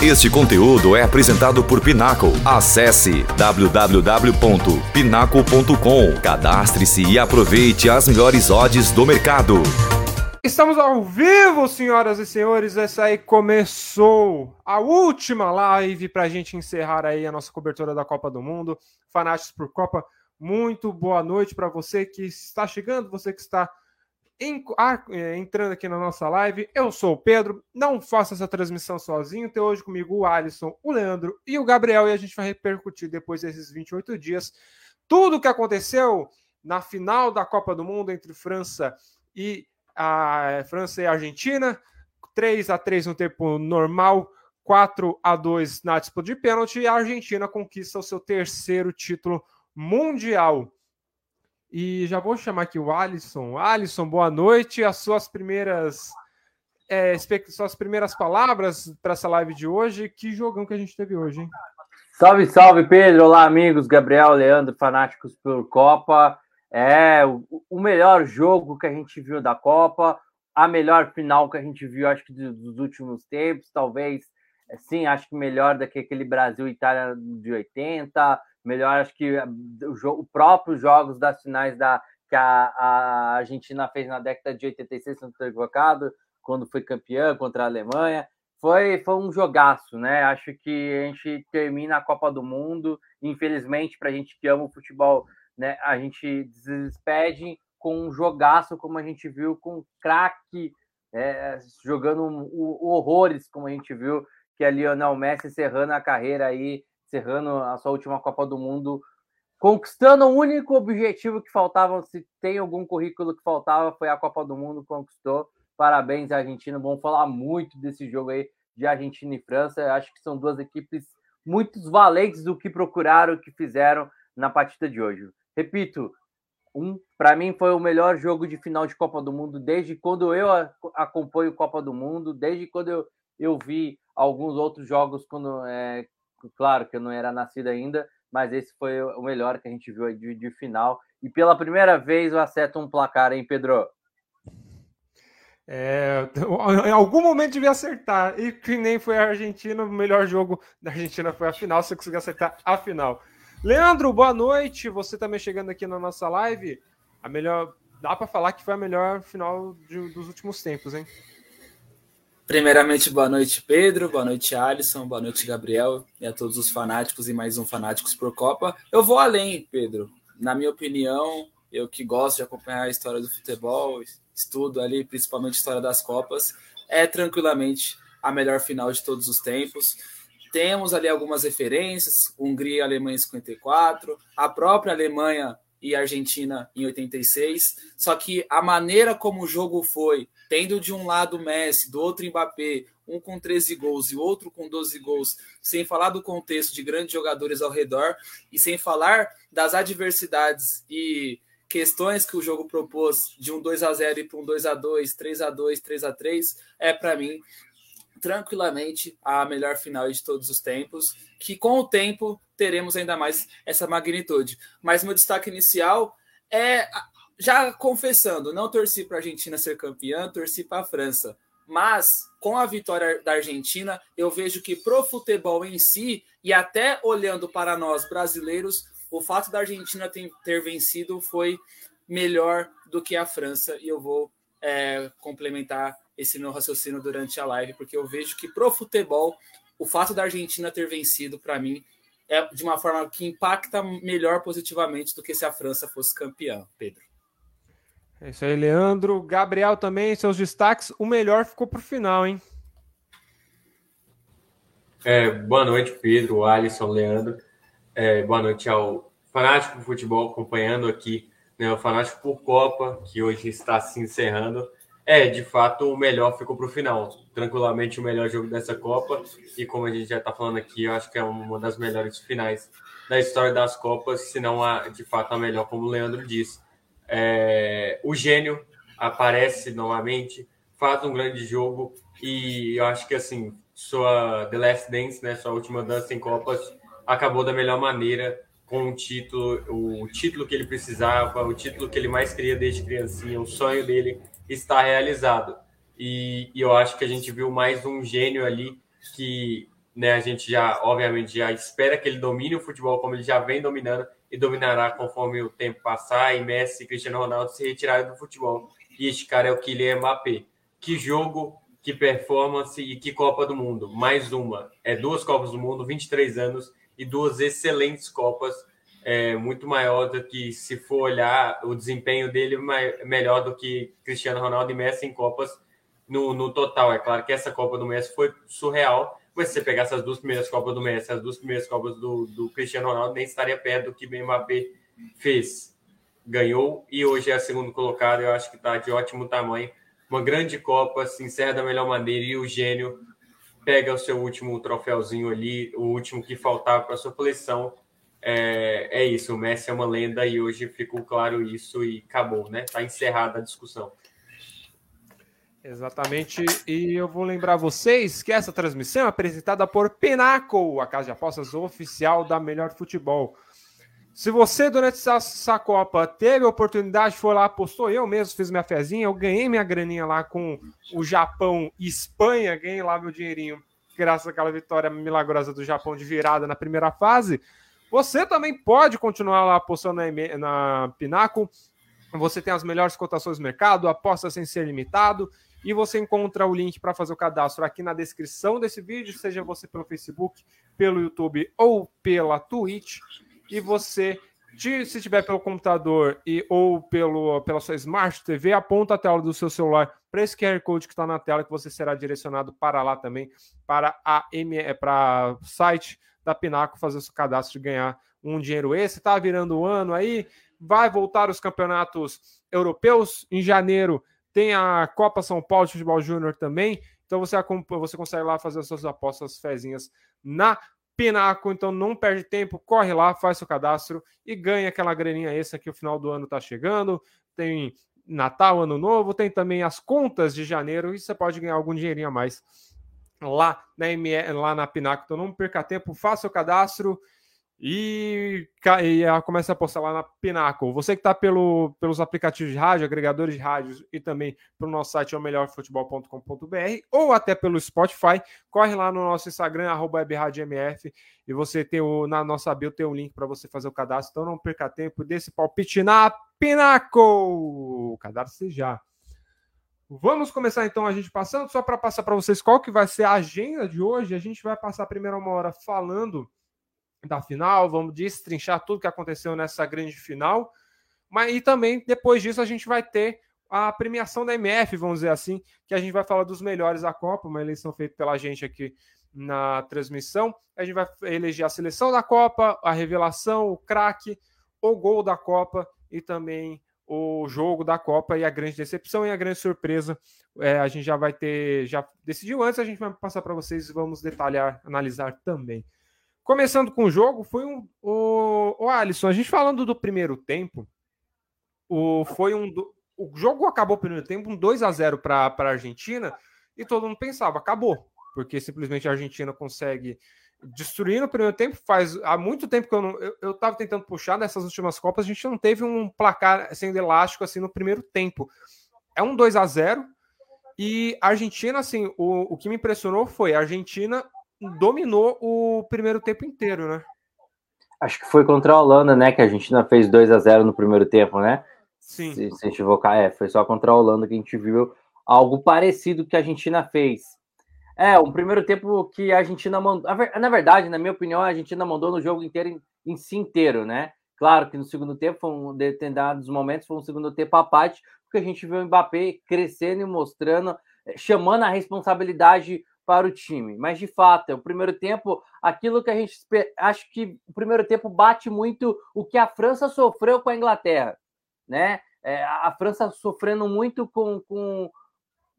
Este conteúdo é apresentado por Pinaco. Acesse www.pinaco.com. Cadastre-se e aproveite as melhores odds do mercado. Estamos ao vivo, senhoras e senhores. Essa aí começou a última live para a gente encerrar aí a nossa cobertura da Copa do Mundo. Fanáticos por Copa, muito boa noite para você que está chegando, você que está é, entrando aqui na nossa live. Eu sou o Pedro, não faço essa transmissão sozinho. Tem hoje comigo o Alisson, o Leandro e o Gabriel, e a gente vai repercutir depois desses 28 dias tudo o que aconteceu na final da Copa do Mundo entre França e a França e a Argentina. 3 a 3 no tempo normal, 4 a 2 na disputa de pênalti, e a Argentina conquista o seu terceiro título mundial. E já vou chamar aqui o Alisson. Alisson, boa noite. As suas primeiras é, suas primeiras palavras para essa live de hoje. Que jogão que a gente teve hoje, hein? Salve, salve, Pedro. Olá, amigos. Gabriel, Leandro, fanáticos por Copa. É o, melhor jogo que a gente viu da Copa, a melhor final que a gente viu, acho que dos últimos tempos, talvez. É, sim, acho que melhor do que aquele Brasil Itália de 80, melhor, acho que o, o próprios jogos das finais da, que a, a Argentina fez na década de 86, se não estou equivocado, quando foi campeã contra a Alemanha. Foi, foi um jogaço, né? Acho que a gente termina a Copa do Mundo. Infelizmente, para a gente que ama o futebol, né, a gente despede com um jogaço, como a gente viu, com craque é, jogando um, um, horrores, como a gente viu, que é Lionel Messi encerrando a carreira aí encerrando a sua última Copa do Mundo, conquistando o único objetivo que faltava, se tem algum currículo que faltava, foi a Copa do Mundo, conquistou. Parabéns, Argentina. Vamos falar muito desse jogo aí de Argentina e França. Acho que são duas equipes muito valentes do que procuraram, o que fizeram na partida de hoje. Repito, um, para mim foi o melhor jogo de final de Copa do Mundo desde quando eu acompanho Copa do Mundo, desde quando eu, eu vi alguns outros jogos quando é, Claro que eu não era nascido ainda, mas esse foi o melhor que a gente viu de, de final. E pela primeira vez eu acerto um placar, hein, Pedro? É, em algum momento devia acertar. E que nem foi a Argentina, o melhor jogo da Argentina foi a final. Você conseguiu acertar a final. Leandro, boa noite. Você também chegando aqui na nossa live. A melhor. Dá para falar que foi a melhor final de, dos últimos tempos, hein? Primeiramente, boa noite, Pedro, boa noite, Alisson, boa noite, Gabriel, e a todos os fanáticos e mais um Fanáticos por Copa. Eu vou além, Pedro. Na minha opinião, eu que gosto de acompanhar a história do futebol, estudo ali, principalmente a história das Copas, é tranquilamente a melhor final de todos os tempos. Temos ali algumas referências, Hungria e Alemanha em 54, a própria Alemanha e Argentina em 86. Só que a maneira como o jogo foi, tendo de um lado Messi, do outro Mbappé, um com 13 gols e outro com 12 gols, sem falar do contexto de grandes jogadores ao redor e sem falar das adversidades e questões que o jogo propôs de um 2 a 0 e para um 2 a 2, 3 a 2, 3 a 3, é para mim tranquilamente a melhor final de todos os tempos, que com o tempo teremos ainda mais essa magnitude. Mas meu destaque inicial é, já confessando, não torci para a Argentina ser campeã, torci para a França. Mas com a vitória da Argentina, eu vejo que pro futebol em si, e até olhando para nós brasileiros, o fato da Argentina ter, vencido foi melhor do que a França, e eu vou é, complementar esse meu raciocínio durante a live, porque eu vejo que pro futebol, o fato da Argentina ter vencido, para mim, é de uma forma que impacta melhor positivamente do que se a França fosse campeã, Pedro. É isso aí, Leandro. Gabriel também, seus destaques. O melhor ficou para o final, hein? É, boa noite, Pedro, Alisson, Leandro. É, boa noite ao Fanático Futebol acompanhando aqui, né, o Fanático por Copa, que hoje está se encerrando. É, de fato, o melhor ficou para o final. Tranquilamente o melhor jogo dessa Copa. E como a gente já está falando aqui, eu acho que é uma das melhores finais da história das Copas, se não a, de fato a melhor, como o Leandro disse. É, o gênio aparece novamente, faz um grande jogo e eu acho que assim, sua The Last Dance, né, sua última dança em Copas, acabou da melhor maneira com o título, o título que ele precisava, o título que ele mais queria desde criancinha, o sonho dele está realizado. E, e, eu acho que a gente viu mais um gênio ali que né? A gente já, obviamente, já espera que ele domine o futebol como ele já vem dominando e dominará conforme o tempo passar e Messi e Cristiano Ronaldo se retirarem do futebol. E este cara é o Kylian Mbappé. Que jogo, que performance e que Copa do Mundo. Mais uma. É duas Copas do Mundo, 23 anos e duas excelentes Copas. É muito maior do que, se for olhar, o desempenho dele melhor do que Cristiano Ronaldo e Messi em Copas no, no total. É claro que essa Copa do Messi foi surreal, mas se você pegar essas duas primeiras Copas do Messi, as duas primeiras Copas do, do Cristiano Ronaldo, nem estaria perto do que o Mbappé fez. Ganhou e hoje é segundo colocado. Eu acho que está de ótimo tamanho. Uma grande Copa, se encerra da melhor maneira e o gênio pega o seu último troféuzinho ali, o último que faltava para sua coleção. É, é isso, o Messi é uma lenda e hoje ficou claro isso e acabou, né? Está encerrada a discussão. Exatamente, e eu vou lembrar vocês que essa transmissão é apresentada por Pinnacle, a casa de apostas oficial da Melhor Futebol. Se você, durante essa, Copa, teve a oportunidade, foi lá, apostou, eu mesmo fiz minha fezinha, eu ganhei minha graninha lá com o Japão e Espanha, ganhei lá meu dinheirinho, graças àquela vitória milagrosa do Japão de virada na primeira fase. Você também pode continuar lá apostando na, na Pinnacle. Você tem as melhores cotações do mercado, aposta sem ser limitado e você encontra o link para fazer o cadastro aqui na descrição desse vídeo, seja você pelo Facebook, pelo YouTube ou pela Twitch. E você, se tiver pelo computador e ou pelo, pela sua Smart TV, aponta a tela do seu celular para esse QR Code que está na tela, que você será direcionado para lá também, para a M, para o site da Pinaco, fazer o seu cadastro e ganhar um dinheiro esse. Está virando o ano aí, vai voltar os campeonatos europeus em janeiro tem a Copa São Paulo de Futebol Júnior também. Então você, você consegue lá fazer as suas apostas fezinhas na Pinaco. Então não perde tempo, corre lá, faz seu cadastro e ganha aquela graninha extra que o final do ano está chegando. Tem Natal, Ano Novo, tem também as contas de janeiro e você pode ganhar algum dinheirinho a mais lá na, ME, lá na Pinaco. Então não perca tempo, faça o cadastro e, e começa a postar lá na Pinnacle. Você que está pelo, pelos aplicativos de rádio, agregadores de rádios e também pelo nosso site é o melhorfutebol.com.br ou até pelo Spotify, corre lá no nosso Instagram, arroba e você tem o, na nossa bio tem um link para você fazer o cadastro. Então não perca tempo desse palpite na Pinnacle. Cadastre já. Vamos começar então a gente passando, só para passar para vocês qual que vai ser a agenda de hoje. A gente vai passar a primeira uma hora falando da final, vamos destrinchar tudo que aconteceu nessa grande final. Mas e também depois disso a gente vai ter a premiação da MF, vamos dizer assim, que a gente vai falar dos melhores da Copa, uma eleição feita pela gente aqui na transmissão. A gente vai eleger a seleção da Copa, a revelação, o craque, o gol da Copa e também o jogo da Copa e a grande decepção e a grande surpresa. É, a gente já vai ter, já decidiu antes, a gente vai passar para vocês e vamos detalhar, analisar também. Começando com o jogo, foi um. O, o Alisson, a gente falando do primeiro tempo, o, foi um. O jogo acabou o primeiro tempo, um 2 a 0 para a Argentina, e todo mundo pensava, acabou, porque simplesmente a Argentina consegue destruir no primeiro tempo. Faz há muito tempo que eu não. Eu, eu tava tentando puxar nessas últimas Copas, a gente não teve um placar sendo elástico assim no primeiro tempo. É um 2 a 0 e a Argentina, assim, o, o que me impressionou foi a Argentina dominou o primeiro tempo inteiro, né? Acho que foi contra a Holanda, né? Que a Argentina fez 2 a 0 no primeiro tempo, né? Sim. Se, se invocar, é, foi só contra a Holanda que a gente viu algo parecido que a Argentina fez. É, um primeiro tempo que a Argentina mandou. Na verdade, na minha opinião, a Argentina mandou no jogo inteiro em, em si inteiro, né? Claro que no segundo tempo, foi um determinados momentos, foi um segundo tempo à parte, porque a gente viu o Mbappé crescendo e mostrando, eh, chamando a responsabilidade para o time. Mas de fato, é o primeiro tempo, aquilo que a gente acho que o primeiro tempo bate muito o que a França sofreu com a Inglaterra, né? É, a França sofrendo muito com, com,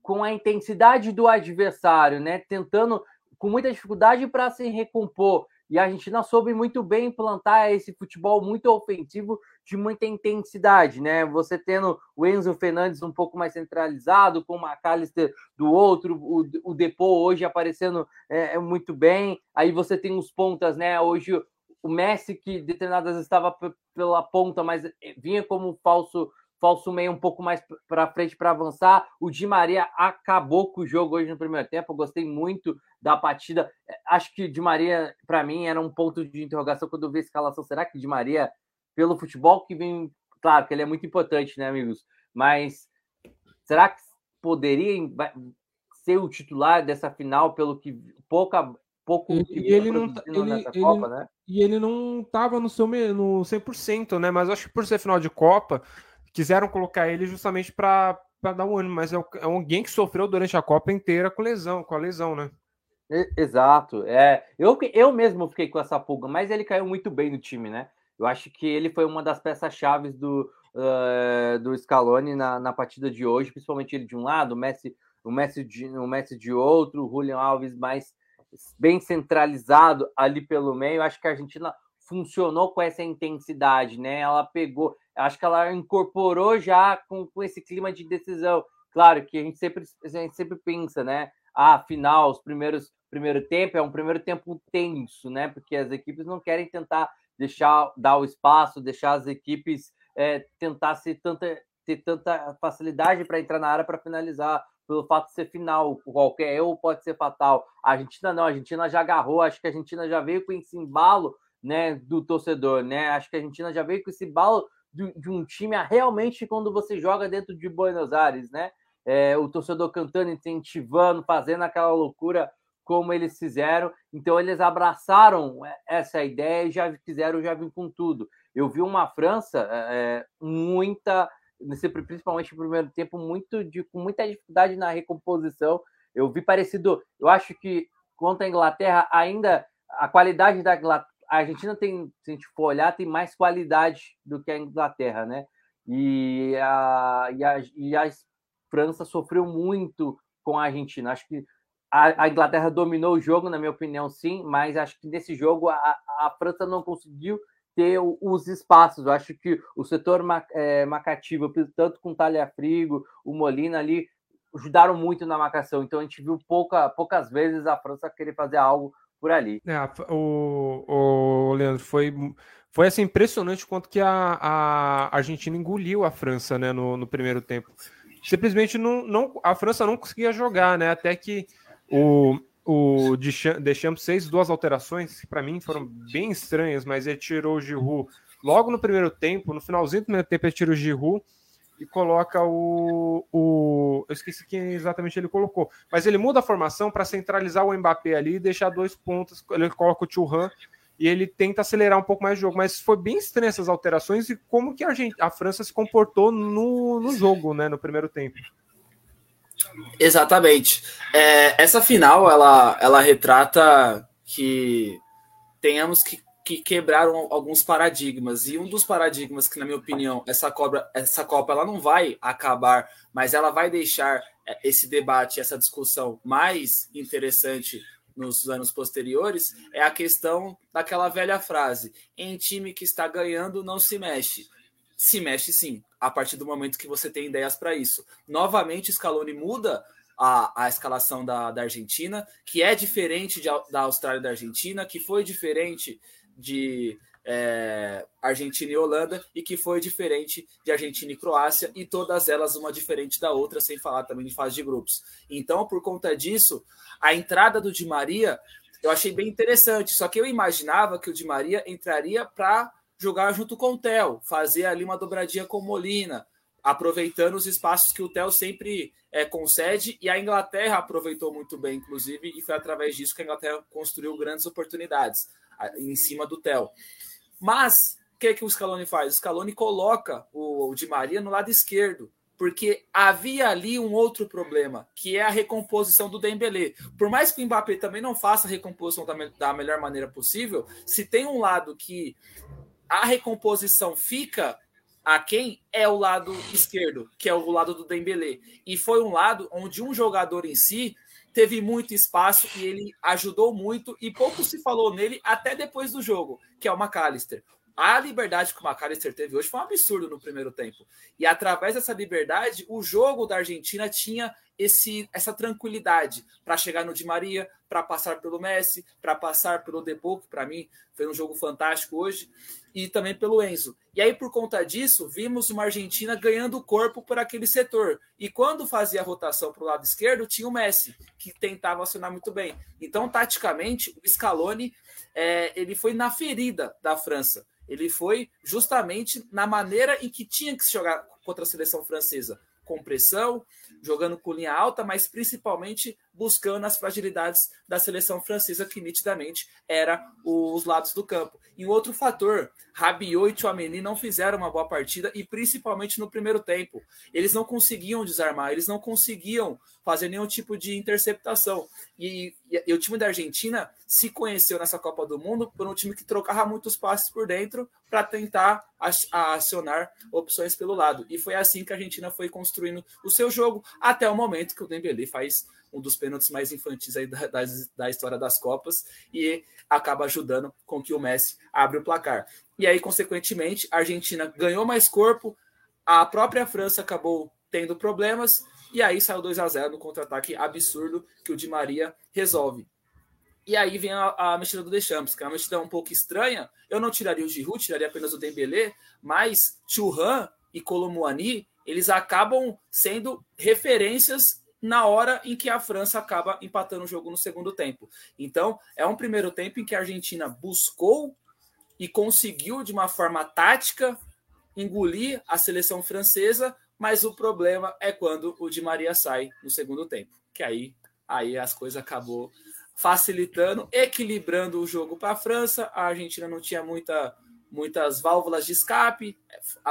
com a intensidade do adversário, né? Tentando com muita dificuldade para se recompor. E a Argentina soube muito bem implantar esse futebol muito ofensivo de muita intensidade, né? Você tendo o Enzo Fernandes um pouco mais centralizado, com o McAllister do outro, o, o Depô hoje aparecendo é, é, muito bem. Aí você tem os pontas, né? Hoje o Messi, que determinadas estava pela ponta, mas vinha como falso falso meio um pouco mais para frente para avançar. O Di Maria acabou com o jogo hoje no primeiro tempo. Eu gostei muito da partida. Acho que Di Maria, para mim, era um ponto de interrogação quando eu vi a escalação. Será que Di Maria, pelo futebol que vem. Claro que ele é muito importante, né, amigos? Mas será que poderia ser o titular dessa final pelo que pouca pouco e, e ele não tá, ele, ele, Copa, né? E ele não estava no seu no 100%, né? Mas acho que por ser final de Copa, quiseram colocar ele justamente para dar um ânimo, mas é, é alguém que sofreu durante a Copa inteira com lesão, com a lesão, né? Exato. É, eu, eu mesmo fiquei com essa pulga, mas ele caiu muito bem no time, né? Eu acho que ele foi uma das peças-chave do, uh, do Scaloni na, na partida de hoje, principalmente ele de um lado, o Messi, o Messi, de, o Messi de outro, o Julian Alves mais bem centralizado ali pelo meio. Acho que a Argentina funcionou com essa intensidade, né? Ela pegou, acho que ela incorporou já com, com esse clima de decisão. Claro que a gente sempre, a gente sempre pensa, né? Ah, final, os primeiros primeiro tempo é um primeiro tempo tenso, né? Porque as equipes não querem tentar deixar dar o espaço, deixar as equipes é, tentar ser tanta, ter tanta facilidade para entrar na área para finalizar pelo fato de ser final, qualquer erro pode ser fatal. A Argentina não, a Argentina já agarrou, acho que a Argentina já veio com esse embalo né, do torcedor, né? Acho que a Argentina já veio com esse embalo de, de um time realmente quando você joga dentro de Buenos Aires, né? É, o torcedor cantando, incentivando, fazendo aquela loucura como eles fizeram. Então eles abraçaram essa ideia e já quiseram já vir com tudo. Eu vi uma França é, muita nesse, principalmente no primeiro tempo, muito de, com muita dificuldade na recomposição. Eu vi parecido, eu acho que contra a Inglaterra, ainda a qualidade da a Argentina tem, se a gente for olhar, tem mais qualidade do que a Inglaterra, né? E a, e a, e a França sofreu muito com a Argentina. Acho que a, a, Inglaterra dominou o jogo, na minha opinião, sim, mas acho que nesse jogo a, a França não conseguiu ter os espaços. Eu acho que o setor é, tanto com o Talhafrigo, o Molina ali, ajudaram muito na marcação. Então a gente viu pouca, poucas vezes a França querer fazer algo por ali. É, o, o Leandro, foi, foi assim, impressionante quanto que a, a Argentina engoliu a França né, no, no primeiro tempo. Simplesmente não, não, a França não conseguia jogar, né? Até que o, o Deschamps fez duas alterações que para mim foram bem estranhas, mas ele tirou o Giroud logo no primeiro tempo, no finalzinho do primeiro tempo ele tira o Giroud e coloca o, o eu esqueci quem exatamente ele colocou, mas ele muda a formação para centralizar o Mbappé ali e deixar dois pontos, ele coloca o Thuram e ele tenta acelerar um pouco mais o jogo, mas foi bem estranho essas alterações e como que a, gente, a França se comportou no, no jogo, né, no primeiro tempo. Exatamente. É, essa final, ela, ela retrata que tenhamos que, que quebrar alguns paradigmas. E um dos paradigmas que, na minha opinião, essa, cobra, essa Copa ela não vai acabar, mas ela vai deixar é, esse debate, essa discussão mais interessante nos anos posteriores, é a questão daquela velha frase: em time que está ganhando, não se mexe se mexe sim, a partir do momento que você tem ideias para isso. Novamente, Scaloni muda a, a escalação da, da Argentina, que é diferente de, da Austrália e da Argentina, que foi diferente de é, Argentina e Holanda, e que foi diferente de Argentina e Croácia, e todas elas uma diferente da outra, sem falar também de fase de grupos. Então, por conta disso, a entrada do Di Maria eu achei bem interessante, só que eu imaginava que o Di Maria entraria para jogar junto com o Theo, fazer ali uma dobradinha com o Molina, aproveitando os espaços que o Theo sempre é, concede, e a Inglaterra aproveitou muito bem, inclusive, e foi através disso que a Inglaterra construiu grandes oportunidades em cima do Theo. Mas o que, que o Scaloni faz? O Scaloni coloca o, o Di Maria no lado esquerdo, porque havia ali um outro problema, que é a recomposição do Dembélé. Por mais que o Mbappé também não faça a recomposição da, da melhor maneira possível, se tem um lado que a recomposição fica a quem é o lado esquerdo, que é o lado do Dembélé. E foi um lado onde um jogador em si teve muito espaço e ele ajudou muito e pouco se falou nele até depois do jogo, que é o McAllister. A liberdade que o McAllister teve hoje foi um absurdo no primeiro tempo. E através dessa liberdade, o jogo da Argentina tinha esse, essa tranquilidade para chegar no Di Maria, para passar pelo Messi, para passar pelo Depou, que para mim foi um jogo fantástico hoje, e também pelo Enzo. E aí, por conta disso, vimos uma Argentina ganhando corpo por aquele setor. E quando fazia a rotação para o lado esquerdo, tinha o Messi, que tentava acionar muito bem. Então, taticamente, o Scaloni é, ele foi na ferida da França. Ele foi justamente na maneira em que tinha que se jogar contra a seleção francesa, com pressão, jogando com linha alta, mas principalmente buscando as fragilidades da seleção francesa, que nitidamente era os lados do campo. E um outro fator, Rabiot e Chouameni não fizeram uma boa partida, e principalmente no primeiro tempo. Eles não conseguiam desarmar, eles não conseguiam fazer nenhum tipo de interceptação. E, e, e o time da Argentina se conheceu nessa Copa do Mundo por um time que trocava muitos passes por dentro para tentar acionar opções pelo lado. E foi assim que a Argentina foi construindo o seu jogo, até o momento que o Dembélé faz um dos pênaltis mais infantis aí da, da, da, história das Copas e acaba ajudando com que o Messi abre o placar. E aí, consequentemente, a Argentina ganhou mais corpo, a própria França acabou tendo problemas e aí saiu 2 a 0 no contra-ataque absurdo que o Di Maria resolve. E aí vem a, a mexida do Deschamps, que é uma mexida um pouco estranha. Eu não tiraria o Giroud, tiraria apenas o Dembélé, mas Churran e Colomuani, eles acabam sendo referências na hora em que a França acaba empatando o jogo no segundo tempo. Então, é um primeiro tempo em que a Argentina buscou e conseguiu, de uma forma tática, engolir a seleção francesa, mas o problema é quando o Di Maria sai no segundo tempo, que aí, aí as coisas acabou facilitando, equilibrando o jogo para a França. A Argentina não tinha muita, muitas válvulas de escape,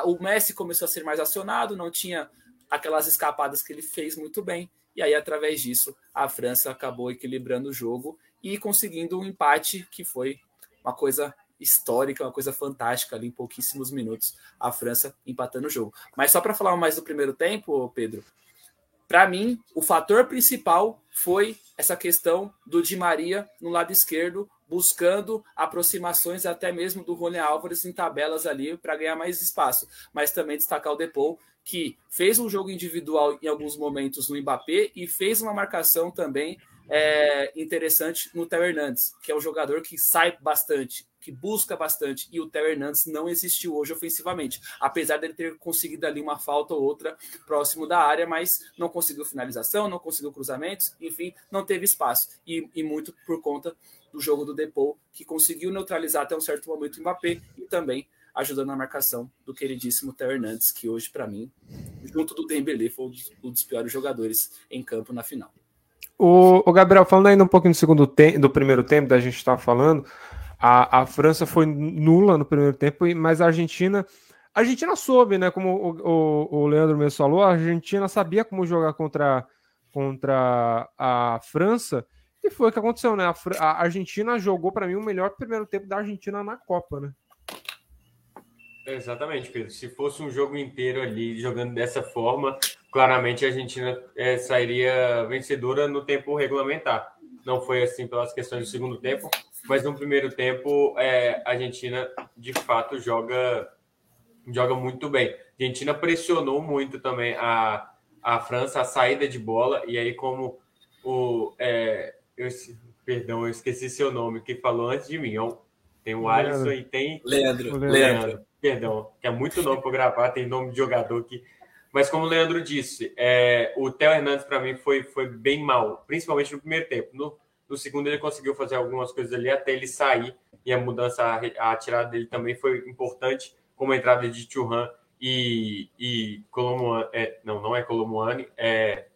o Messi começou a ser mais acionado, não tinha aquelas escapadas que ele fez muito bem. E aí, através disso, a França acabou equilibrando o jogo e conseguindo um empate que foi uma coisa histórica, uma coisa fantástica ali em pouquíssimos minutos, a França empatando o jogo. Mas só para falar mais do primeiro tempo, Pedro, para mim, o fator principal foi essa questão do Di Maria no lado esquerdo, buscando aproximações até mesmo do Rony Álvares em tabelas ali para ganhar mais espaço, mas também destacar o Depou, que fez um jogo individual em alguns momentos no Mbappé e fez uma marcação também é, interessante no Theo Hernandes, que é um jogador que sai bastante, que busca bastante, e o Theo Hernandes não existiu hoje ofensivamente, apesar dele ter conseguido ali uma falta ou outra próximo da área, mas não conseguiu finalização, não conseguiu cruzamentos, enfim, não teve espaço, e, e muito por conta do jogo do Depou, que conseguiu neutralizar até um certo momento o Mbappé e também ajudando na marcação do queridíssimo Theo Hernandes, que hoje, para mim, junto do Dembélé, foi um dos piores jogadores em campo na final. O, o Gabriel, falando ainda um pouquinho do segundo tempo, do primeiro tempo, da gente estava falando, a, a França foi nula no primeiro tempo, mas a Argentina, a Argentina soube, né? Como o, o, o Leandro mesmo falou, a Argentina sabia como jogar contra, contra a França, e foi o que aconteceu, né? A, Argentina jogou para mim o melhor primeiro tempo da Argentina na Copa, né? Exatamente, Pedro. Se fosse um jogo inteiro ali jogando dessa forma, claramente a Argentina é, sairia vencedora no tempo regulamentar. Não foi assim pelas questões do segundo tempo, mas no primeiro tempo é, a Argentina de fato joga joga muito bem. A Argentina pressionou muito também a, a França, a saída de bola, e aí como o é, eu, perdão, eu esqueci seu nome, que falou antes de mim. Tem o Alisson e tem Leandro. Leandro. Leandro perdão, que é muito nome para gravar, tem nome de jogador aqui. Mas como o Leandro disse, é, o Theo Hernandes para mim foi, foi bem mal, principalmente no primeiro tempo. No, no segundo ele conseguiu fazer algumas coisas ali até ele sair e a mudança, a, a tirada dele também foi importante, como a entrada de Churran e, e Colomuani, é, não, não é Colomuani, é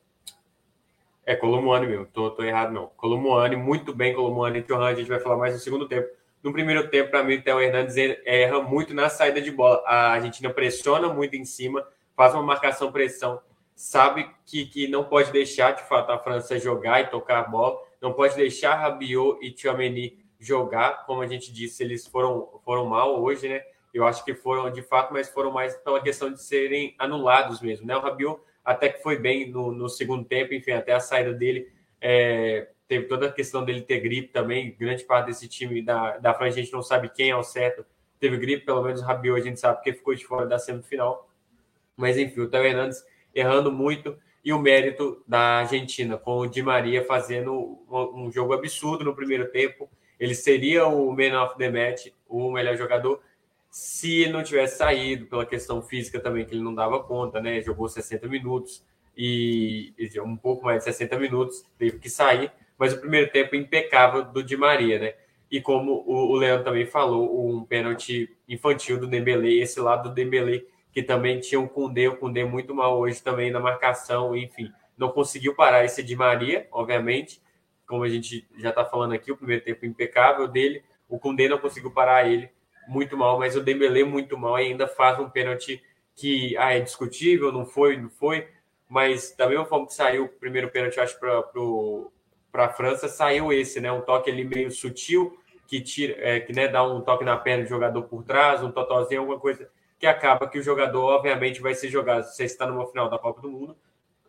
é Colomuani mesmo, tô, tô errado não. Colomuani, muito bem Colomuani e Churran, a gente vai falar mais no segundo tempo no primeiro tempo, para mim, o Theo Hernandes erra muito na saída de bola. A Argentina pressiona muito em cima, faz uma marcação-pressão, sabe que, que não pode deixar, de fato, a França jogar e tocar a bola, não pode deixar Rabiot e Tchouameni jogar, como a gente disse, eles foram, foram mal hoje, né? Eu acho que foram de fato, mas foram mais pela questão de serem anulados mesmo, né? O Rabiot até que foi bem no, no segundo tempo, enfim, até a saída dele é, teve toda a questão dele ter gripe também. Grande parte desse time da, da França, a gente não sabe quem é o certo. Teve gripe, pelo menos o Rabiot a gente sabe porque ficou de fora da semifinal. Mas enfim, o Theo Hernandes errando muito. e o mérito da Argentina, com o Di Maria fazendo um jogo absurdo no primeiro tempo. Ele seria o man of the match, o melhor jogador, se não tivesse saído pela questão física também, que ele não dava conta, né? Jogou 60 minutos e um pouco mais de 60 minutos, teve que sair, mas o primeiro tempo impecável do Di Maria, né? E como o Leandro também falou, um pênalti infantil do Dembele, esse lado do Dembele que também tinha um Cundê, o Cundê muito mal hoje também na marcação, enfim, não conseguiu parar esse de Maria, obviamente, como a gente já está falando aqui, o primeiro tempo impecável dele, o Cundê não conseguiu parar ele muito mal, mas o Dembélé muito mal e ainda faz um pênalti que ah, é discutível, não foi, não foi, mas da mesma forma que saiu o primeiro pênalti, acho, para a França, saiu esse, né? Um toque ali meio sutil, que tira, é, que né, dá um toque na perna do jogador por trás, um totozinho, alguma coisa que acaba que o jogador, obviamente, vai ser jogado. Você está numa final da Copa do Mundo,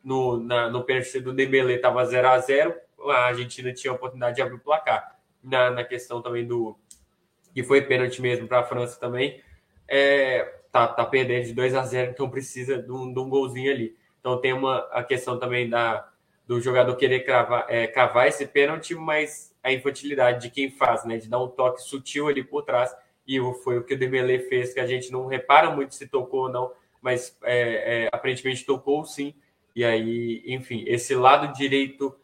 no, na, no pênalti do Dembélé estava 0 a 0 a Argentina tinha a oportunidade de abrir o placar. Na, na questão também do. Que foi pênalti mesmo para a França também, é, tá, tá perdendo de 2 a 0 então precisa de um, de um golzinho ali. Então tem uma, a questão também da, do jogador querer cravar, é, cavar esse pênalti, mas a infantilidade de quem faz, né? De dar um toque sutil ali por trás e foi o que o Dembélé fez, que a gente não repara muito se tocou ou não, mas é, é, aparentemente tocou sim. E aí, enfim, esse lado direito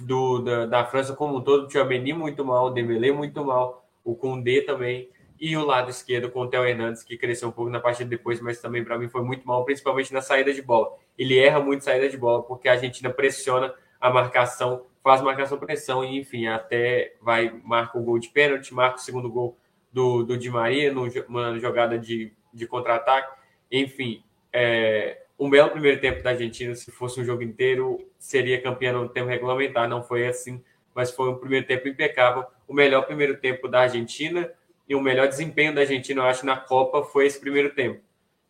do, da, da França como um todo, o Tchouameni muito mal, o Dembélé muito mal, o Koundé também, e o lado esquerdo com o Theo Hernandes, que cresceu um pouco na partida depois, mas também para mim foi muito mal, principalmente na saída de bola. Ele erra muito saída de bola, porque a Argentina pressiona a marcação, faz marcação pressão, e enfim, até vai, marca o gol de pênalti, marca o segundo gol do, do Di Maria, numa jogada de, de contra-ataque. Enfim, é, um belo primeiro tempo da Argentina. Se fosse um jogo inteiro, seria campeã no tempo regulamentar. Não foi assim, mas foi um primeiro tempo impecável. O melhor primeiro tempo da Argentina e o melhor desempenho da Argentina, eu acho, na Copa foi esse primeiro tempo.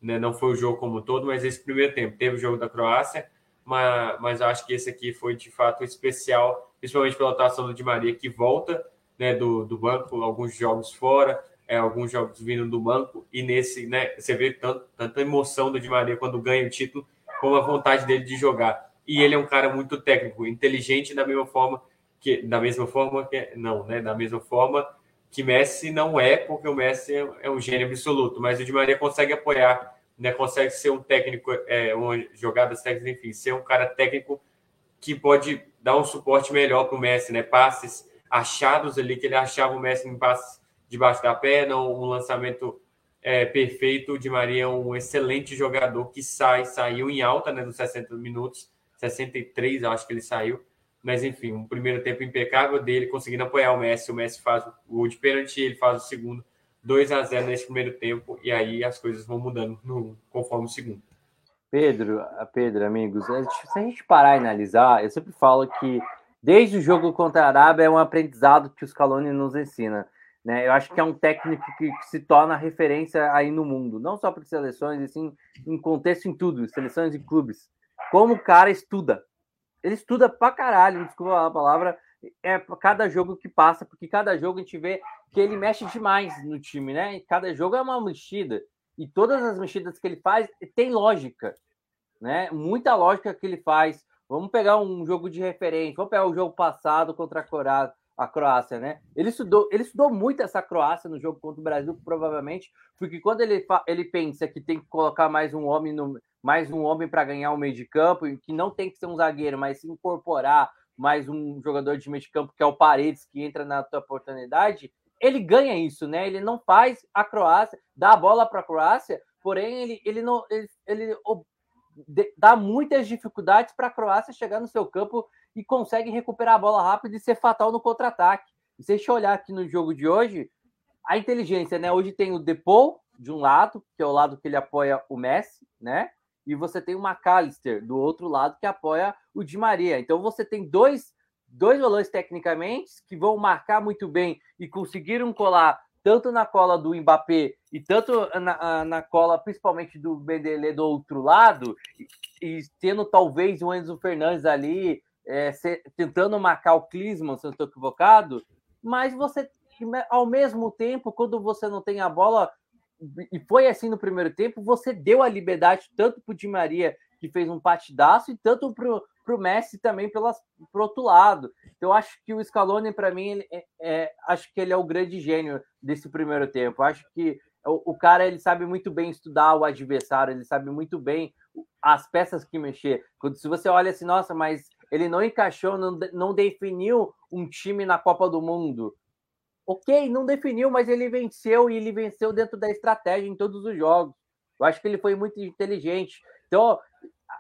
Né? Não foi o jogo como um todo, mas esse primeiro tempo. Teve o jogo da Croácia, mas, mas eu acho que esse aqui foi de fato especial, principalmente pela atuação do Di Maria, que volta né, do, do banco, alguns jogos fora, é, alguns jogos vindo do banco, e nesse, né, você vê tanto, tanta emoção do Di Maria quando ganha o título, como a vontade dele de jogar. E ele é um cara muito técnico, inteligente da mesma forma que da mesma forma que não, né, da mesma forma que Messi não é, porque o Messi é, é um gênio absoluto, mas o Di Maria consegue apoiar, né, consegue ser um técnico, é, uma jogadas técnicas, enfim, ser um cara técnico que pode dar um suporte melhor para o Messi, né, passes achados ali, que ele achava o Messi em passe debaixo da perna, um lançamento é, perfeito. de Maria é um excelente jogador que sai, saiu em alta né, nos 60 minutos, 63, eu acho que ele saiu. Mas enfim, um primeiro tempo impecável dele, conseguindo apoiar o Messi. O Messi faz o gol de pênalti, ele faz o segundo, 2 a 0 nesse primeiro tempo, e aí as coisas vão mudando no, conforme o segundo. Pedro, Pedro, amigos, se a gente parar e analisar, eu sempre falo que desde o jogo contra a Arábia é um aprendizado que o Scaloni nos ensina. Né? Eu acho que é um técnico que, se torna referência aí no mundo, não só para seleções, assim, em contexto em tudo, seleções e clubes. Como o cara estuda. Ele estuda pra caralho, desculpa a palavra, é cada jogo que passa, porque cada jogo a gente vê que ele mexe demais no time, né? Cada jogo é uma mexida. E todas as mexidas que ele faz tem lógica, né? Muita lógica que ele faz. Vamos pegar um jogo de referência, vamos pegar o jogo passado contra a Croácia, a Croácia, né? Ele estudou, ele estudou muito essa Croácia no jogo contra o Brasil, provavelmente, porque quando ele, ele pensa que tem que colocar mais um homem no, mais um homem para ganhar o meio de campo, que não tem que ser um zagueiro, mas se incorporar mais um jogador de meio de campo, que é o Paredes, que entra na tua oportunidade, ele ganha isso, né? Ele não faz a Croácia, dá a bola para a Croácia, porém ele, ele não ele, ele dá muitas dificuldades para a Croácia chegar no seu campo e consegue recuperar a bola rápido e ser fatal no contra-ataque. Se a gente olhar aqui no jogo de hoje, a inteligência, né? Hoje tem o Depou de um lado, que é o lado que ele apoia o Messi, né? E você tem o McAllister do outro lado que apoia o Di Maria. Então você tem dois dois valores tecnicamente que vão marcar muito bem e conseguiram colar tanto na cola do Mbappé e tanto na, na cola, principalmente do Bendelé do outro lado, e, e tendo talvez o Enzo Fernandes ali é, ser, tentando marcar o Klinsmann, se eu estou equivocado, mas você, ao mesmo tempo, quando você não tem a bola, e foi assim no primeiro tempo, você deu a liberdade tanto para o Di Maria, que fez um partidaço, e tanto para o Messi também pro outro lado. Então, acho que o Scaloni, para mim, é, é, acho que ele é o grande gênio desse primeiro tempo. Acho que o, o, cara ele sabe muito bem estudar o adversário, ele sabe muito bem as peças que mexer. Quando, se você olha assim, nossa, mas ele não encaixou, não, não definiu um time na Copa do Mundo. Ok, não definiu, mas ele venceu e ele venceu dentro da estratégia em todos os jogos. Eu acho que ele foi muito inteligente. Então,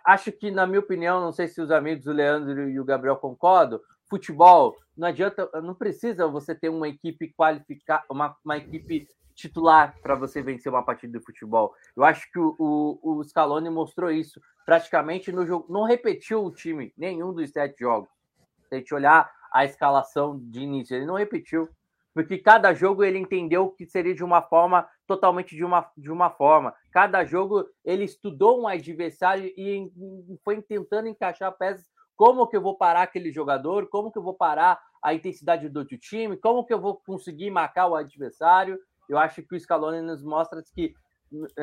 acho que, na minha opinião, não sei se os amigos, o Leandro e o Gabriel concordam, futebol, não adianta, não precisa você ter uma equipe qualificada, uma, uma equipe titular para você vencer uma partida de futebol. Eu acho que o, o, o Scaloni mostrou isso praticamente no jogo, não repetiu o time, nenhum dos sete jogos. Se a gente olhar a escalação de início, ele não repetiu, porque cada jogo ele entendeu que seria de uma forma totalmente de uma, de uma forma. Cada jogo ele estudou um adversário e foi tentando encaixar peças como que eu vou parar aquele jogador, como que eu vou parar a intensidade do outro time, como que eu vou conseguir marcar o adversário. Eu acho que o Scaloni nos mostra que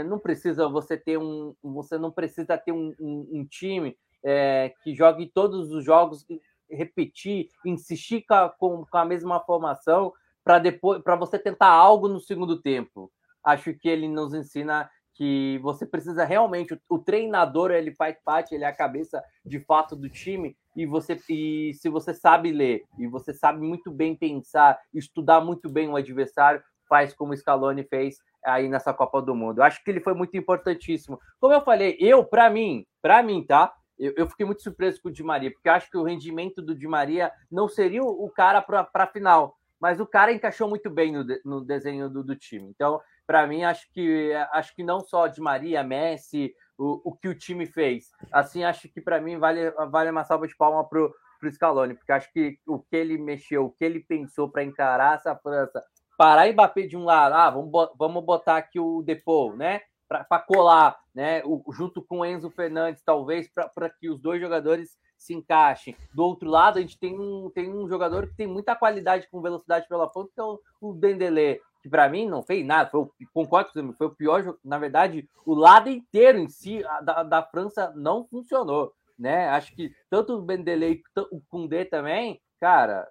não precisa você ter um, você não precisa ter um, um, um time é, que jogue todos os jogos, repetir, insistir com a, com, com a mesma formação para depois para você tentar algo no segundo tempo. Acho que ele nos ensina que você precisa realmente o, treinador ele faz parte, ele é a cabeça de fato do time e você e se você sabe ler e você sabe muito bem pensar, estudar muito bem o adversário, faz como o Scaloni fez aí nessa Copa do Mundo. Eu acho que ele foi muito importantíssimo. Como eu falei, eu para mim, para mim, tá? Eu, eu, fiquei muito surpreso com o Di Maria, porque acho que o rendimento do Di Maria não seria o, o cara para a final, mas o cara encaixou muito bem no, no desenho do, do time. Então, para mim, acho que acho que não só de Maria, Messi, o, o que o time fez. Assim, acho que para mim vale, vale uma salva de palma pro, pro Scaloni, porque acho que o que ele mexeu, o que ele pensou para encarar essa França, parar e bater de um lado, ah, vamos, vamos botar aqui o Depou, né? Para colar, né? O, junto com o Enzo Fernandes, talvez, para que os dois jogadores se encaixem. Do outro lado, a gente tem um, tem um jogador que tem muita qualidade com velocidade pela ponta, que é o, o Dendele que para mim não fez nada, foi o, concordo com você, foi o pior. Na verdade, o lado inteiro em si da, da França não funcionou, né? Acho que tanto o quanto o Koundé também, cara.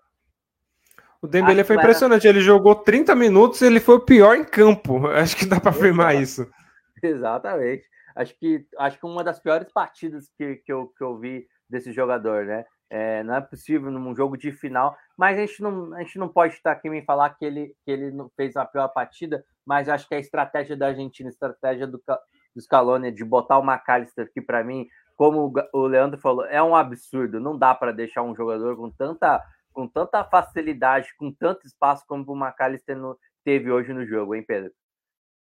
O Dembele foi impressionante, ele jogou 30 minutos, ele foi o pior em campo. Acho que dá para afirmar isso. Exatamente. Acho que acho que uma das piores partidas que, que, eu, que eu vi desse jogador, né? É, não é possível num jogo de final, mas a gente não, a gente não pode estar aqui me falar que ele, que ele não fez a pior partida, mas acho que a estratégia da Argentina, a estratégia do, do Scaloni de botar o McAllister, que para mim, como o Leandro falou, é um absurdo. Não dá para deixar um jogador com tanta, com tanta facilidade, com tanto espaço como o McAllister no, teve hoje no jogo, hein, Pedro?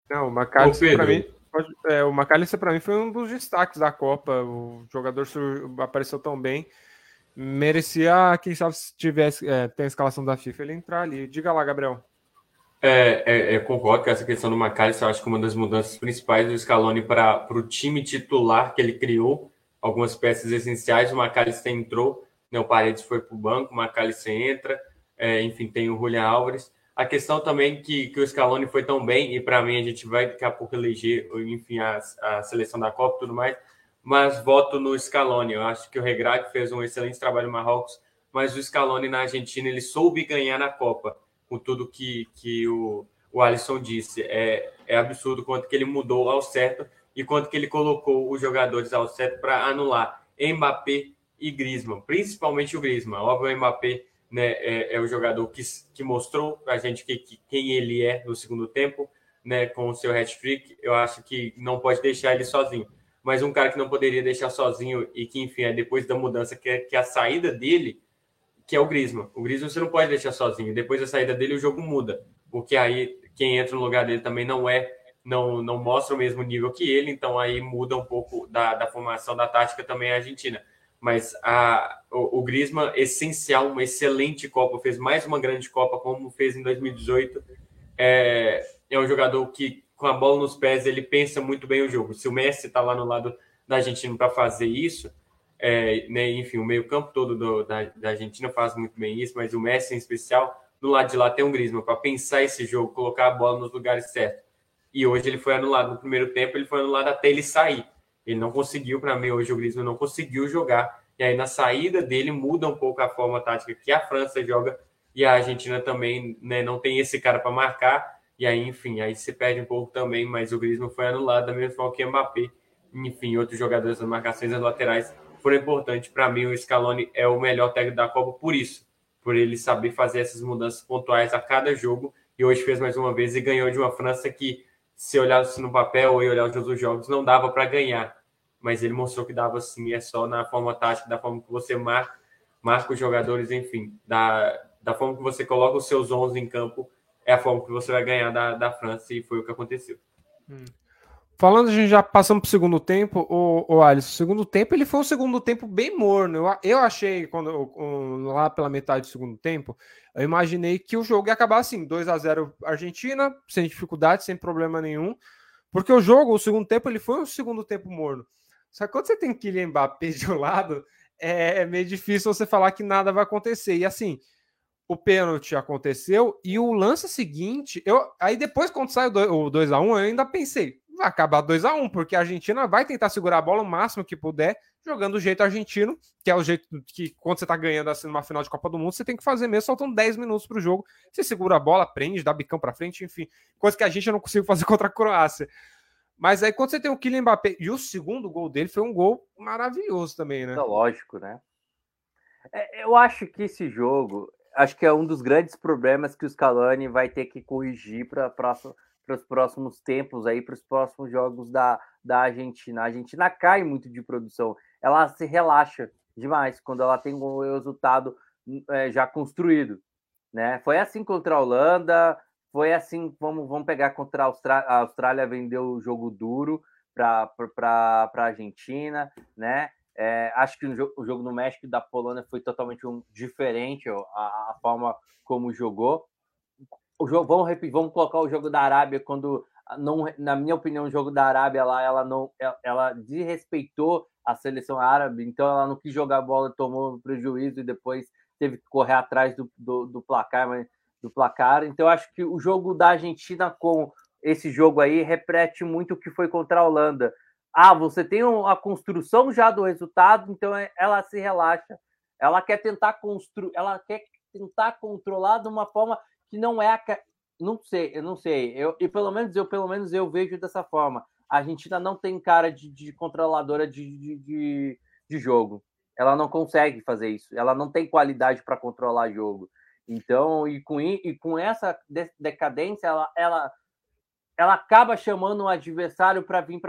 Não, o McAllister para mim, é, o McAllister para mim foi um dos destaques da Copa. O jogador apareceu tão bem merecia, quem sabe, se tivesse, é, tem a escalação da FIFA, ele entrar ali. Diga lá, Gabriel. É, é, é concordo com essa questão do McAllister. Acho que uma das mudanças principais do Scaloni para o time titular que ele criou, algumas peças essenciais, o McAllister entrou, né, o Paredes foi para o banco, o McAllister entra, é, enfim, tem o Julian Álvares. A questão também que, que o Scaloni foi tão bem, e para mim a gente vai daqui a pouco eleger, enfim, a, a seleção da Copa e tudo mais, mas voto no Scaloni. Eu acho que o Regrag fez um excelente trabalho no Marrocos, mas o Scaloni na Argentina ele soube ganhar na Copa, com tudo que, que o, o Alisson disse. É, é absurdo quanto que ele mudou ao certo e quanto que ele colocou os jogadores ao certo para anular Mbappé e Griezmann, principalmente o Griezmann. Óbvio, o Mbappé né, é, é o jogador que, que mostrou para a gente que, que, quem ele é no segundo tempo, né, com o seu hat-trick. Eu acho que não pode deixar ele sozinho mas um cara que não poderia deixar sozinho e que, enfim, é depois da mudança, que é, que é a saída dele, que é o Griezmann. O Griezmann você não pode deixar sozinho. Depois da saída dele, o jogo muda, porque aí quem entra no lugar dele também não é, não, não mostra o mesmo nível que ele, então aí muda um pouco da, da formação da tática também a Argentina. Mas a, o, o Griezmann, essencial, uma excelente Copa, fez mais uma grande Copa, como fez em 2018. É, é um jogador que com a bola nos pés, ele pensa muito bem o jogo. Se o Messi está lá no lado da Argentina para fazer isso, é, né, enfim, o meio-campo todo do, da, da, Argentina faz muito bem isso, mas o Messi em especial, do lado de lá tem um Griezmann para pensar esse jogo, colocar a bola nos lugares certos. E hoje ele foi anulado no primeiro tempo, ele foi anulado até ele sair. Ele não conseguiu, para mim, hoje o Griezmann não conseguiu jogar. E aí, na saída dele, muda um pouco a forma tática que a França joga e a Argentina também né, não tem esse cara para marcar. E aí, enfim, aí se perde um pouco também, mas o Griezmann foi anulado da mesma forma que o Mbappé. Enfim, outros jogadores das marcações das laterais foram importantes. Para mim, o Scaloni é o melhor técnico da Copa por isso, por ele saber fazer essas mudanças pontuais a cada jogo. E hoje fez mais uma vez e ganhou de uma França que, se olhasse no papel ou olhar os outros jogos, não dava para ganhar mas ele mostrou que dava sim, é só na forma tática, da forma que você marca, marca os jogadores, enfim, da, da forma que você coloca os seus 11 em campo, é a forma que você vai ganhar da, da França e foi o que aconteceu. Hum. Falando, a gente já passamos para o segundo tempo, o, o Alisson, o segundo tempo ele foi um segundo tempo bem morno. Eu, eu achei, quando lá pela metade do segundo tempo, eu imaginei que o jogo ia acabar assim: 2 a 0 Argentina, sem dificuldade, sem problema nenhum. Porque o jogo, o segundo tempo, ele foi um segundo tempo morno. Só que quando você tem Kylian Mbappé de um lado, é, é meio difícil você falar que nada vai acontecer. E assim, o pênalti aconteceu e o lance seguinte, eu aí depois quando sai o 2 a 1 um, eu ainda pensei, vai acabar 2 a 1 um, porque a Argentina vai tentar segurar a bola o máximo que puder, jogando o jeito argentino, que é o jeito que quando você tá ganhando assim numa final de Copa do Mundo, você tem que fazer mesmo, faltam 10 minutos pro jogo. Você segura a bola, prende, dá bicão para frente, enfim, coisa que a gente não conseguiu fazer contra a Croácia. Mas aí quando você tem o Kylian Mbappé e o segundo gol dele foi um gol maravilhoso também, né? É lógico, né? É, eu acho que esse jogo, acho que é um dos grandes problemas que o Scaloni vai ter que corrigir para os próximos tempos aí, para os próximos jogos da, da Argentina. A Argentina cai muito de produção, ela se relaxa demais quando ela tem um resultado é, já construído, né? Foi assim contra a Holanda, foi assim, vamos, vamos pegar contra a Austrália, a Austrália vendeu o jogo duro para a Argentina, né? É, acho que o jogo, o jogo, no México da Polônia foi totalmente um, diferente a, a, forma como jogou. O jogo, vamos vamos colocar o jogo da Arábia quando não, na minha opinião, o jogo da Arábia lá ela não ela, ela desrespeitou a seleção árabe, então ela não quis jogar a bola, tomou prejuízo e depois teve que correr atrás do, do, do placar, mas do placar. Então, acho que o jogo da Argentina com esse jogo aí repete muito o que foi contra a Holanda. Ah, você tem a construção já do resultado, então é, ela se relaxa. Ela quer tentar construir, ela quer tentar controlar de uma forma que não é a não sei, eu não sei. Eu, e pelo menos eu, pelo menos eu vejo dessa forma. A Argentina não tem cara de, de controladora de, de, de, de jogo. Ela não consegue fazer isso. Ela não tem qualidade para controlar jogo. Então, e com, e com essa decadência, ela, ela, ela acaba chamando o adversário para vir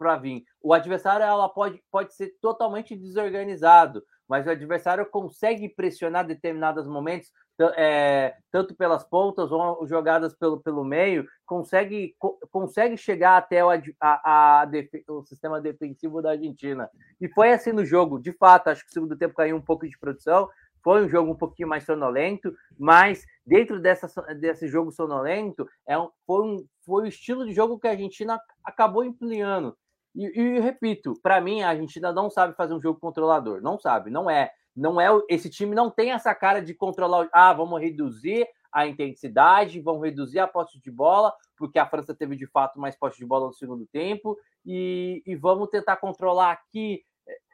para vir. O adversário ela pode, pode ser totalmente desorganizado, mas o adversário consegue pressionar determinados momentos, é, tanto pelas pontas ou jogadas pelo, pelo meio, consegue, consegue chegar até o, a, a o sistema defensivo da Argentina. E foi assim no jogo, de fato, acho que o segundo tempo caiu um pouco de produção, foi um jogo um pouquinho mais sonolento, mas dentro dessa, desse jogo sonolento, é um, foi, um, foi o estilo de jogo que a Argentina acabou empleando. E, e repito, para mim, a Argentina não sabe fazer um jogo controlador. Não sabe, não é. Não é esse time não tem essa cara de controlar. Ah, vamos reduzir a intensidade, vamos reduzir a posse de bola, porque a França teve de fato mais posse de bola no segundo tempo, e, e vamos tentar controlar aqui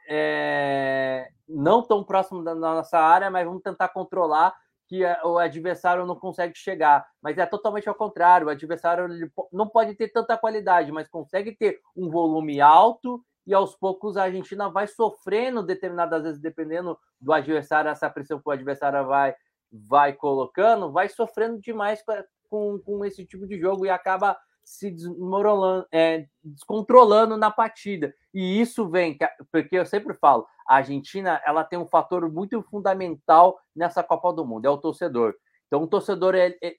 é, não tão próximo da nossa área, mas vamos tentar controlar que o adversário não consegue chegar. Mas é totalmente ao contrário. O adversário não pode ter tanta qualidade, mas consegue ter um volume alto e aos poucos a Argentina vai sofrendo determinadas vezes, dependendo do adversário, essa pressão que o adversário vai, vai colocando, vai sofrendo demais com, com esse tipo de jogo e acaba se desmoronando, é, descontrolando na partida. E isso vem, porque eu sempre falo, a Argentina ela tem um fator muito fundamental nessa Copa do Mundo, é o torcedor. Então, o torcedor, ele, ele,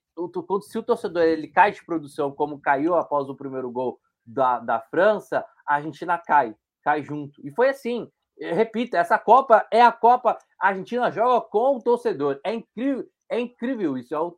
se o torcedor ele cai de produção, como caiu após o primeiro gol da, da França, a Argentina cai, cai junto. E foi assim. Repito, essa Copa é a Copa. A Argentina joga com o torcedor. É incrível, é incrível isso. É o,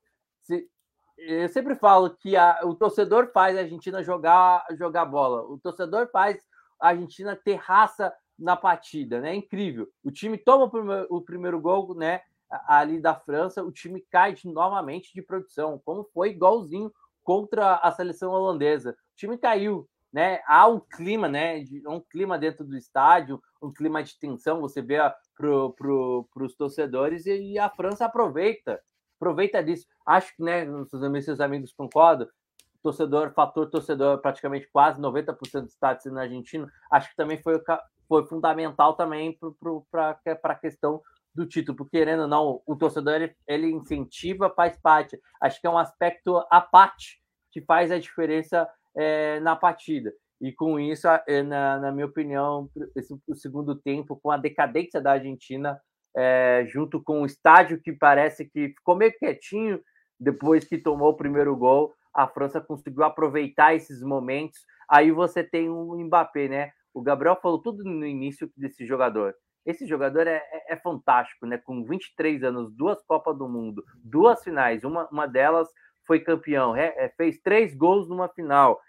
eu sempre falo que a, o torcedor faz a Argentina jogar, jogar bola. O torcedor faz a Argentina ter raça na partida, né? É incrível. O time toma o primeiro, o primeiro gol, né? Ali da França, o time cai de, novamente de produção, como foi igualzinho contra a seleção holandesa. O time caiu, né? Há um clima, né? Um clima dentro do estádio, um clima de tensão. Você vê para pro, os torcedores e, e, a França aproveita, aproveita disso. Acho que, né? Seus amigos concordam. Torcedor, fator torcedor, praticamente quase 90% do estádio na Argentina. Acho que também foi, foi fundamental também para a questão do título, porque querendo ou não, o torcedor ele, ele incentiva, faz parte. Acho que é um aspecto à parte que faz a diferença é, na partida. E com isso, é, na, na minha opinião, esse, o segundo tempo, com a decadência da Argentina, é, junto com o estádio que parece que ficou meio quietinho depois que tomou o primeiro gol, a França conseguiu aproveitar esses momentos. Aí você tem o Mbappé, né? O Gabriel falou tudo no início desse jogador. Esse jogador é, é, é, fantástico, né? Com 23 anos, duas Copas do Mundo, duas finais, uma, uma delas foi campeão, é, é fez três gols numa final.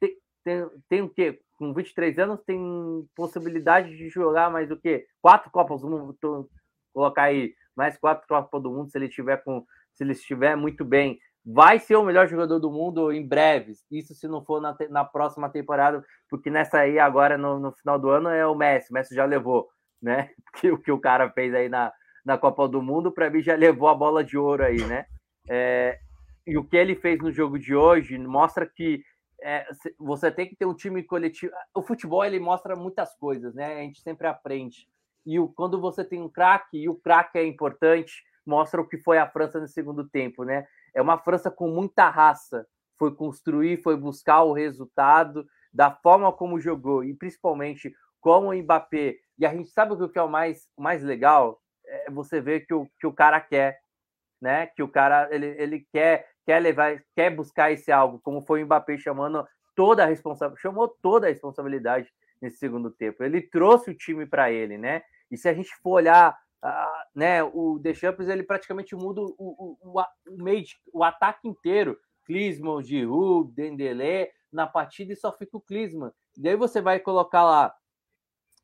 Tem, tem, tem o quê? Com 23 anos, tem possibilidade de jogar mais o quê? Quatro Copas do Mundo, colocar aí mais quatro Copas do Mundo se ele estiver com se ele estiver muito bem. Vai ser o melhor jogador do mundo em breve. Isso se não for na, na próxima temporada, porque nessa aí agora no, no final do ano é o Messi. O Messi já levou, né? O que o cara fez aí na, na Copa do Mundo, para mim já levou a bola de ouro aí, né? É, e o que ele fez no jogo de hoje mostra que é, você tem que ter um time coletivo. O futebol ele mostra muitas coisas, né? A gente sempre aprende. E o, quando você tem um craque, e o craque é importante, mostra o que foi a França no segundo tempo, né? É uma França com muita raça. Foi construir, foi buscar o resultado da forma como jogou, e principalmente como o Mbappé. E a gente sabe o que é o mais, o mais legal? É você ver que o, que o cara quer, né? Que o cara ele, ele quer quer levar, quer buscar esse algo, como foi o Mbappé chamando toda a responsabilidade, chamou toda a responsabilidade nesse segundo tempo. Ele trouxe o time para ele, né? E se a gente for olhar, uh, né, o Deschamps ele praticamente muda o, o, o, o meio, de, o ataque inteiro. Klinsmann, Giroud, Dendele na partida e só fica o Klinsmann. E aí você vai colocar lá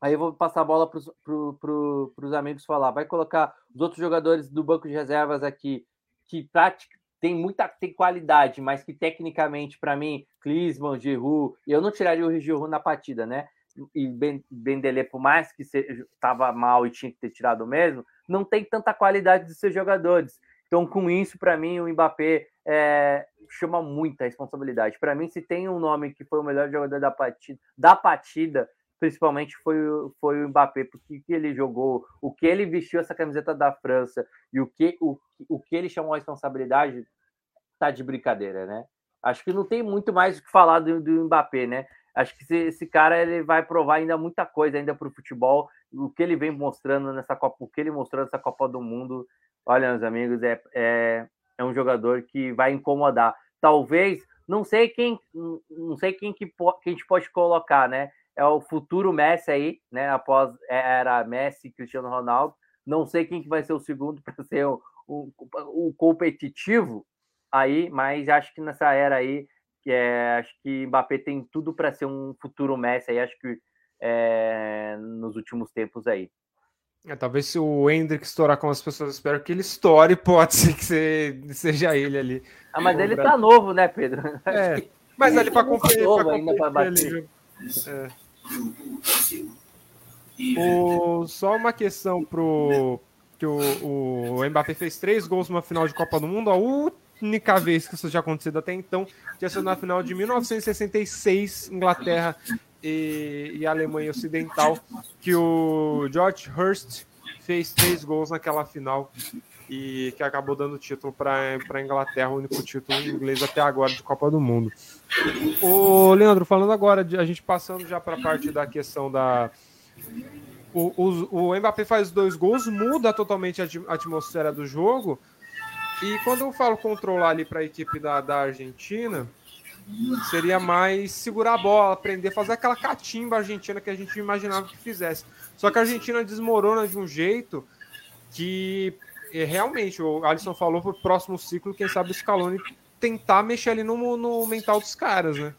Aí eu vou passar a bola para os amigos falar. Vai colocar os outros jogadores do banco de reservas aqui que tem muita tem qualidade, mas que tecnicamente, para mim, Klinsmann, Giroud, eu não tiraria o Giroud na partida, né? E ben, Bendelé, por mais que estava mal e tinha que ter tirado mesmo, não tem tanta qualidade de seus jogadores. Então, com isso, para mim, o Mbappé é, chama muita responsabilidade. Para mim, se tem um nome que foi o melhor jogador da partida, da partida principalmente foi, foi o Mbappé, porque que ele jogou, o que ele vestiu essa camiseta da França e o que, o, o que ele chamou a responsabilidade, tá de brincadeira, né? Acho que não tem muito mais o que falar do, do Mbappé, né? Acho que esse, esse, cara ele vai provar ainda muita coisa ainda para o futebol, o que ele vem mostrando nessa Copa, o que ele mostrou nessa Copa do Mundo. Olha, meus amigos, é, é, é um jogador que vai incomodar. Talvez, não sei quem, não sei quem que, que a gente pode colocar, né? É o futuro Messi aí, né? Após era Messi Cristiano Ronaldo. Não sei quem que vai ser o segundo para ser o, o, o, competitivo aí, mas acho que nessa era aí, que é, acho que Mbappé tem tudo para ser um futuro Messi aí, acho que é, nos últimos tempos aí. É, talvez se o Hendrick estourar como as pessoas esperam que ele estoure, pode ser que seja ele ali. Ah, mas ele tá novo, né, Pedro? É, mas ali para competir, ainda para bater. É. O, só uma questão pro que o, o Mbappé fez três gols numa final de Copa do Mundo. A única vez que isso já acontecido até então tinha sido na final de 1966, Inglaterra e, e Alemanha Ocidental, que o George Hurst fez três gols naquela final e que acabou dando título para a Inglaterra, o único título inglês até agora de Copa do Mundo. O Leandro, falando agora, de, a gente passando já para a parte da questão da. O, o, o Mbappé faz dois gols, muda totalmente a atmosfera do jogo. E quando eu falo controlar ali para a equipe da, da Argentina, seria mais segurar a bola, aprender, fazer aquela catimba argentina que a gente imaginava que fizesse. Só que a Argentina desmorona de um jeito que realmente, o Alisson falou pro próximo ciclo, quem sabe o Scaloni tentar mexer ali no, no mental dos caras, né?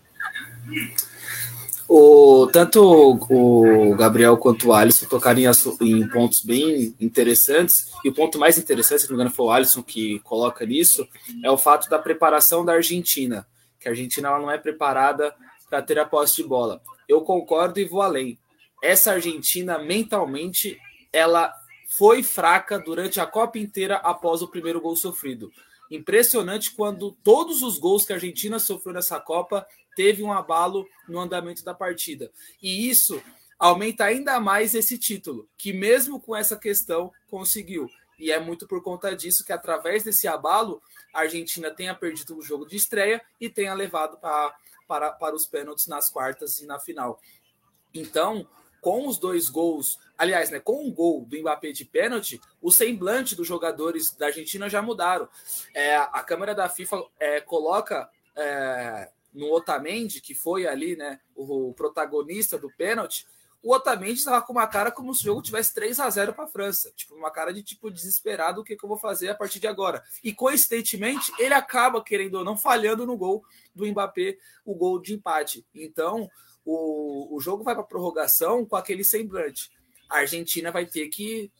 O, tanto o Gabriel quanto o Alisson tocaram em, em, pontos bem interessantes, e o ponto mais interessante, se não me engano, foi o Alisson que coloca nisso, é o fato da preparação da Argentina, que a Argentina ela não é preparada para ter a posse de bola. Eu concordo e vou além. Essa Argentina, mentalmente, ela foi fraca durante a Copa inteira após o primeiro gol sofrido. Impressionante quando todos os gols que a Argentina sofreu nessa Copa teve um abalo no andamento da partida. E isso aumenta ainda mais esse título, que mesmo com essa questão conseguiu. E é muito por conta disso que, através desse abalo, a Argentina tenha perdido o jogo de estreia e tenha levado para, para, para os pênaltis nas quartas e na final. Então, com os dois gols, aliás, né, com um gol do Mbappé de pênalti, o semblante dos jogadores da Argentina já mudaram. É, a câmera da FIFA é, coloca é, no Otamendi, que foi ali né, o, o protagonista do pênalti, o Otamendi estava com uma cara como se o jogo tivesse 3 a 0 para a França. Tipo, uma cara de tipo desesperado, o que, que eu vou fazer a partir de agora? E coincidentemente, ele acaba, querendo ou não, falhando no gol do Mbappé, o gol de empate. Então, o, o jogo vai para prorrogação com aquele semblante. A Argentina vai ter que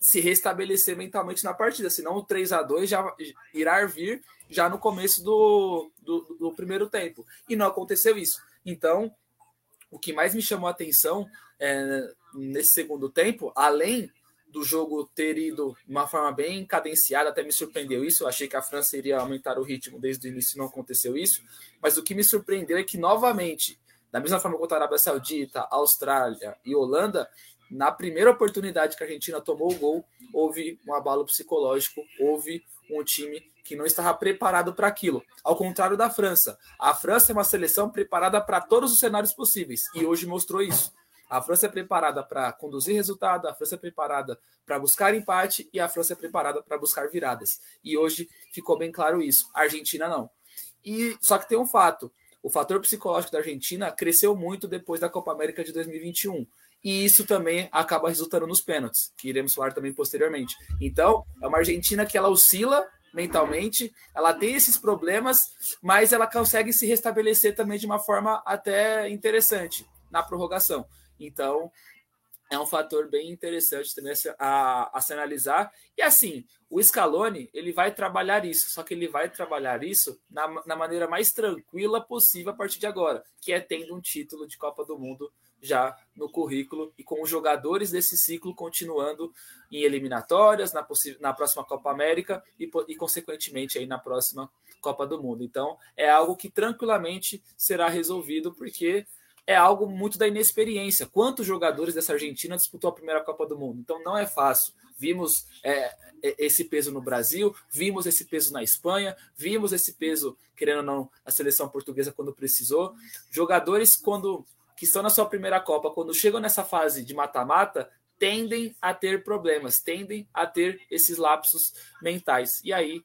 se restabelecer mentalmente na partida, senão o 3 a 2 já irá vir já no começo do, do, do primeiro tempo. E não aconteceu isso. Então, o que mais me chamou a atenção é, nesse segundo tempo, além do jogo ter ido de uma forma bem cadenciada, até me surpreendeu isso. Eu achei que a França iria aumentar o ritmo desde o início, não aconteceu isso. Mas o que me surpreendeu é que, novamente, da mesma forma contra a Arábia Saudita, Austrália e Holanda, na primeira oportunidade que a Argentina tomou o gol, houve um abalo psicológico, houve um time que não estava preparado para aquilo. Ao contrário da França. A França é uma seleção preparada para todos os cenários possíveis e hoje mostrou isso. A França é preparada para conduzir resultado, a França é preparada para buscar empate e a França é preparada para buscar viradas. E hoje ficou bem claro isso. A Argentina não. E só que tem um fato: o fator psicológico da Argentina cresceu muito depois da Copa América de 2021 e isso também acaba resultando nos pênaltis, que iremos falar também posteriormente. Então, é uma Argentina que ela oscila mentalmente, ela tem esses problemas, mas ela consegue se restabelecer também de uma forma até interessante na prorrogação. Então, é um fator bem interessante também a, a, se analisar. E assim, o Scaloni, ele vai trabalhar isso, só que ele vai trabalhar isso na, na maneira mais tranquila possível a partir de agora, que é tendo um título de Copa do Mundo já no currículo e com os jogadores desse ciclo continuando em eliminatórias, na, na próxima Copa América e, e, consequentemente, aí na próxima Copa do Mundo. Então, é algo que tranquilamente será resolvido, porque é algo muito da inexperiência. Quantos jogadores dessa Argentina disputou a primeira Copa do Mundo? Então, não é fácil. Vimos é, esse peso no Brasil, vimos esse peso na Espanha, vimos esse peso, querendo ou não, na seleção portuguesa quando precisou. Jogadores, quando que estão na sua primeira Copa, quando chegam nessa fase de mata-mata, tendem a ter problemas, tendem a ter esses lapsos mentais. E aí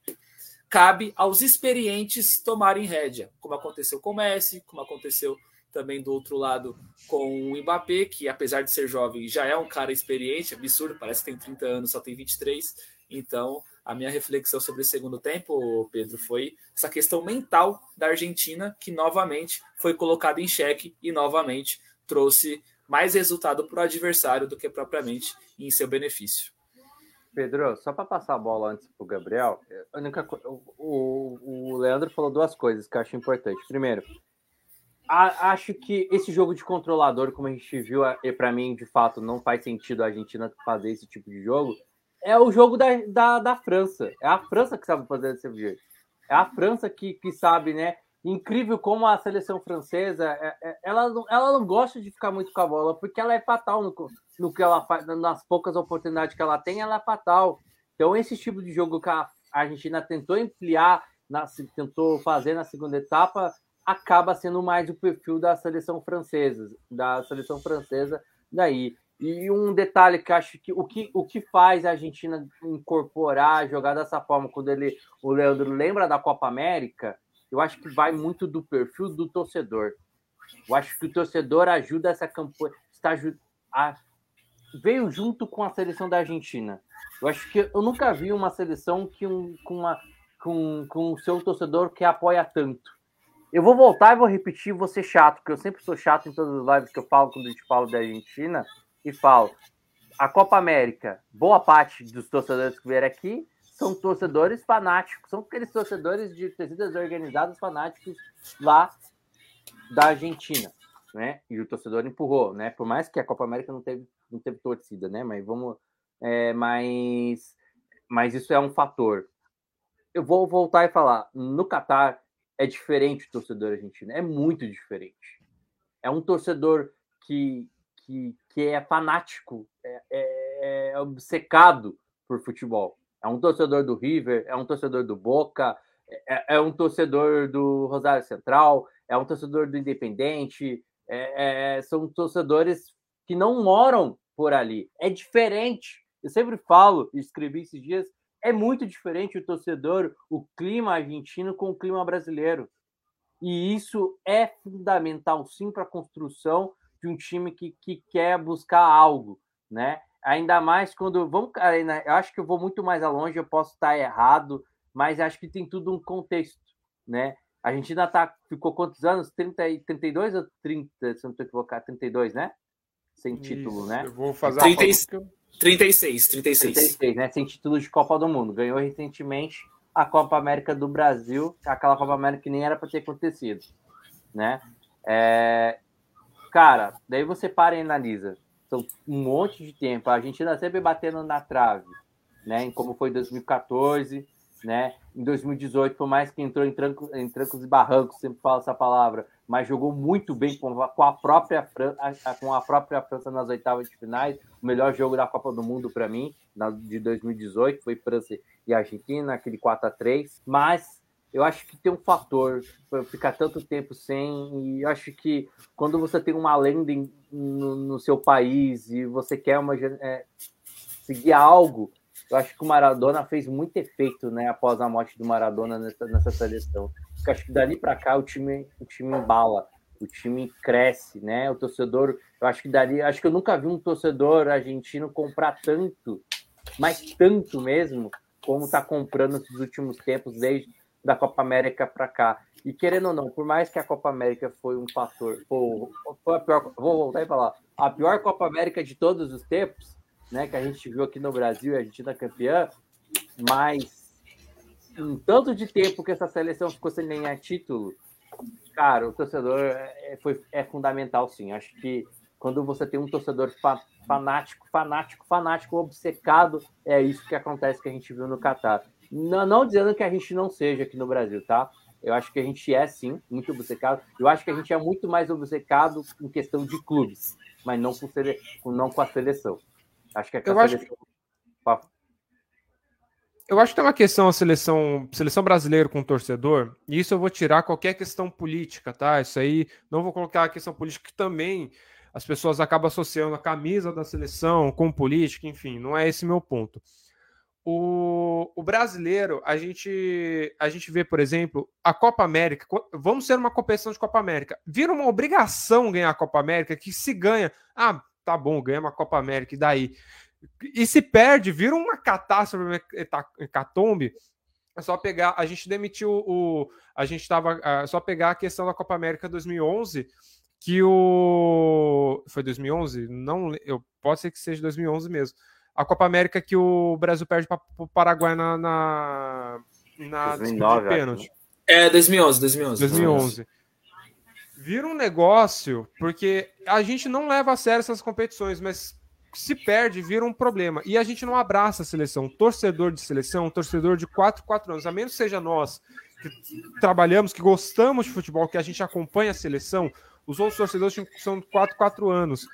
cabe aos experientes tomarem rédea, como aconteceu com o Messi, como aconteceu também do outro lado com o Mbappé, que apesar de ser jovem, já é um cara experiente, absurdo, parece que tem 30 anos, só tem 23. Então, a minha reflexão sobre o segundo tempo, Pedro, foi essa questão mental da Argentina, que novamente foi colocada em xeque e novamente trouxe mais resultado para o adversário do que propriamente em seu benefício. Pedro, só para passar a bola antes para o Gabriel, o, o Leandro falou duas coisas que eu acho importante. Primeiro, a, acho que esse jogo de controlador, como a gente viu, e para mim, de fato, não faz sentido a Argentina fazer esse tipo de jogo é o jogo da, da, da França. É a França que sabe fazer desse jeito. É a França que, que sabe, né? Incrível como a seleção francesa, é, é, ela, não, ela não gosta de ficar muito com a bola, porque ela é fatal no, no que ela faz, nas poucas oportunidades que ela tem, ela é fatal. Então, esse tipo de jogo que a Argentina tentou ampliar, na, tentou fazer na segunda etapa, acaba sendo mais o perfil da seleção francesa, da seleção francesa daí. E um detalhe que acho que o que, o que faz a Argentina incorporar, jogar dessa forma, quando ele, o Leandro lembra da Copa América, eu acho que vai muito do perfil do torcedor. Eu acho que o torcedor ajuda essa campanha, está a, veio junto com a seleção da Argentina. Eu acho que eu nunca vi uma seleção que um, com, uma, com, com o seu torcedor que apoia tanto. Eu vou voltar e vou repetir, vou ser chato, porque eu sempre sou chato em todas as lives que eu falo quando a gente fala da Argentina e falo: a Copa América, boa parte dos torcedores que vieram aqui são torcedores fanáticos, são aqueles torcedores de torcidas organizadas fanáticos lá da Argentina, né? E o torcedor empurrou, né? Por mais que a Copa América não teve, não teve torcida, né? Mas vamos, é, mas, mas isso é um fator. Eu vou voltar e falar, no Catar é diferente o torcedor argentino, é muito diferente. É um torcedor que, que, que é fanático, é, é, é obcecado por futebol. É um torcedor do River, é um torcedor do Boca, é, é um torcedor do Rosário Central, é um torcedor do Independente, é, é, são torcedores que não moram por ali. É diferente. Eu sempre falo, escrevi esses dias, é muito diferente o torcedor, o clima argentino com o clima brasileiro. E isso é fundamental, sim, para a construção de um time que, que quer buscar algo, né? Ainda mais quando. Vamos, eu acho que eu vou muito mais longe, eu posso estar errado, mas acho que tem tudo um contexto, né? A Argentina tá, ficou quantos anos? 30, 32 ou 30, se não estou equivocado, 32, né? Sem título, Isso, né? Eu vou fazer 30, a 36, 36. 36, né? Sem título de Copa do Mundo. Ganhou recentemente a Copa América do Brasil, aquela Copa América que nem era para ter acontecido, né? É... Cara, daí você para e analisa. São um monte de tempo. A Argentina sempre batendo na trave, né? Como foi 2014, né? Em 2018, por mais que entrou em, tranco, em trancos e barrancos, sempre falo essa palavra, mas jogou muito bem com, a própria com a própria França nas oitavas de finais. O melhor jogo da Copa do Mundo para mim, de 2018, foi França e Argentina, aquele 4 a 3 Mas eu acho que tem um fator ficar tanto tempo sem, e eu acho que quando você tem uma lenda no, no, seu país e você quer uma, é, seguir algo eu acho que o Maradona fez muito efeito, né, após a morte do Maradona nessa, nessa seleção. Porque acho que dali para cá o time, o time embala, o time cresce, né? O torcedor, eu acho que dali, acho que eu nunca vi um torcedor argentino comprar tanto, mas tanto mesmo, como está comprando nesses últimos tempos, desde da Copa América para cá. E querendo ou não, por mais que a Copa América foi um fator, foi, foi a pior, vou voltar e falar, a pior Copa América de todos os tempos, né, que a gente viu aqui no Brasil, a Argentina campeã, mas um tanto de tempo que essa seleção ficou sem ganhar título, cara, o torcedor é, foi, é fundamental, sim. Acho que quando você tem um torcedor fanático, fanático, fanático, obcecado, é isso que acontece que a gente viu no Catar. Não, não dizendo que a gente não seja aqui no Brasil, tá? Eu acho que a gente é, sim, muito obcecado. Eu acho que a gente é muito mais obcecado em questão de clubes, mas não com, não com a seleção. Acho que é eu acho que... Eu acho que tem uma questão a seleção, seleção brasileira com o torcedor, e isso eu vou tirar qualquer questão política, tá? Isso aí, não vou colocar a questão política que também as pessoas acabam associando a camisa da seleção com política, enfim, não é esse meu ponto. O, o, brasileiro, a gente, a gente vê, por exemplo, a Copa América. Vamos ser uma competição de Copa América. Vira uma obrigação ganhar a Copa América, que se ganha. Ah, tá bom, ganha uma Copa América, e daí? E se perde, vira uma catástrofe, hecatombe, é só pegar, a gente demitiu o, a gente tava, é só pegar a questão da Copa América 2011, que o, foi 2011? Não, eu, pode ser que seja 2011 mesmo, a Copa América que o Brasil perde para o Paraguai na, na, na 2009, de pênalti. Né? É, 2011, 2011. 2011 vira um negócio, porque a gente não leva a sério essas competições, mas se perde, vira um problema. E a gente não abraça a seleção. Torcedor de seleção, torcedor de 4, 4 anos, a menos seja nós que trabalhamos, que gostamos de futebol, que a gente acompanha a seleção, os outros torcedores são 4, 4 anos.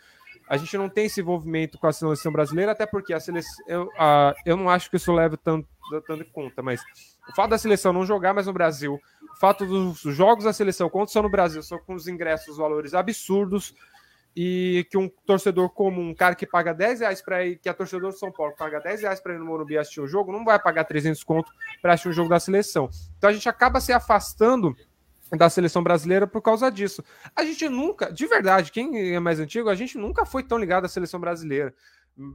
A gente não tem esse envolvimento com a seleção brasileira, até porque a seleção. Eu, a, eu não acho que isso leve tanto, tanto em conta, mas o fato da seleção não jogar mais no Brasil, o fato dos jogos da seleção, quando são no Brasil, são com os ingressos, valores absurdos, e que um torcedor comum, um cara que paga 10 reais para ir, que é torcedor de São Paulo, paga 10 reais para ir no Morumbi assistir o jogo, não vai pagar 300 conto para assistir um jogo da seleção. Então a gente acaba se afastando da seleção brasileira por causa disso. A gente nunca, de verdade, quem é mais antigo, a gente nunca foi tão ligado à seleção brasileira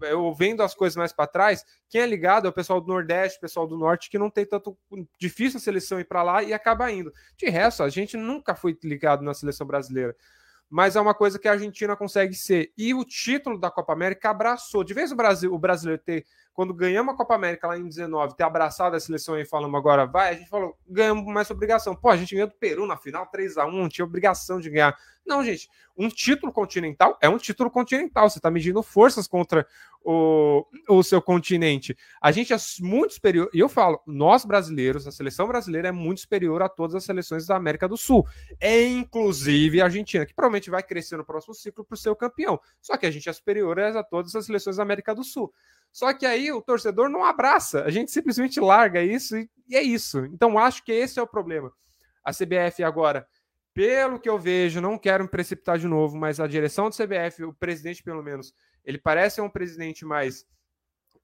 eu vendo as coisas mais para trás, quem é ligado é o pessoal do Nordeste, o pessoal do Norte, que não tem tanto difícil a seleção ir para lá e acaba indo. De resto, a gente nunca foi ligado na seleção brasileira. Mas é uma coisa que a Argentina consegue ser. E o título da Copa América abraçou. De vez o Brasil, o brasileiro ter, quando ganhamos a Copa América lá em 19, ter abraçado a seleção e falamos agora vai, a gente falou, ganhamos mais obrigação. Pô, a gente ganhou do Peru na final 3 a 1 tinha obrigação de ganhar. Não, gente, um título continental é um título continental. Você está medindo forças contra o, o seu continente. A gente é muito superior. E eu falo, nós brasileiros, a seleção brasileira é muito superior a todas as seleções da América do Sul. É inclusive a Argentina, que provavelmente vai crescer no próximo ciclo para o campeão. Só que a gente é superior a todas as seleções da América do Sul. Só que aí o torcedor não abraça, a gente simplesmente larga isso e, e é isso. Então acho que esse é o problema. A CBF agora pelo que eu vejo, não quero me precipitar de novo, mas a direção do CBF, o presidente pelo menos, ele parece um presidente mais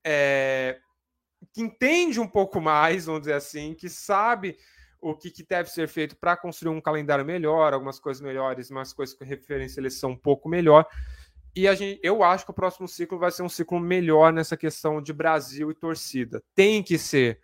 é, que entende um pouco mais, vamos dizer assim, que sabe o que, que deve ser feito para construir um calendário melhor, algumas coisas melhores, umas coisas com referência à eleição um pouco melhor. E a gente, eu acho que o próximo ciclo vai ser um ciclo melhor nessa questão de Brasil e torcida. Tem que ser.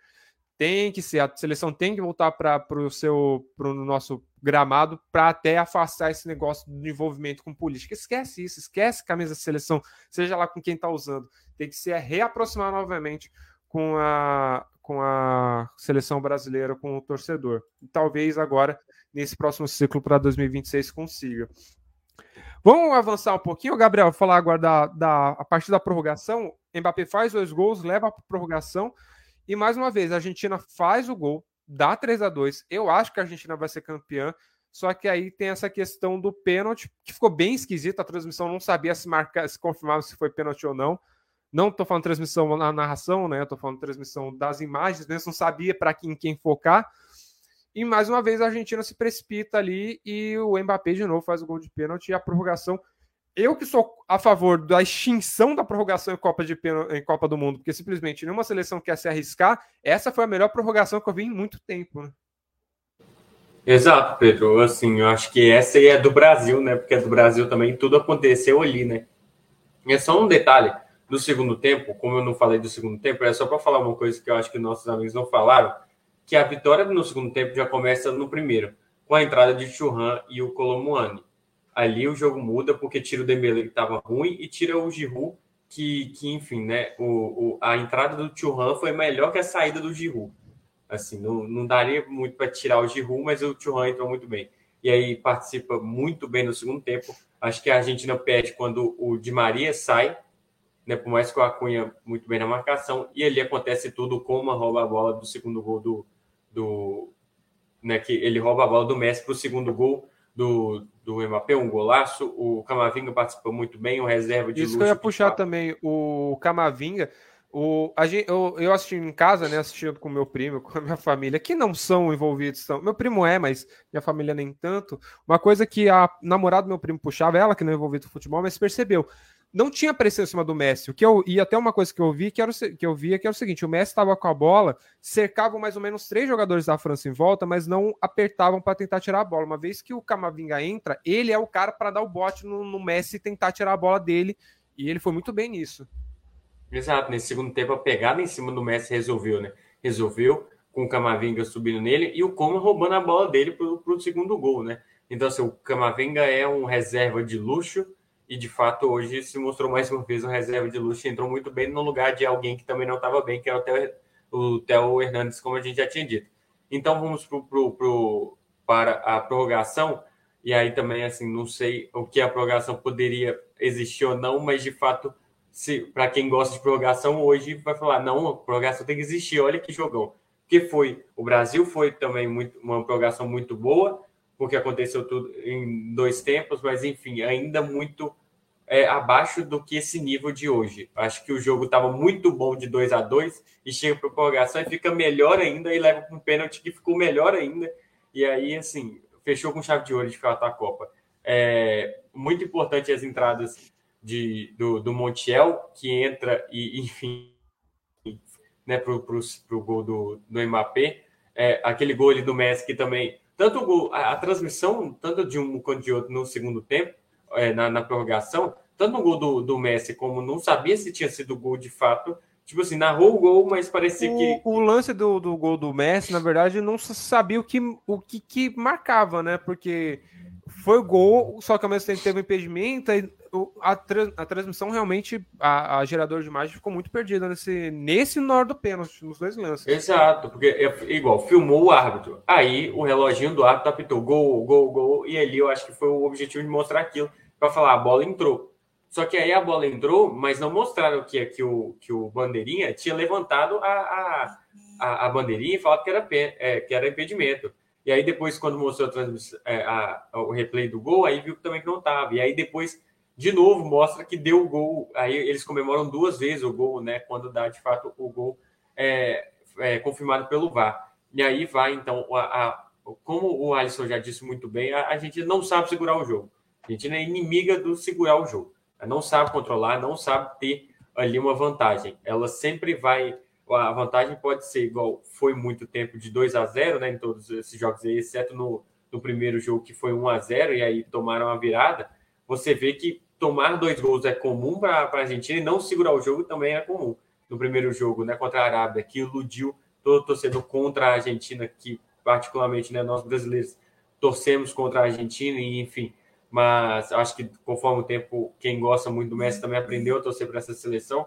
Tem que ser. A seleção tem que voltar para o seu pro nosso gramado para até afastar esse negócio do envolvimento com política. Esquece isso, esquece camisa de seleção, seja lá com quem está usando. Tem que se reaproximar novamente com a, com a seleção brasileira, com o torcedor. E talvez agora, nesse próximo ciclo para 2026, consiga. Vamos avançar um pouquinho, Gabriel, falar agora da, da a partir da prorrogação. Mbappé faz dois gols, leva para prorrogação. E mais uma vez, a Argentina faz o gol, dá 3 a 2 Eu acho que a Argentina vai ser campeã. Só que aí tem essa questão do pênalti, que ficou bem esquisita. A transmissão não sabia se marcar, se confirmava se foi pênalti ou não. Não estou falando transmissão na narração, né? Estou falando transmissão das imagens, mesmo não sabia para quem, quem focar. E mais uma vez a Argentina se precipita ali e o Mbappé de novo faz o gol de pênalti e a prorrogação eu que sou a favor da extinção da prorrogação em Copa, de, em Copa do Mundo, porque simplesmente nenhuma seleção quer se arriscar, essa foi a melhor prorrogação que eu vi em muito tempo. Né? Exato, Pedro. Assim, eu acho que essa aí é do Brasil, né? Porque é do Brasil também, tudo aconteceu ali, né? É só um detalhe do segundo tempo, como eu não falei do segundo tempo, é só para falar uma coisa que eu acho que nossos amigos não falaram, que a vitória no segundo tempo já começa no primeiro, com a entrada de Churran e o Colomuani ali o jogo muda porque tira o Dembele que estava ruim e tira o Giroud que, que enfim, né, o, o, a entrada do Thuram foi melhor que a saída do Giroud. Assim, não, não daria muito para tirar o Giroud, mas o Thuram entrou muito bem. E aí participa muito bem no segundo tempo. Acho que a Argentina perde quando o Di Maria sai, né, por mais que o Acunha muito bem na marcação, e ali acontece tudo como rouba a bola do segundo gol do, do né, que ele rouba a bola do Messi para o segundo gol do, do Mbappé, um golaço. O Camavinga participou muito bem, o reserva de Isso que eu ia puxar também, o Camavinga. O, a gente, eu, eu assisti em casa, né? Assistindo com meu primo, com a minha família, que não são envolvidos. São, meu primo é, mas minha família nem tanto. Uma coisa que a namorada do meu primo puxava, ela que não é envolvida no futebol, mas percebeu não tinha pressão em cima do Messi. O que eu e até uma coisa que eu vi que era o, que eu via que era o seguinte: o Messi estava com a bola, cercavam mais ou menos três jogadores da França em volta, mas não apertavam para tentar tirar a bola. Uma vez que o Camavinga entra, ele é o cara para dar o bote no, no, Messi e tentar tirar a bola dele. E ele foi muito bem nisso. Exato, nesse segundo tempo a pegada em cima do Messi resolveu, né? Resolveu com o Camavinga subindo nele e o Coma roubando a bola dele para o segundo gol, né? Então, assim, o Camavinga é um reserva de luxo e de fato hoje se mostrou mais uma vez um reserva de luxo, entrou muito bem no lugar de alguém que também não estava bem, que é o Theo, o Theo Hernandes, como a gente já tinha dito. Então vamos pro, pro, pro, para a prorrogação, e aí também assim, não sei o que a prorrogação poderia existir ou não, mas de fato, se para quem gosta de prorrogação hoje vai falar, não, a prorrogação tem que existir, olha que jogão. Que foi, o Brasil foi também muito, uma prorrogação muito boa, porque aconteceu tudo em dois tempos, mas enfim, ainda muito é, abaixo do que esse nível de hoje. Acho que o jogo estava muito bom de 2 a 2 e chega para prorrogação e fica melhor ainda e leva para um pênalti que ficou melhor ainda. E aí, assim, fechou com chave de ouro de fato a Copa. É muito importante as entradas de, do, do Montiel, que entra e, enfim, né, para o gol do, do Mbappé. É, aquele gol ali do Messi que também tanto o gol, a, a, transmissão, tanto de um quanto de outro no segundo tempo, é, na, na, prorrogação, tanto no gol do, do Messi, como não sabia se tinha sido gol de fato, tipo assim, narrou o gol, mas parecia o, que. O lance do, do gol do Messi, na verdade, não sabia o que, o que, que marcava, né? Porque foi gol, só que ao mesmo tempo teve um impedimento. a, a transmissão realmente, a, a gerador de imagem ficou muito perdida nesse, nesse na do pênalti, nos dois lances. Exato, porque é igual, filmou o árbitro. Aí o reloginho do árbitro apitou gol, gol, gol. E ali eu acho que foi o objetivo de mostrar aquilo, para falar, a bola entrou. Só que aí a bola entrou, mas não mostraram que, que, o, que o Bandeirinha tinha levantado a, a, a, a bandeirinha e falado que era, é, que era impedimento. E aí depois, quando mostrou a é, a, o replay do gol, aí viu também que não estava. E aí depois, de novo, mostra que deu o gol. Aí eles comemoram duas vezes o gol, né? Quando dá, de fato, o gol é, é confirmado pelo VAR. E aí vai, então, a, a, como o Alisson já disse muito bem, a, a, gente não sabe segurar o jogo. A gente é inimiga do segurar o jogo. Ela não sabe controlar, não sabe ter ali uma vantagem. Ela sempre vai a vantagem pode ser igual foi muito tempo de 2 a 0 né, em todos esses jogos aí, exceto no, no primeiro jogo que foi 1 a 0 e aí tomaram a virada. Você vê que tomar dois gols é comum para a Argentina e não segurar o jogo também é comum. No primeiro jogo, né, contra a Arábia, que iludiu todo torcedor contra a Argentina, que particularmente né, nós brasileiros torcemos contra a Argentina e enfim, mas acho que conforme o tempo, quem gosta muito do Messi também aprendeu a torcer para essa seleção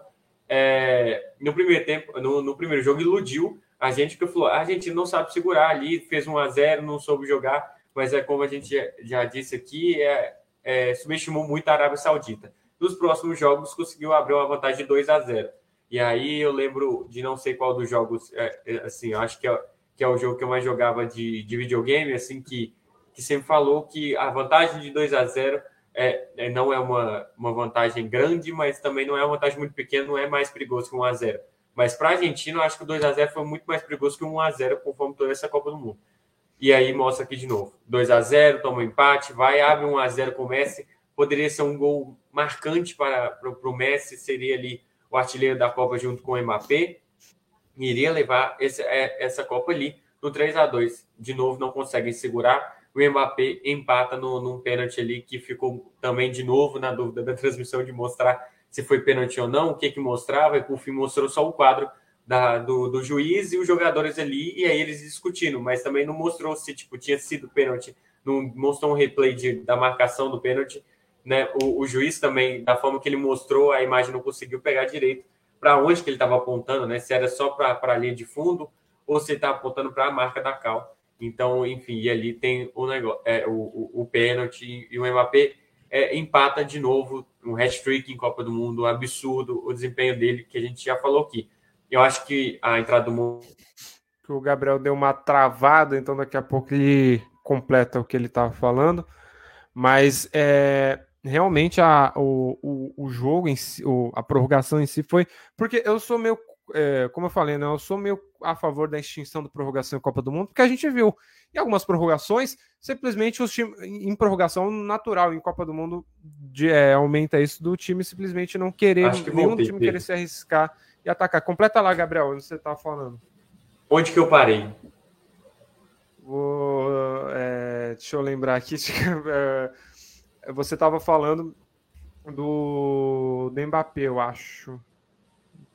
é, no primeiro tempo, no, no, primeiro jogo, iludiu a gente, que falou: a Argentina não sabe segurar ali, fez 1 a 0 não soube jogar, mas é como a gente já, já disse aqui, é, é, subestimou muito a Arábia Saudita. Nos próximos jogos, conseguiu abrir uma vantagem de 2 a 0 E aí eu lembro de não sei qual dos jogos, é, é, assim, acho que é, que é o jogo que eu mais jogava de, de videogame, assim, que, que sempre falou que a vantagem de 2 a 0 é, é, não é uma, uma vantagem grande, mas também não é uma vantagem muito pequena, não é mais perigoso que 1 a 0 Mas para a Argentina, eu acho que o 2 a 0 foi muito mais perigoso que 1 a 0 conforme toda essa Copa do Mundo. E aí mostra aqui de novo: 2 a 0 toma um empate, vai, abre 1 a 0 com o Messi. Poderia ser um gol marcante para, para, para o Messi, seria ali o artilheiro da Copa junto com o Mbappé. Iria levar esse, é, essa Copa ali no 3 a 2 De novo, não conseguem segurar o Mbappé empata no, num pênalti ali que ficou também de novo na dúvida da transmissão de mostrar se foi pênalti ou não, o que que mostrava, e por fim mostrou só o quadro da, do, do juiz e os jogadores ali, e aí eles discutindo, mas também não mostrou se tipo, tinha sido pênalti, não mostrou um replay de, da marcação do pênalti, né? O, o, juiz também, da forma que ele mostrou, a imagem não conseguiu pegar direito para onde que ele estava apontando, né? Se era só para a linha de fundo ou se estava apontando para a marca da cal. Então, enfim, e ali tem o negócio, é, o, o, o pênalti e o Mbappé é, empata de novo um hat-trick em Copa do Mundo, absurdo o desempenho dele, que a gente já falou aqui. Eu acho que a entrada do mundo. O Gabriel deu uma travada, então daqui a pouco ele completa o que ele estava falando. Mas é, realmente a, o, o, o jogo em si, o, a prorrogação em si foi. Porque eu sou meio é, como eu falei, né, eu sou meio a favor da extinção da prorrogação em Copa do Mundo, porque a gente viu em algumas prorrogações, simplesmente os times, em prorrogação natural em Copa do Mundo, de, é, aumenta isso do time simplesmente não querer, que nenhum voltei, time querer se arriscar e atacar. Completa lá, Gabriel, onde você estava tá falando. Onde que eu parei? Vou, é, deixa eu lembrar aqui. É, você estava falando do, do Mbappé, eu acho.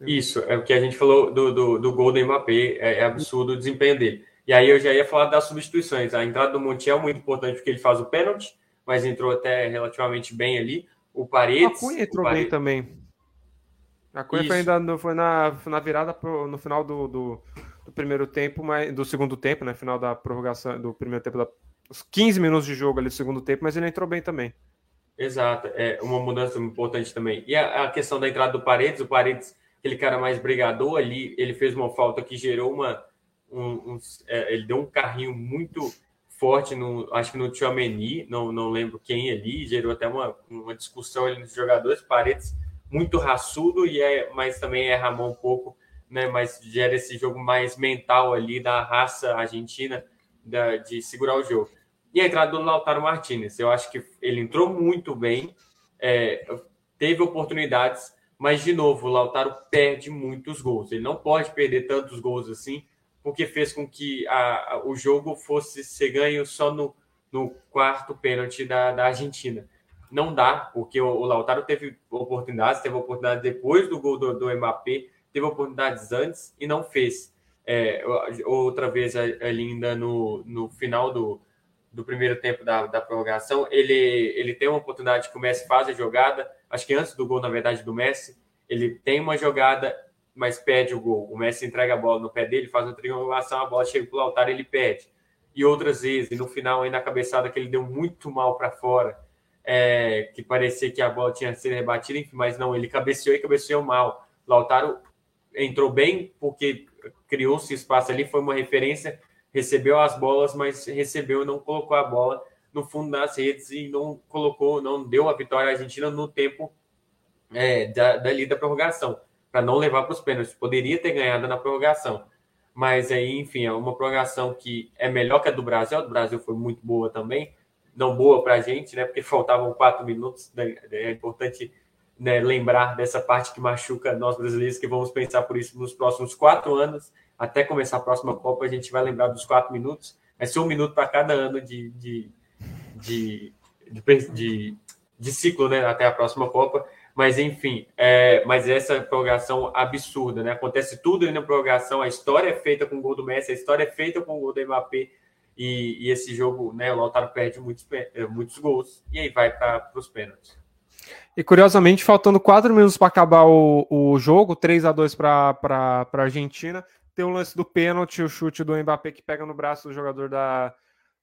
Isso, é o que a gente falou do, do, do gol do Mbappé, é, é, absurdo o desempenho dele. E aí eu já ia falar das substituições. A entrada do Montiel é muito importante porque ele faz o pênalti, mas entrou até relativamente bem ali. O Paredes... A Cunha entrou Paredes... bem também. A Cunha foi ainda foi na, na virada pro, no final do, do, do, primeiro tempo, mas, do segundo tempo, né? Final da prorrogação do primeiro tempo, da, os 15 minutos de jogo ali do segundo tempo, mas ele entrou bem também. Exato, é uma mudança importante também. E a, a questão da entrada do Paredes, o Paredes aquele cara mais brigador ali, ele fez uma falta que gerou uma. Um, um, é, ele deu um carrinho muito forte, no, acho que no Tchouameni, não, não lembro quem ali, gerou até uma, uma discussão ali nos jogadores, Paredes muito raçudo, e é, mas também é Ramon um pouco, né, mas gera esse jogo mais mental ali da raça argentina da, de segurar o jogo. E a entrada do Lautaro Martinez, eu acho que ele entrou muito bem, é, teve oportunidades, mas, de novo, o Lautaro perde muitos gols. Ele não pode perder tantos gols assim, porque fez com que a, a, o jogo fosse ser ganho só no, no quarto pênalti da, da Argentina. Não dá, porque o, o, Lautaro teve oportunidades, teve oportunidade depois do gol do, do Mbappé, teve oportunidades antes e não fez. É, outra vez ali ainda no, no final do, do primeiro tempo da, da prorrogação, ele, ele tem uma oportunidade que o Messi faz a jogada, acho que antes do gol, na verdade, do Messi, ele tem uma jogada, mas perde o gol. O Messi entrega a bola no pé dele, faz uma triangulação, a bola chega para o Lautaro ele perde. E outras vezes, no final, ainda a cabeçada que ele deu muito mal para fora, é, que parecia que a bola tinha sido rebatida, enfim, mas não, ele cabeceou e cabeceou mal. Lautaro entrou bem porque criou-se espaço ali, foi uma referência, recebeu as bolas, mas recebeu e não colocou a bola no fundo das redes e não colocou, não deu a vitória à Argentina no tempo é, da, dali da prorrogação, para não levar para os pênaltis. Poderia ter ganhado na prorrogação. Mas aí, enfim, é uma prorrogação que é melhor que a do Brasil. A do Brasil foi muito boa também. Não boa para a gente, né? Porque faltavam quatro minutos. Né? É importante né, lembrar dessa parte que machuca nós brasileiros, que vamos pensar por isso nos próximos quatro anos. Até começar a próxima Copa, a gente vai lembrar dos quatro minutos. Vai ser um minuto para cada ano de, de, de, de, de, de ciclo, né? Até a próxima Copa. Mas enfim, é, mas essa prorrogação absurda, né? Acontece tudo na prorrogação, a história é feita com o gol do Messi, a história é feita com o gol do Mbappé, e, e esse jogo, né? O Lautaro perde muitos, é, muitos gols, e aí vai para os pênaltis. E curiosamente, faltando quatro minutos para acabar o, o jogo, 3 a 2 para a Argentina, tem o lance do pênalti, o chute do Mbappé que pega no braço do jogador da,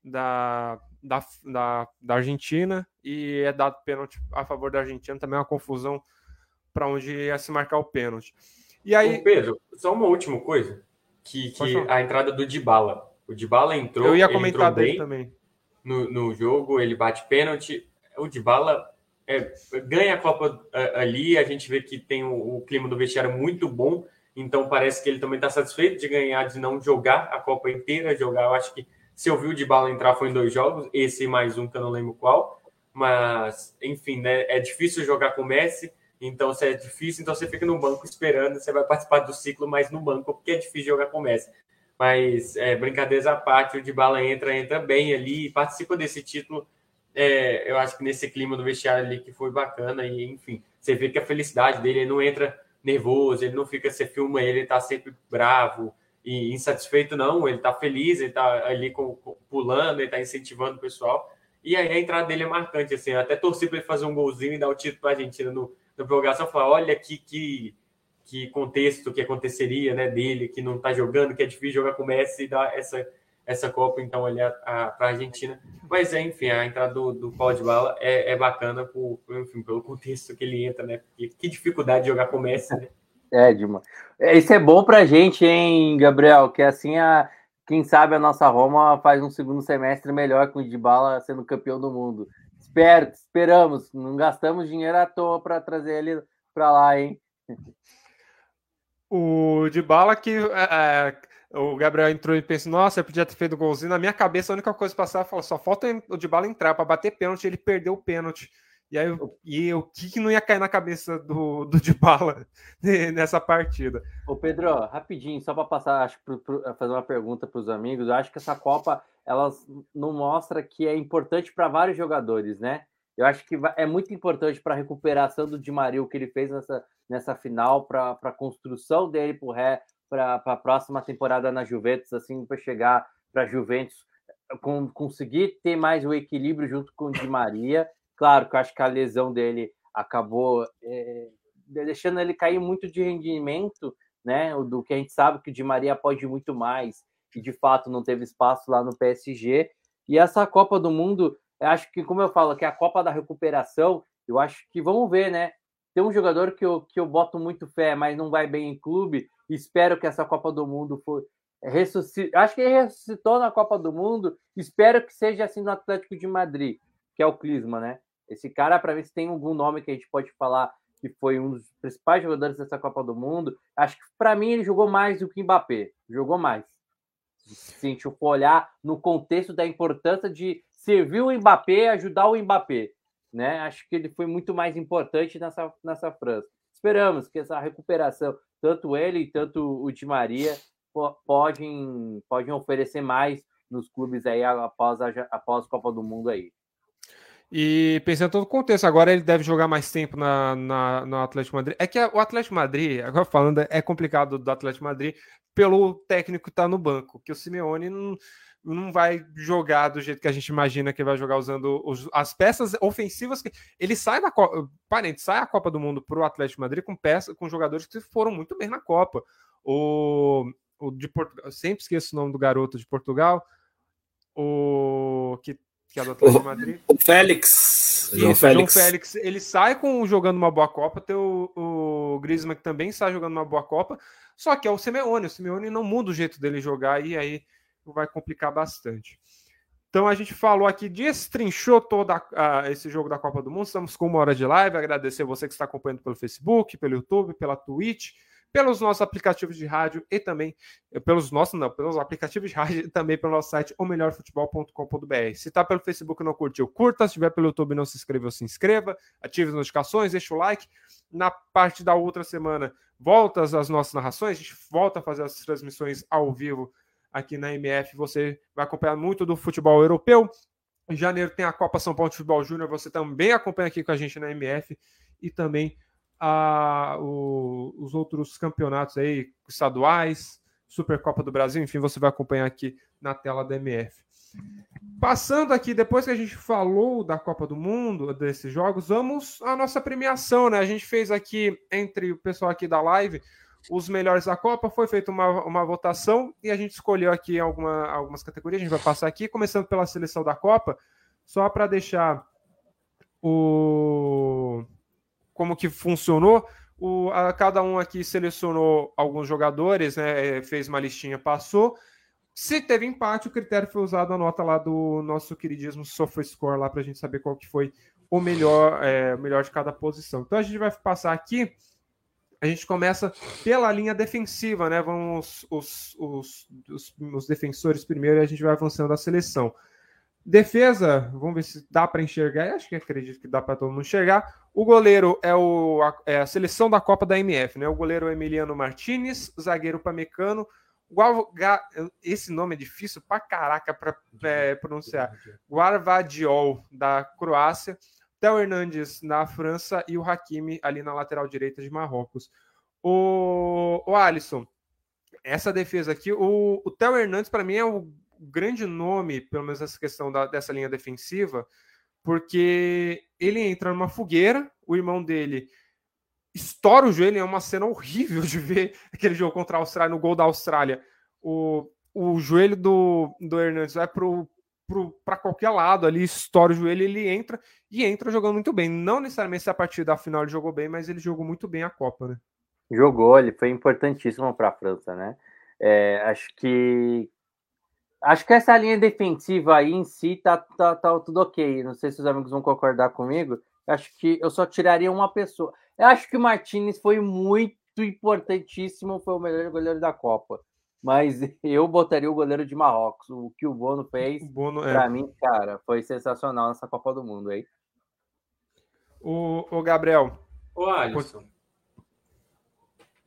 da, da, da, da Argentina e é dado pênalti a favor da Argentina. Também é uma confusão para onde ia se marcar o pênalti. E aí. Ô Pedro, só uma última coisa. Que, que a entrada do Dybala. O Dybala entrou. Eu ia comentar dele também. No, no jogo, ele bate pênalti. O Dybala é, ganha a Copa ali. A gente vê que tem o, o clima do vestiário muito bom. Então parece que ele também está satisfeito de ganhar, de não jogar a Copa inteira, jogar. Eu acho que se eu vi o de bala entrar foi em dois jogos, esse mais um que eu não lembro qual. Mas, enfim, né? É difícil jogar com o Messi. Então, se é difícil, então você fica no banco esperando, você vai participar do ciclo, mas no banco, porque é difícil jogar com o Messi. Mas, é, brincadeiras à parte, o de bala entra, entra bem ali, participa desse título. É, eu acho que nesse clima do vestiário ali que foi bacana, e enfim, você vê que a felicidade dele, ele não entra nervoso, ele não fica, você filma ele, ele tá sempre bravo, e insatisfeito, não. Ele tá feliz, ele tá ali com, com, pulando, ele tá incentivando o pessoal. E aí a entrada dele é marcante, assim. até torci para ele fazer um golzinho e dar o título para a Argentina no, na prorrogação. Falar, olha que, que, que contexto que aconteceria, né, dele, que não tá jogando, que é difícil jogar com o Messi e dar essa, essa Copa, então, ali para Argentina. Mas, é, enfim, a entrada do, do Paulo de Bala é, é bacana por, enfim, pelo contexto que ele entra, né? Porque que dificuldade de jogar com o Messi, né? É, Dilma. É, isso é bom pra gente, hein, Gabriel? Que assim, a, quem sabe a nossa Roma faz um segundo semestre melhor com o Dybala sendo campeão do mundo. Espero, esperamos. Não gastamos dinheiro à toa para trazer ele para lá, hein? O Dybala que é, é, o Gabriel entrou e pensou, nossa, eu podia ter feito golzinho. Na minha cabeça, a única coisa passar, falou, só falta o Dybala entrar para bater pênalti, ele perdeu o pênalti. E aí, e o que, que não ia cair na cabeça do, do Dybala nessa partida? Ô Pedro, rapidinho, só para passar, acho pro, pro, fazer uma pergunta para os amigos. Eu acho que essa Copa ela não mostra que é importante para vários jogadores, né? Eu acho que é muito importante para a recuperação do Di Maria, o que ele fez nessa, nessa final, para a construção dele para a próxima temporada na Juventus, assim, para chegar para a Juventus, com, conseguir ter mais o equilíbrio junto com o Di Maria Claro que eu acho que a lesão dele acabou é, deixando ele cair muito de rendimento, né? Do que a gente sabe que o Di Maria pode muito mais, e de fato não teve espaço lá no PSG. E essa Copa do Mundo, acho que, como eu falo, que é a Copa da recuperação, eu acho que vamos ver, né? Tem um jogador que eu, que eu boto muito fé, mas não vai bem em clube. Espero que essa Copa do Mundo for. Ressuscite, acho que ele ressuscitou na Copa do Mundo. Espero que seja assim no Atlético de Madrid, que é o Clisma, né? Esse cara, para ver se tem algum nome que a gente pode falar que foi um dos principais jogadores dessa Copa do Mundo. Acho que para mim ele jogou mais do que Mbappé. Jogou mais. Se a for olhar no contexto da importância de servir o Mbappé, ajudar o Mbappé. Né? Acho que ele foi muito mais importante nessa, nessa França. Esperamos que essa recuperação, tanto ele e tanto o Di Maria, podem, podem oferecer mais nos clubes aí após a, após a Copa do Mundo aí. E pensando em todo o contexto, agora ele deve jogar mais tempo na, na, no Atlético Madrid. É que o Atlético Madrid, agora falando, é complicado do Atlético Madrid pelo técnico que está no banco, que o Simeone não, não vai jogar do jeito que a gente imagina que vai jogar usando os, as peças ofensivas que ele sai da Copa, parente, sai a Copa do Mundo para o Atlético Madrid com peças com jogadores que foram muito bem na Copa. O, o de Portugal, sempre esqueço o nome do garoto de Portugal, o que, que é do Atlético de Madrid. O Félix. João Félix. João Félix. Ele sai com jogando uma boa Copa, tem o, o Griezmann que também sai jogando uma boa Copa, só que é o Simeone, o Simeone não muda o jeito dele jogar e aí vai complicar bastante. Então a gente falou aqui, destrinchou todo uh, esse jogo da Copa do Mundo. Estamos com uma hora de live. Agradecer você que está acompanhando pelo Facebook, pelo YouTube, pela Twitch, pelos nossos aplicativos de rádio e também eh, pelos nossos, não, pelos aplicativos de rádio e também pelo nosso site omelhorfutebol.com.br. Se está pelo Facebook não curtiu, curta. Se estiver pelo YouTube não se inscreveu, se inscreva. Ative as notificações, deixa o like. Na parte da outra semana, volta às nossas narrações. A gente volta a fazer as transmissões ao vivo aqui na MF. Você vai acompanhar muito do futebol europeu. Em janeiro tem a Copa São Paulo de Futebol Júnior. Você também acompanha aqui com a gente na MF e também a, o, os outros campeonatos aí estaduais, Supercopa do Brasil, enfim, você vai acompanhar aqui na tela da MF. Passando aqui, depois que a gente falou da Copa do Mundo, desses jogos, vamos à nossa premiação, né? A gente fez aqui, entre o pessoal aqui da live, os melhores da Copa, foi feita uma, uma votação e a gente escolheu aqui alguma, algumas categorias, a gente vai passar aqui, começando pela seleção da Copa, só para deixar o como que funcionou. O, a, cada um aqui selecionou alguns jogadores, né, fez uma listinha, passou. Se teve empate, o critério foi usado a nota lá do nosso queridíssimo SofaScore lá para a gente saber qual que foi o melhor, é, o melhor de cada posição. Então a gente vai passar aqui a gente começa pela linha defensiva, né? Vamos os, os, os, os defensores primeiro e a gente vai avançando a seleção. Defesa, vamos ver se dá para enxergar. Acho que acredito que dá para todo mundo enxergar. O goleiro é, o, a, é a seleção da Copa da MF, né? O goleiro é Emiliano Martinez, zagueiro Pamecano. Esse nome é difícil pra caraca para é, pronunciar. Guarvadiol, da Croácia. Theo Hernandes na França e o Hakimi ali na lateral direita de Marrocos. O, o Alisson, essa defesa aqui, o, o Theo Hernandes para mim é o grande nome, pelo menos essa questão da, dessa linha defensiva, porque ele entra numa fogueira, o irmão dele estoura o joelho, é uma cena horrível de ver aquele jogo contra a Austrália, no gol da Austrália. O, o joelho do, do Hernandes vai pro, para qualquer lado ali, estoura o joelho, ele entra e entra jogando muito bem. Não necessariamente se a partir da final ele jogou bem, mas ele jogou muito bem a Copa, né? Jogou, ele foi importantíssimo para a França, né? É, acho que acho que essa linha defensiva aí em si tá, tá, tá tudo ok. Não sei se os amigos vão concordar comigo. Acho que eu só tiraria uma pessoa. Eu acho que o Martinez foi muito importantíssimo, foi o melhor goleiro da Copa mas eu botaria o goleiro de Marrocos. O que o Bono fez, para é. mim, cara, foi sensacional nessa Copa do Mundo aí. O, o Gabriel. O Alisson.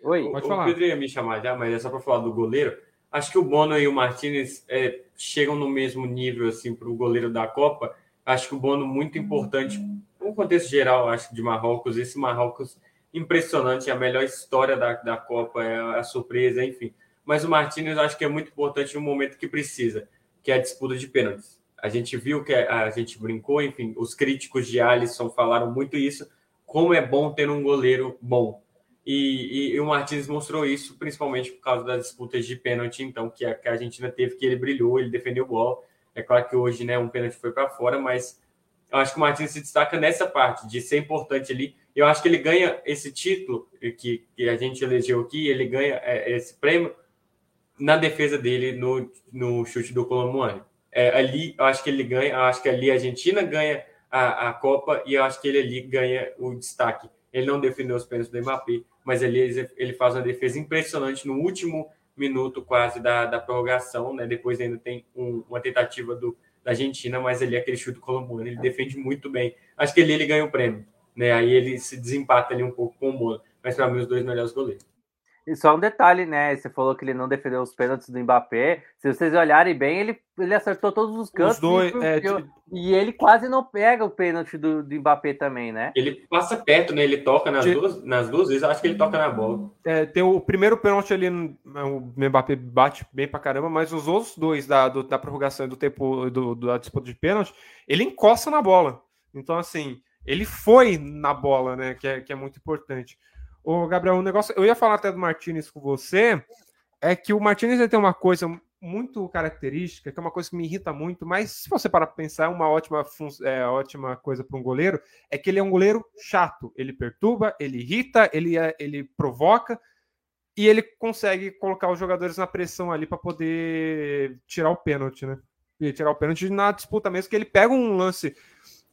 Oi. Pode o, falar. O Pedro ia me chamar já, mas é só para falar do goleiro. Acho que o Bono e o Martinez é, chegam no mesmo nível assim para o goleiro da Copa. Acho que o Bono muito importante no contexto geral, acho de Marrocos. Esse Marrocos impressionante, a melhor história da, da Copa, é a surpresa, enfim mas o Martinez acho que é muito importante no momento que precisa, que é a disputa de pênaltis. A gente viu que a, gente brincou, enfim, os críticos de Alisson falaram muito isso, como é bom ter um goleiro bom. E, e, e o Martins mostrou isso, principalmente por causa das disputas de pênalti, então, que a, que a Argentina teve, que ele brilhou, ele defendeu o gol. É claro que hoje, né, um pênalti foi para fora, mas eu acho que o Martins se destaca nessa parte, de ser importante ali. Eu acho que ele ganha esse título que, que a gente elegeu aqui, ele ganha é, esse prêmio na defesa dele no, no chute do Colomboani. É, ali, eu acho que ele ganha, eu acho que ali a Argentina ganha a, a Copa e eu acho que ele ali ganha o destaque. Ele não defendeu os pênaltis do Mbappé, mas ele, ele faz uma defesa impressionante no último minuto quase da, da prorrogação, né? Depois ainda tem um, uma tentativa do, da Argentina, mas ali aquele chute do Colomboani, ele defende muito bem. Acho que ali ele ganha o prêmio, né? Aí ele se desempata ali um pouco com o Bono, mas para mim os dois melhores goleiros. E só um detalhe, né? Você falou que ele não defendeu os pênaltis do Mbappé. Se vocês olharem bem, ele, ele acertou todos os cantos. Os dois, e, é, e ele quase não pega o pênalti do, do Mbappé também, né? Ele passa perto, né? Ele toca nas, de... duas, nas duas vezes, acho que ele toca na bola. É, tem o primeiro pênalti ali, o Mbappé bate bem pra caramba, mas os outros dois da, do, da prorrogação e do tempo do, da disputa de pênalti, ele encosta na bola. Então, assim, ele foi na bola, né? Que é, que é muito importante. Ô, Gabriel, um negócio. Eu ia falar até do Martinez com você. É que o Martinez tem uma coisa muito característica, que é uma coisa que me irrita muito, mas se você parar para pensar, é uma ótima, é, ótima coisa para um goleiro, é que ele é um goleiro chato. Ele perturba, ele irrita, ele, é, ele provoca e ele consegue colocar os jogadores na pressão ali para poder tirar o pênalti, né? E tirar o pênalti na disputa mesmo, que ele pega um lance.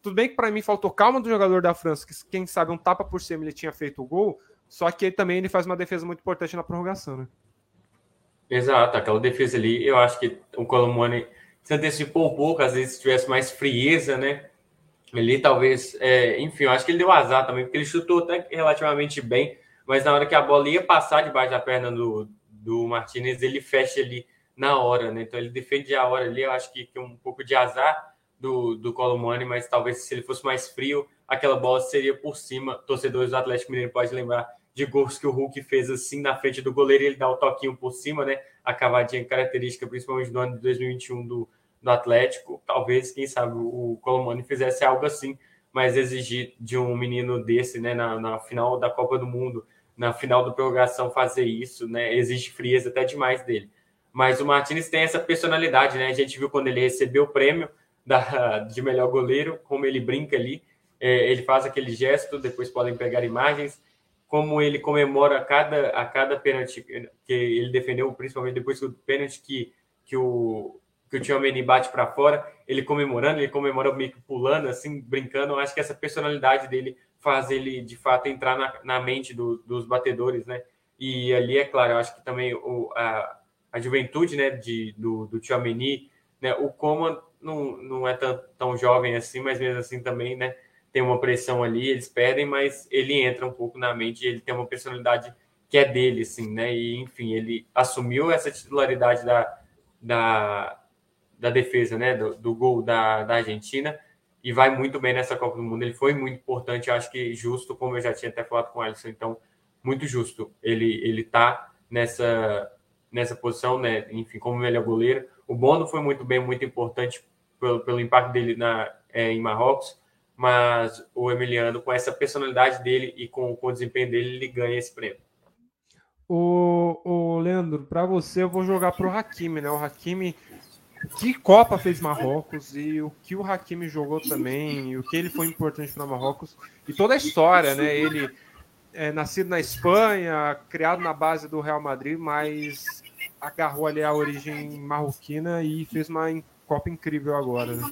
Tudo bem que para mim faltou calma do jogador da França, que quem sabe um tapa por cima ele tinha feito o gol, só que ele, também ele faz uma defesa muito importante na prorrogação, né? Exato, aquela defesa ali, eu acho que o Colomone se antecipou um pouco, às vezes tivesse mais frieza, né? Ele talvez, é, enfim, eu acho que ele deu azar também, porque ele chutou até relativamente bem, mas na hora que a bola ia passar debaixo da perna do, do Martinez, ele fecha ali na hora, né? Então ele defende a hora ali, eu acho que, que um pouco de azar do, do Colomone, mas talvez se ele fosse mais frio, aquela bola seria por cima. Torcedores do Atlético Mineiro podem lembrar de gols que o Hulk fez assim na frente do goleiro, ele dá o toquinho por cima, né? A cavadinha característica, principalmente do ano de 2021 do, do Atlético. Talvez, quem sabe, o Colomani fizesse algo assim, mas exigir de um menino desse, né, na, na final da Copa do Mundo, na final da prorrogação, fazer isso, né? Exige frieza até demais dele. Mas o Martinez tem essa personalidade, né? A gente viu quando ele recebeu o prêmio da, de melhor goleiro, como ele brinca ali. É, ele faz aquele gesto, depois podem pegar imagens como ele comemora a cada, a cada pênalti que ele defendeu, principalmente depois do pênalti que, que o que o Tchouameni bate para fora, ele comemorando, ele comemora meio que pulando, assim, brincando. Eu acho que essa personalidade dele faz ele, de fato, entrar na, na mente do, dos batedores, né? E ali, é claro, eu acho que também o, a, a juventude, né, de, do, do Tchouameni, né? O Coman não, não é tão, tão jovem assim, mas mesmo assim também, né? Tem uma pressão ali, eles perdem, mas ele entra um pouco na mente, ele tem uma personalidade que é dele, assim, né? E, enfim, ele assumiu essa titularidade da, da, da defesa, né? Do, do gol da, da Argentina e vai muito bem nessa Copa do Mundo. Ele foi muito importante, acho que justo, como eu já tinha até falado com o Alisson, então, muito justo. Ele, ele tá nessa, nessa posição, né? Enfim, como melhor goleiro. O Bono foi muito bem, muito importante pelo, pelo impacto dele na, é, em Marrocos mas o Emiliano, com essa personalidade dele e com, com o desempenho dele, ele ganha esse prêmio. O, o Leandro, para você, eu vou jogar pro Hakimi, né? O Hakimi, que Copa fez Marrocos e o que o Hakimi jogou também, e o que ele foi importante para Marrocos e toda a história, né? Ele é nascido na Espanha, criado na base do Real Madrid, mas agarrou ali a origem marroquina e fez uma Copa incrível agora, né?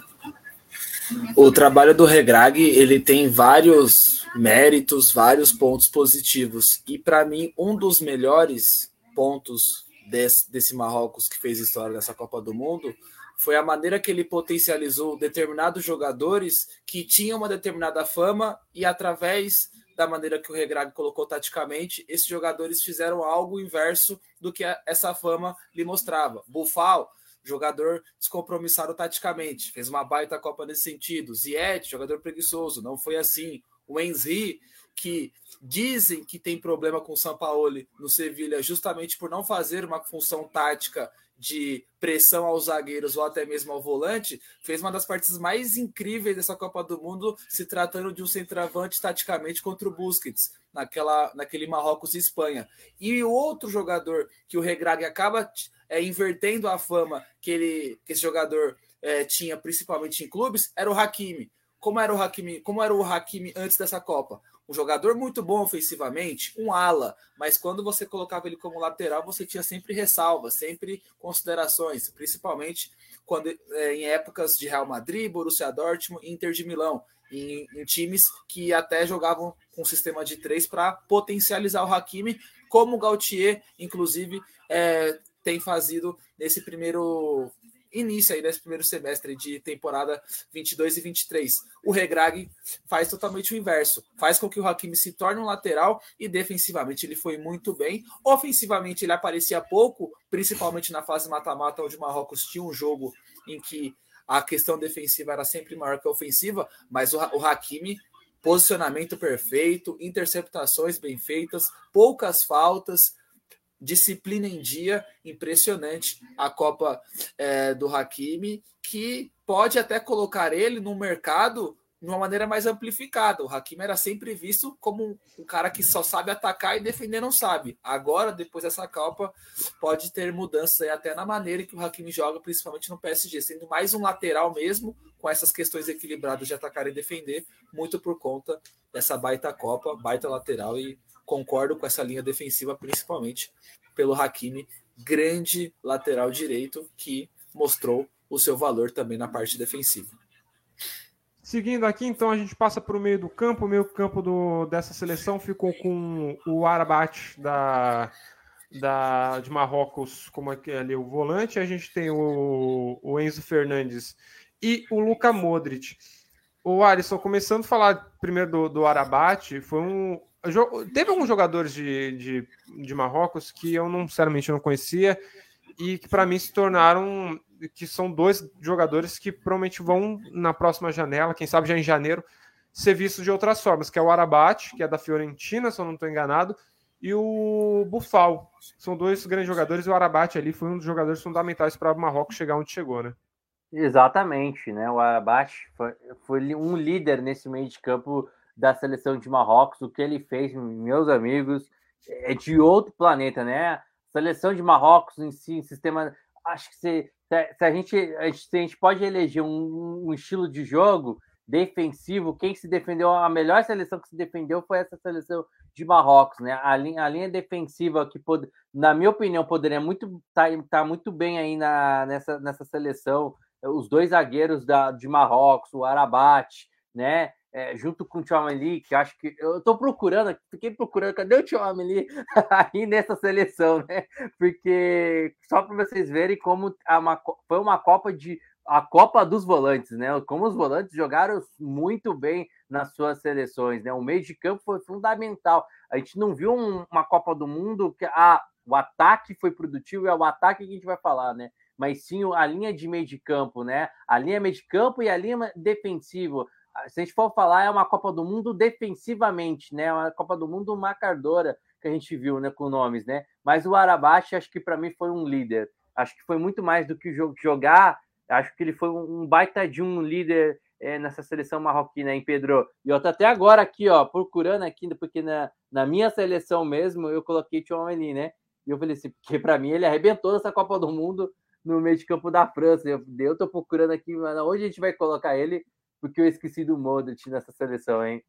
O trabalho do Regrag ele tem vários méritos, vários pontos positivos. E para mim, um dos melhores pontos desse, desse Marrocos que fez história nessa Copa do Mundo foi a maneira que ele potencializou determinados jogadores que tinham uma determinada fama e através da maneira que o Regrag colocou taticamente, esses jogadores fizeram algo inverso do que essa fama lhe mostrava. Bufal jogador descompromissado taticamente, fez uma baita Copa nesse sentido. Ziet, jogador preguiçoso, não foi assim. O Enzi, que dizem que tem problema com o Sampaoli no Sevilha, justamente por não fazer uma função tática de pressão aos zagueiros ou até mesmo ao volante, fez uma das partidas mais incríveis dessa Copa do Mundo, se tratando de um centroavante taticamente contra o Busquets, naquela, naquele Marrocos e Espanha. E outro jogador que o Regrag acaba é, invertendo a fama que, ele, que esse jogador é, tinha, principalmente em clubes, era o Hakimi. Como era o Hakimi, como era o Hakimi antes dessa Copa? Um jogador muito bom ofensivamente, um ala, mas quando você colocava ele como lateral, você tinha sempre ressalvas, sempre considerações, principalmente quando é, em épocas de Real Madrid, Borussia Dortmund, Inter de Milão, em, em times que até jogavam com sistema de três para potencializar o Hakimi, como o Gautier, inclusive, é, tem fazido nesse primeiro início aí desse primeiro semestre de temporada 22 e 23. O Regrag faz totalmente o inverso, faz com que o Hakimi se torne um lateral e defensivamente ele foi muito bem. Ofensivamente ele aparecia pouco, principalmente na fase mata-mata, onde o Marrocos tinha um jogo em que a questão defensiva era sempre maior que a ofensiva, mas o, o Hakimi posicionamento perfeito, interceptações bem feitas, poucas faltas, disciplina em dia, impressionante a Copa é, do Hakimi, que pode até colocar ele no mercado de uma maneira mais amplificada. O Hakimi era sempre visto como um cara que só sabe atacar e defender não sabe. Agora, depois dessa Copa, pode ter mudanças até na maneira que o Hakimi joga, principalmente no PSG, sendo mais um lateral mesmo, com essas questões equilibradas de atacar e defender, muito por conta dessa baita Copa, baita lateral e concordo com essa linha defensiva, principalmente pelo Hakimi, grande lateral direito que mostrou o seu valor também na parte defensiva. Seguindo aqui, então, a gente passa para o meio do campo. O meio campo do, dessa seleção ficou com o Arabat da, da, de Marrocos como aqui, ali o volante. A gente tem o, o Enzo Fernandes e o Luca Modric. O Alisson, começando a falar primeiro do, do Arabat, foi um. Teve alguns jogadores de, de, de Marrocos que eu, não, sinceramente, não conhecia e que para mim se tornaram que são dois jogadores que provavelmente vão na próxima janela, quem sabe já em janeiro, ser vistos de outras formas, que é o Arabat, que é da Fiorentina, se eu não estou enganado, e o Bufal. São dois grandes jogadores, e o Arabat ali foi um dos jogadores fundamentais para o Marrocos chegar onde chegou, né? Exatamente, né? O Arabat foi, foi um líder nesse meio de campo da seleção de Marrocos. O que ele fez, meus amigos, é de outro planeta, né? Seleção de Marrocos em si, sistema. Acho que se, se, a, gente, a, gente, pode eleger um, um, estilo de jogo defensivo, quem se defendeu, a melhor seleção que se defendeu foi essa seleção de Marrocos, né? A linha, a linha defensiva que, pode, na minha opinião, poderia muito estar tá, tá muito bem aí na, nessa, nessa seleção os dois zagueiros da, de Marrocos, o Arabat, né? É, junto com o Tchouameni, que acho que eu estou procurando, fiquei procurando, cadê o Tchouameni aí nessa seleção, né? Porque só para vocês verem como uma, foi uma Copa de a Copa dos volantes, né? Como os volantes jogaram muito bem nas suas seleções, né? O meio de campo foi fundamental. A gente não viu um, uma Copa do Mundo que ah, o ataque foi produtivo é o ataque que a gente vai falar, né? mas sim a linha de meio de campo, né? A linha meio de campo e a linha defensiva. Ah, se a gente for falar, é uma Copa do Mundo defensivamente, né? Uma Copa do Mundo macardora que a gente viu, né? Com nomes, né? Mas o Arabashi, acho que para mim foi um líder. Acho que foi muito mais do que jogar. Acho que ele foi um baita de um líder é, nessa seleção marroquina, hein, Pedro? E eu tô até agora aqui, ó, procurando aqui, porque na, na minha seleção mesmo eu coloquei Tchouameni, né? E eu falei assim, porque para mim ele arrebentou nessa Copa do Mundo no meio de campo da França. Eu, eu tô procurando aqui, mas onde a gente vai colocar ele? Porque eu esqueci do Modric nessa seleção, hein?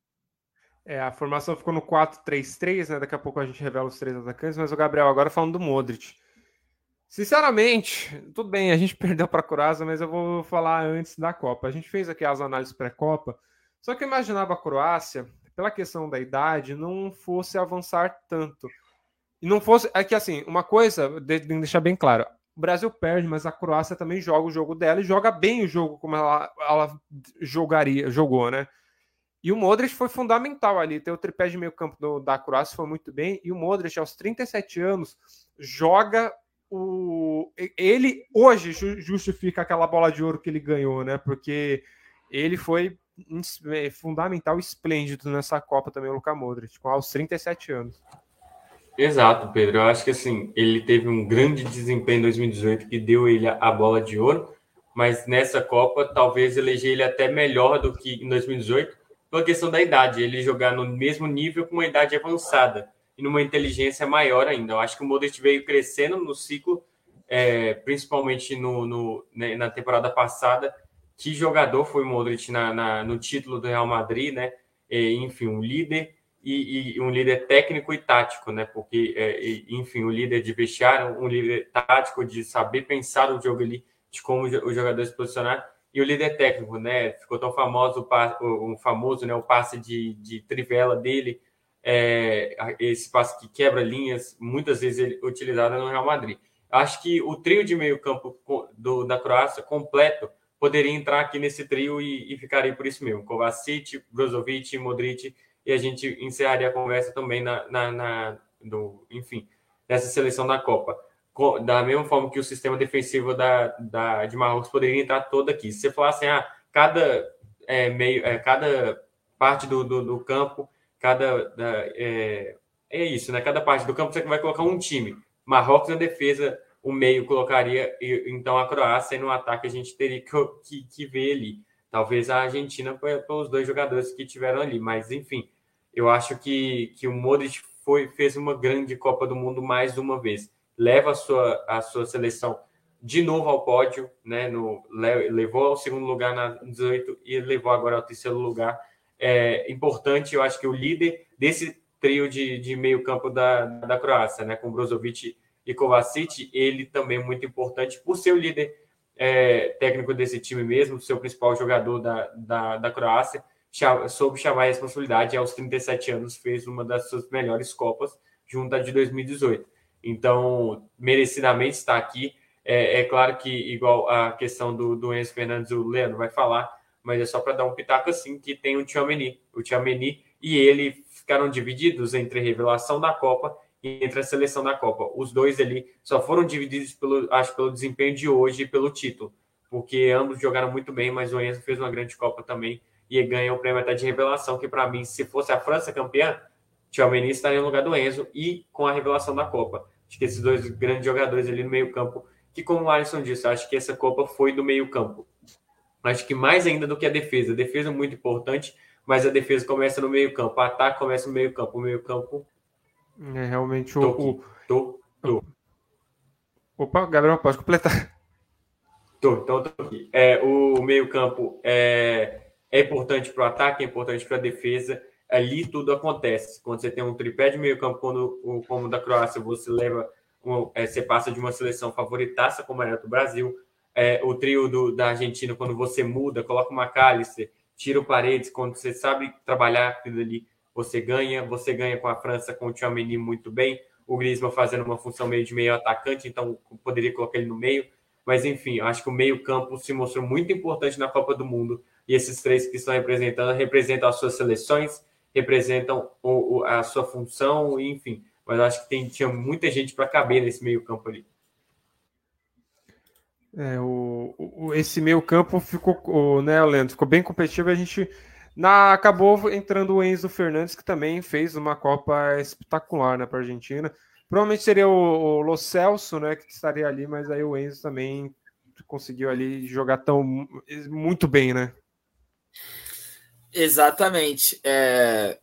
É, a formação ficou no 4-3-3, né? Daqui a pouco a gente revela os três atacantes, mas o Gabriel agora falando do Modric. Sinceramente, tudo bem, a gente perdeu para a Croácia, mas eu vou falar antes da Copa. A gente fez aqui as análises pré-Copa, só que eu imaginava a Croácia, pela questão da idade, não fosse avançar tanto. E não fosse. É que assim, uma coisa, de, de deixar bem claro: o Brasil perde, mas a Croácia também joga o jogo dela e joga bem o jogo como ela, ela jogaria, jogou, né? E o Modric foi fundamental ali. Ter o tripé de meio campo da Croácia foi muito bem. E o Modric, aos 37 anos, joga o. Ele hoje justifica aquela bola de ouro que ele ganhou, né? Porque ele foi é, fundamental, esplêndido nessa Copa também, o Luka Modric, com aos 37 anos. Exato, Pedro. Eu acho que assim, ele teve um grande desempenho em 2018 que deu ele a bola de ouro, mas nessa Copa talvez eleger ele até melhor do que em 2018, pela questão da idade, ele jogar no mesmo nível com uma idade avançada e numa inteligência maior ainda. Eu acho que o Modric veio crescendo no ciclo, é, principalmente no, no né, na temporada passada. Que jogador foi o Modric na, na, no título do Real Madrid, né? E, enfim, um líder e, e, um líder técnico e tático, né? Porque, é, enfim, o líder de vestiário, um líder tático de saber pensar o jogo ali, de como o jogador se posicionar, e o líder técnico, né? Ficou tão famoso o, o famoso, né? O passe de, de trivela dele, é, esse passe que quebra linhas, muitas vezes ele utilizado no Real Madrid. Acho que o trio de meio campo da Croácia completo poderia entrar aqui nesse trio e, e ficaria por isso mesmo. Kovacic, Brozovic, Modric e a gente encerraria a conversa também na, na, na do, enfim, nessa seleção da Copa. Da mesma forma que o sistema defensivo da, da, de Marrocos poderia entrar todo aqui. Se você falar assim, ah, cada é, meio, é, cada parte do, do, do campo, cada da, é, é, isso, né? Cada parte do campo você vai colocar um time. Marrocos na defesa, o meio colocaria então a Croácia e no ataque a gente teria que, que, que ver ali. Talvez a Argentina pelos dois jogadores que tiveram ali, mas enfim, eu acho que, que o Modric foi, fez uma grande Copa do Mundo mais uma vez. Leva a sua, a sua seleção de novo ao pódio, né? No, levou ao segundo lugar na 18 e levou agora ao terceiro lugar. É importante, eu acho que o líder desse trio de, de meio campo da, da Croácia, né? Com Brozovic e Kovacic, ele também é muito importante por ser o líder é, técnico desse time mesmo, seu principal jogador da, da, da Croácia, soube chamar a responsabilidade aos 37 anos fez uma das suas melhores Copas, junto à de 2018. Então, merecidamente está aqui. É, é, claro que, igual a questão do, do Enzo Fernandes, o Leandro vai falar, mas é só para dar um pitaco assim, que tem o Tchouameni. O Tchouameni e ele ficaram divididos entre revelação da Copa e entre a seleção da Copa. Os dois ali só foram divididos, pelo, acho, pelo desempenho de hoje e pelo título, porque ambos jogaram muito bem, mas o Enzo fez uma grande Copa também e ganha o prêmio até de revelação, que para mim, se fosse a França campeã, Tchouameni estaria no lugar do Enzo e com a revelação da Copa. Acho que esses dois grandes jogadores ali no meio campo, que como o Alisson disse, acho que essa Copa foi do meio campo. Acho que mais ainda do que a defesa. A defesa é muito importante, mas a defesa começa no meio campo, o ataque começa no meio campo, o meio campo... É realmente o... Tô, tô, tô. Opa, Gabriel, pode completar. Tô, então tô aqui. É, o meio campo é é importante para o ataque, é importante para a defesa. Ali tudo acontece. Quando você tem um tripé de meio campo, quando, como o da Croácia, você leva, é, você passa de uma seleção favoritaça como era do Brasil. É, o trio do, da Argentina, quando você muda, coloca uma cálice, tira o Paredes, quando você sabe trabalhar aquilo ali, você ganha. Você ganha com a França, com o Tchouameni muito bem. O Griezmann fazendo uma função meio de meio atacante, então poderia colocar ele no meio. Mas, enfim, acho que o meio campo se mostrou muito importante na Copa do Mundo e esses três que estão representando representam as suas seleções, representam o, o, a sua função, enfim. Mas acho que tem, tinha muita gente para caber nesse meio campo ali. É, o, o, esse meio campo ficou, né, Leandro, ficou bem competitivo. A gente na, acabou entrando o Enzo Fernandes, que também fez uma Copa espetacular né, para a Argentina. Provavelmente seria o, o Lo Celso, né, que estaria ali, mas aí o Enzo também conseguiu ali jogar tão muito bem, né? Exatamente. É...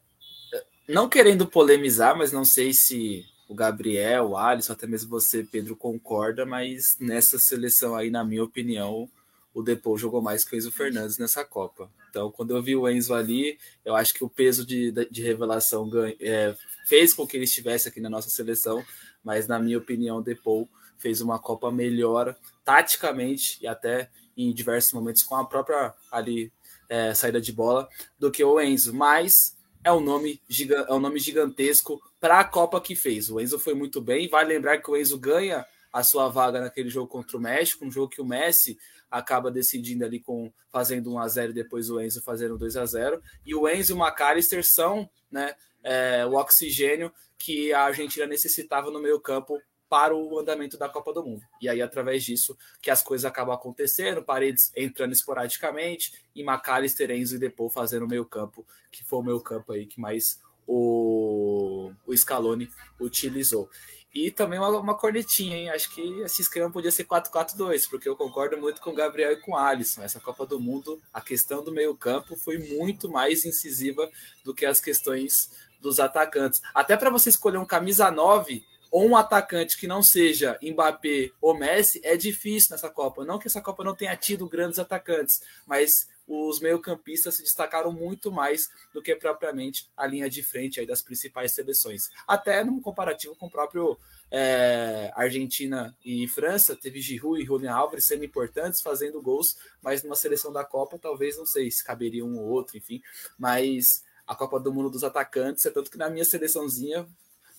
Não querendo polemizar, mas não sei se o Gabriel, o Alisson, até mesmo você, Pedro, concorda, mas nessa seleção aí, na minha opinião, o Depou jogou mais que o Enzo Fernandes nessa Copa. Então, quando eu vi o Enzo ali, eu acho que o peso de, de revelação ganha, é, fez com que ele estivesse aqui na nossa seleção, mas na minha opinião, o fez uma Copa melhor taticamente e até em diversos momentos com a própria ali é, saída de bola do que o Enzo, mas é um nome, é um nome gigantesco para a Copa que fez. O Enzo foi muito bem. Vai lembrar que o Enzo ganha a sua vaga naquele jogo contra o México, um jogo que o Messi acaba decidindo ali com fazendo 1 a 0 e depois o Enzo fazendo 2 a 0 e o Enzo e o McAllister são né, é, o oxigênio que a Argentina necessitava no meio campo para o andamento da Copa do Mundo. E aí, através disso, que as coisas acabam acontecendo, Paredes entrando esporadicamente, e McAllister, Enzo e Depou fazendo o meio campo, que foi o meio campo aí que mais o, o Scaloni utilizou. E também uma, uma cornetinha, hein? Acho que esse esquema podia ser 4-4-2, porque eu concordo muito com o Gabriel e com o Alisson. Essa Copa do Mundo, a questão do meio-campo foi muito mais incisiva do que as questões dos atacantes. Até para você escolher um camisa 9, ou um atacante que não seja Mbappé ou Messi é difícil nessa Copa. Não que essa Copa não tenha tido grandes atacantes, mas os meio-campistas se destacaram muito mais do que propriamente a linha de frente aí das principais seleções. Até num comparativo com o próprio é, Argentina e França, teve Giroud e Julian Alves sendo importantes, fazendo gols, mas numa seleção da Copa talvez, não sei se caberia um ou outro, enfim, mas a Copa do Mundo dos atacantes, é tanto que na minha seleçãozinha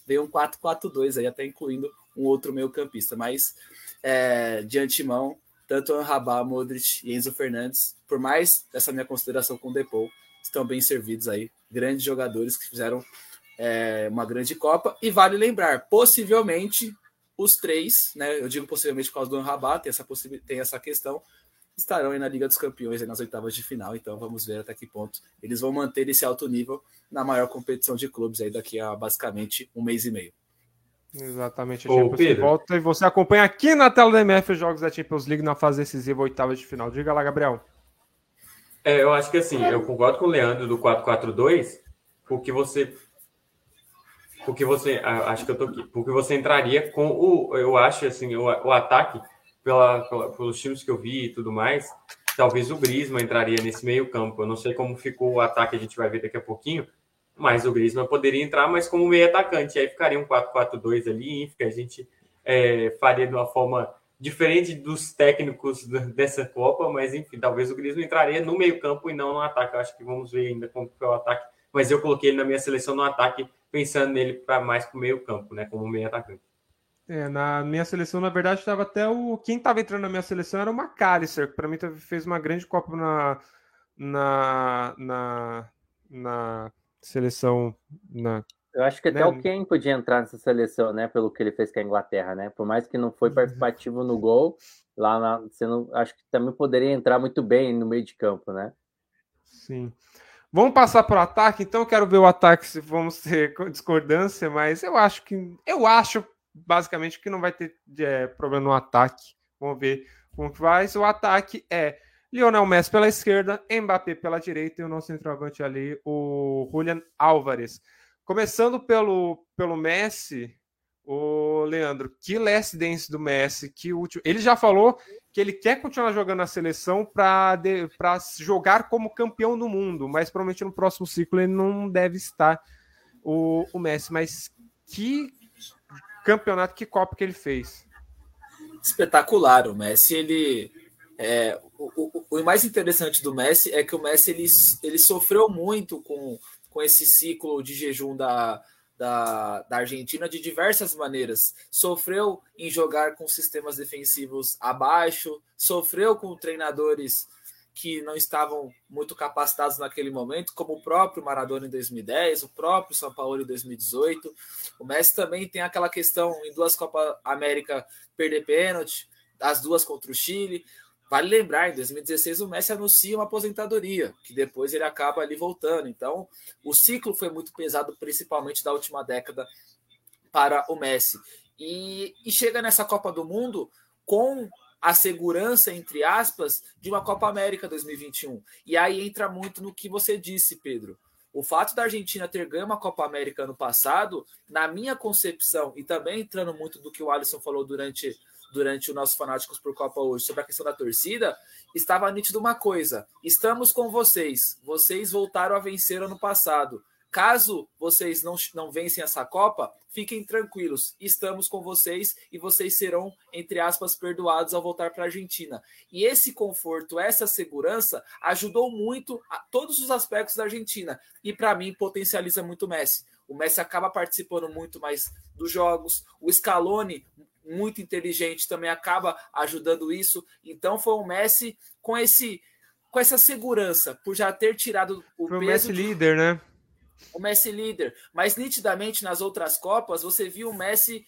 veio um 4-4-2 aí, até incluindo um outro meio-campista. Mas é, de antemão, tanto Anrabá, Modric e Enzo Fernandes, por mais essa minha consideração com o Depou, estão bem servidos aí. Grandes jogadores que fizeram é, uma grande Copa. E vale lembrar, possivelmente os três, né? Eu digo possivelmente por causa do Anrabá, tem essa, tem essa questão, estarão aí na Liga dos Campeões, nas oitavas de final. Então vamos ver até que ponto eles vão manter esse alto nível na maior competição de clubes aí daqui a basicamente um mês e meio. Exatamente, a Champions League volta e você acompanha aqui na tela da MF os jogos da Champions League na fase decisiva, oitavas de final. Diga lá, Gabriel. É, eu acho que assim, eu concordo com o Leandro do 4-4-2, porque você porque você acho que eu tô aqui, porque você entraria com o eu acho assim, o, o ataque pela, pela, pelos times que eu vi e tudo mais, talvez o Griezmann entraria nesse meio-campo. Eu não sei como ficou o ataque, a gente vai ver daqui a pouquinho, mas o Griezmann poderia entrar, mas como meio atacante. Aí ficaria um 4-4-2 ali, que a gente é, faria de uma forma diferente dos técnicos dessa Copa, mas enfim, talvez o Griezmann entraria no meio-campo e não no ataque. Eu acho que vamos ver ainda como foi o ataque, mas eu coloquei ele na minha seleção no ataque, pensando nele para mais para o meio-campo, né, como meio atacante. É, na minha seleção, na verdade, estava até o. Quem estava entrando na minha seleção era o McAllister, que para mim fez uma grande Copa na, na, na, na seleção. Na, Eu acho que até né? o Ken podia entrar nessa seleção, né? Pelo que ele fez com a Inglaterra, né? Por mais que não foi uhum. participativo no gol, lá na, você não, acho que também poderia entrar muito bem no meio de campo, né? Sim. Vamos passar para o ataque, então eu quero ver o ataque se vamos ter discordância, mas eu acho que eu acho basicamente que não vai ter é, problema no ataque. Vamos ver como que vai. O ataque é Lionel Messi pela esquerda, Mbappé pela direita e o nosso centroavante ali, o Julian Álvares. Começando pelo, pelo Messi, o Leandro, que last dance do Messi, que último. Ele já falou que ele quer continuar jogando na seleção para jogar como campeão do mundo, mas provavelmente no próximo ciclo ele não deve estar o, o Messi. Mas que campeonato, que Copa que ele fez. Espetacular, o Messi, ele... É, o, o, o, mais interessante do Messi é que o Messi ele, ele sofreu muito com, com esse ciclo de jejum da, da, da Argentina de diversas maneiras. Sofreu em jogar com sistemas defensivos abaixo, sofreu com treinadores que não estavam muito capacitados naquele momento, como o próprio Maradona em 2010, o próprio São Paulo em 2018. O Messi também tem aquela questão em duas Copas América perder pênalti, as duas contra o Chile. Vale lembrar, em 2016 o Messi anuncia uma aposentadoria, que depois ele acaba ali voltando. Então, o ciclo foi muito pesado, principalmente da última década, para o Messi. E, e chega nessa Copa do Mundo com a segurança, entre aspas, de uma Copa América 2021. E aí entra muito no que você disse, Pedro. O fato da Argentina ter ganho uma Copa América ano passado, na minha concepção, e também entrando muito do que o Alisson falou durante, durante o nosso Fanáticos por Copa hoje, sobre a questão da torcida, estava nítido uma coisa: estamos com vocês. Vocês voltaram a vencer ano passado. Caso vocês não, não vencem essa Copa, fiquem tranquilos, estamos com vocês e vocês serão, entre aspas, perdoados ao voltar para a Argentina. E esse conforto, essa segurança, ajudou muito a todos os aspectos da Argentina e, para mim, potencializa muito o Messi. O Messi acaba participando muito mais dos jogos, o Scaloni, muito inteligente, também acaba ajudando isso. Então, foi um Messi com esse com essa segurança, por já ter tirado o foi peso. O Messi líder, né? O Messi líder, mas nitidamente nas outras Copas você viu o Messi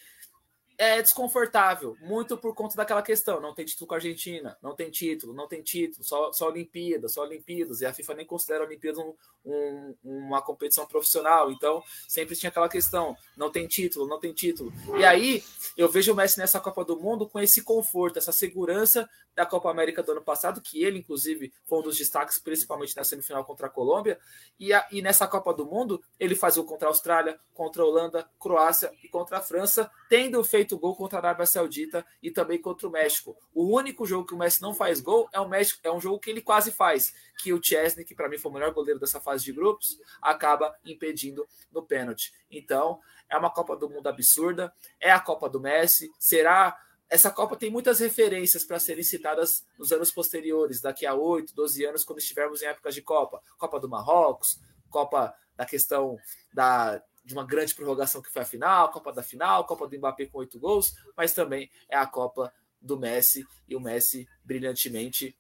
é desconfortável, muito por conta daquela questão. Não tem título com a Argentina, não tem título, não tem título, só, só Olimpíadas, só Olimpíadas, e a FIFA nem considera a Olimpíadas um, um, uma competição profissional, então sempre tinha aquela questão: não tem título, não tem título. E aí eu vejo o Messi nessa Copa do Mundo com esse conforto, essa segurança da Copa América do ano passado, que ele, inclusive, foi um dos destaques, principalmente na semifinal contra a Colômbia, e, a, e nessa Copa do Mundo ele fazia contra a Austrália, contra a Holanda, Croácia e contra a França, tendo feito feito gol contra a Arábia Saudita e também contra o México. O único jogo que o Messi não faz gol é o México, é um jogo que ele quase faz, que o Chesney, que para mim foi o melhor goleiro dessa fase de grupos, acaba impedindo no pênalti. Então, é uma Copa do Mundo absurda, é a Copa do Messi, será essa Copa tem muitas referências para serem citadas nos anos posteriores, daqui a 8, 12 anos, quando estivermos em épocas de Copa. Copa do Marrocos, Copa da questão da, de uma grande prorrogação que foi a final, Copa da Final, Copa do Mbappé com oito gols, mas também é a Copa do Messi e o Messi brilhantemente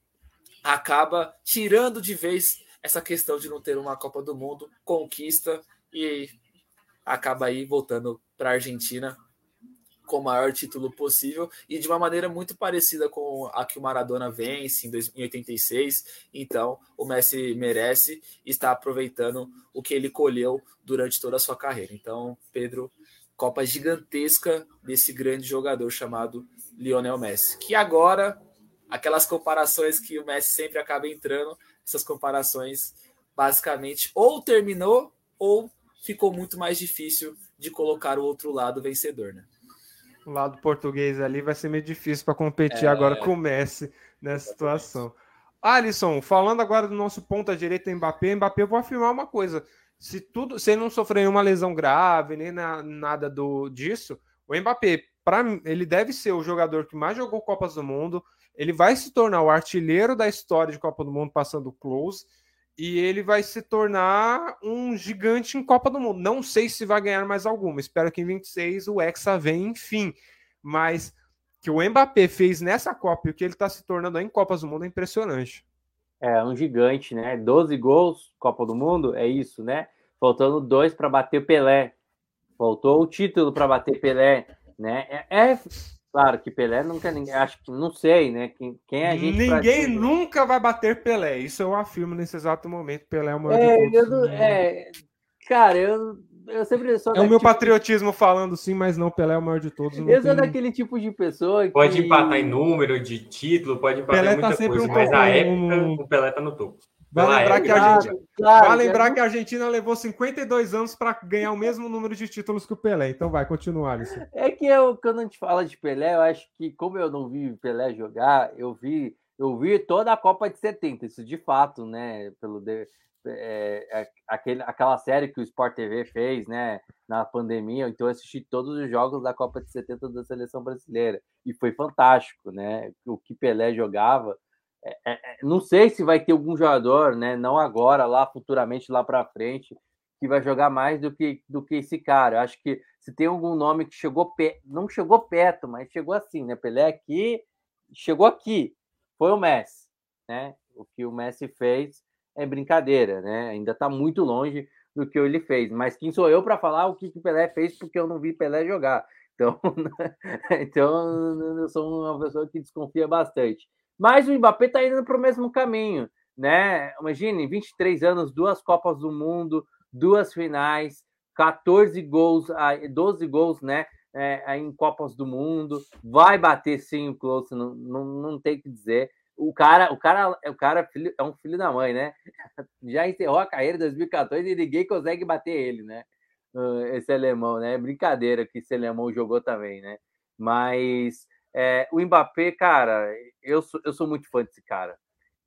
acaba tirando de vez essa questão de não ter uma Copa do Mundo, conquista e acaba aí voltando para a Argentina com o maior título possível e de uma maneira muito parecida com a que o Maradona vence em 86. Então, o Messi merece e está aproveitando o que ele colheu durante toda a sua carreira. Então, Pedro, Copa gigantesca desse grande jogador chamado Lionel Messi, que agora aquelas comparações que o Messi sempre acaba entrando, essas comparações basicamente ou terminou ou ficou muito mais difícil de colocar o outro lado vencedor, né? O lado português ali vai ser meio difícil para competir é... agora com o Messi nessa situação. Alisson, falando agora do nosso ponta direita Mbappé, Mbappé, eu vou afirmar uma coisa. Se tudo, se ele não sofrer nenhuma lesão grave, nem na, nada do disso, o Mbappé, para ele deve ser o jogador que mais jogou Copas do Mundo, ele vai se tornar o artilheiro da história de Copa do Mundo passando close e ele vai se tornar um gigante em Copa do Mundo. Não sei se vai ganhar mais alguma. Espero que em 26 o Hexa venha, enfim. Mas que o Mbappé fez nessa Copa e o que ele está se tornando em Copas do Mundo é impressionante. É, um gigante, né? 12 gols, Copa do Mundo, é isso, né? Faltando dois para bater Pelé. Faltou o título para bater Pelé, né? É, é Claro que Pelé nunca ninguém. Acho que não sei, né? Quem, quem é a gente. Ninguém nunca vai bater Pelé. Isso eu afirmo nesse exato momento. Pelé é o maior é, de todos. é, cara, eu, eu sempre sou. É o meu tipo... patriotismo falando sim, mas não, Pelé é o maior de todos. Eu sou daquele tipo de pessoa que. Pode empatar em número de título, pode empatar Pelé em muita tá sempre coisa, um mas a época o Pelé tá no topo. Vai lembrar, que, a Argentina, claro, vai lembrar que a Argentina levou 52 anos para ganhar o mesmo número de títulos que o Pelé. Então vai, continuar, Alisson. É que eu, quando a gente fala de Pelé, eu acho que, como eu não vi Pelé jogar, eu vi, eu vi toda a Copa de 70, isso de fato, né? Pelo, é, é, aquele, aquela série que o Sport TV fez, né? Na pandemia, então eu assisti todos os jogos da Copa de 70 da seleção brasileira. E foi fantástico, né? O que Pelé jogava é, é, é, não sei se vai ter algum jogador, né? Não agora, lá futuramente, lá para frente, que vai jogar mais do que, do que esse cara. Eu acho que se tem algum nome que chegou perto, não chegou perto, mas chegou assim, né? Pelé aqui, chegou aqui, foi o Messi, né? O que o Messi fez é brincadeira, né? Ainda está muito longe do que ele fez. Mas quem sou eu para falar o que o Pelé fez porque eu não vi Pelé jogar? Então, então eu sou uma pessoa que desconfia bastante. Mas o Mbappé está indo para o mesmo caminho, né? Imagine, 23 anos, duas Copas do Mundo, duas finais, 14 gols, 12 gols, né? É, em Copas do Mundo, vai bater sim o Close, não, não, não tem que dizer. O cara, o cara, o cara filho, é um filho da mãe, né? Já encerrou a carreira em 2014 e ninguém consegue bater ele, né? Esse alemão, né? Brincadeira que esse alemão jogou também, né? Mas é, o Mbappé, cara, eu sou, eu sou muito fã desse cara.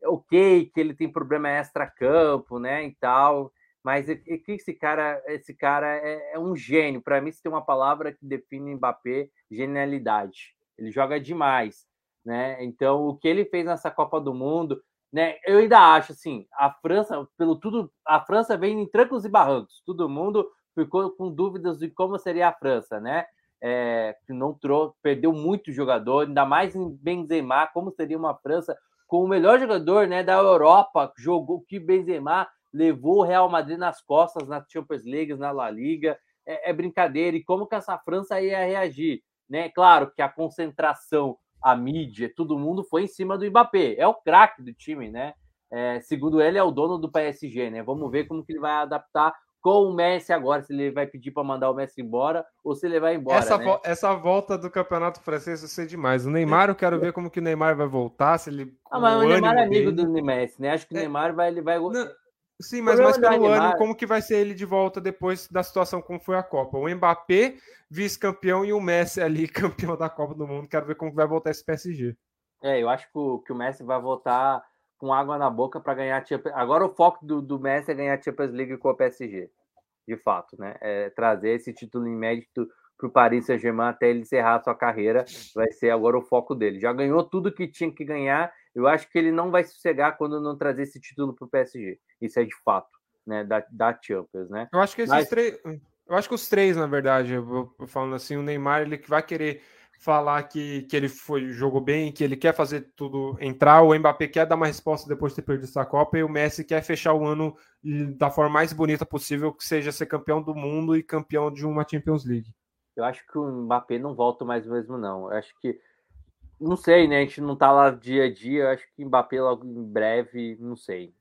É ok que ele tem problema extra-campo, né, e tal, mas é, é que esse cara, esse cara é, é um gênio. Para mim, se tem uma palavra que define Mbappé, genialidade. Ele joga demais, né? Então, o que ele fez nessa Copa do Mundo, né? Eu ainda acho assim, a França, pelo tudo, a França vem em trancos e barrancos. Todo mundo ficou com dúvidas de como seria a França, né? É, que não trouxe, perdeu muito jogador, ainda mais em Benzema, como seria uma França com o melhor jogador né, da Europa, jogou que Benzema levou o Real Madrid nas costas na Champions League, na La Liga, é, é, brincadeira. E como que essa França ia reagir? Né? Claro que a concentração, a mídia, todo mundo foi em cima do Mbappé, é o craque do time, né? É, segundo ele, é o dono do PSG, né? Vamos ver como que ele vai adaptar com o Messi agora, se ele vai pedir para mandar o Messi embora ou se ele vai embora. Essa, né? vo essa volta do campeonato francês vai ser demais. O Neymar, eu quero ver como que o Neymar vai voltar. Se ele, ah, mas o, o Neymar é amigo dele. do Messi, né? Acho que o é... Neymar vai. Ele vai... Não, sim, mas mais pelo ânimo, como que vai ser ele de volta depois da situação como foi a Copa? O Mbappé, vice-campeão, e o Messi ali, campeão da Copa do Mundo. Quero ver como vai voltar esse PSG. É, eu acho que o, que o Messi vai voltar com água na boca para ganhar Champions. Agora o foco do, do Messi é ganhar a Champions League com o PSG, de fato, né? É trazer esse título inédito para o Paris Saint-Germain até ele encerrar sua carreira, vai ser agora o foco dele. Já ganhou tudo que tinha que ganhar, eu acho que ele não vai sossegar quando não trazer esse título para o PSG. Isso é de fato, né? Da, da Champions, né? Eu acho que esses Mas... três. Eu acho que os três, na verdade, eu, eu falando assim, o Neymar ele vai querer falar que, que ele foi jogou bem, que ele quer fazer tudo entrar, o Mbappé quer dar uma resposta depois de ter perdido essa Copa e o Messi quer fechar o ano da forma mais bonita possível, que seja ser campeão do mundo e campeão de uma Champions League. Eu acho que o Mbappé não volta mais mesmo não. Eu acho que não sei, né? A gente não tá lá dia a dia. Eu acho que o Mbappé logo em breve, não sei.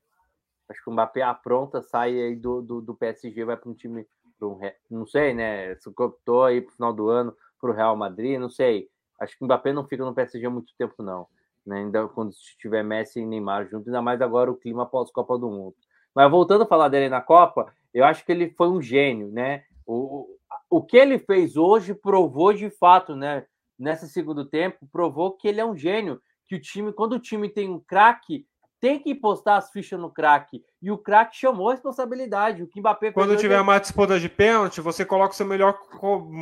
Acho que o Mbappé apronta, sai aí do, do, do PSG, vai para um time um, não sei, né? Se optou aí pro final do ano para o Real Madrid, não sei. Acho que o Mbappé não fica no PSG há muito tempo, não. Né? Ainda quando tiver Messi e Neymar junto, ainda mais agora o clima pós-Copa do Mundo. Mas voltando a falar dele na Copa, eu acho que ele foi um gênio, né? O, o que ele fez hoje provou de fato, né? Nesse segundo tempo, provou que ele é um gênio. Que o time, quando o time tem um craque, tem que postar as fichas no craque. E o craque chamou a responsabilidade. O que Mbappé Quando tiver uma disputa de pênalti, você coloca o seu melhor